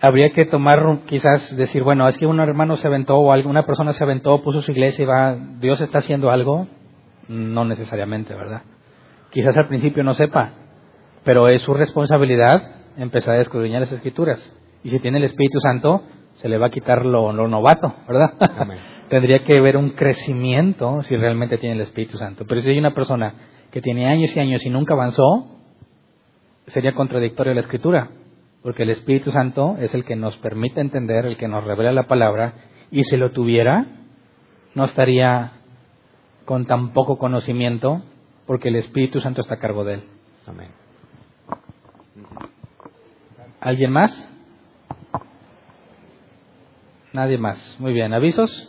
habría que tomar, quizás decir, bueno, es que un hermano se aventó o alguna persona se aventó, puso su iglesia y va, Dios está haciendo algo. No necesariamente, ¿verdad? Quizás al principio no sepa, pero es su responsabilidad empezar a escudriñar las escrituras. Y si tiene el Espíritu Santo, se le va a quitar lo, lo novato, ¿verdad? Amén tendría que haber un crecimiento si realmente tiene el Espíritu Santo. Pero si hay una persona que tiene años y años y nunca avanzó, sería contradictorio la Escritura, porque el Espíritu Santo es el que nos permite entender, el que nos revela la palabra, y si lo tuviera, no estaría con tan poco conocimiento, porque el Espíritu Santo está a cargo de él. Amén. ¿Alguien más? Nadie más. Muy bien, avisos.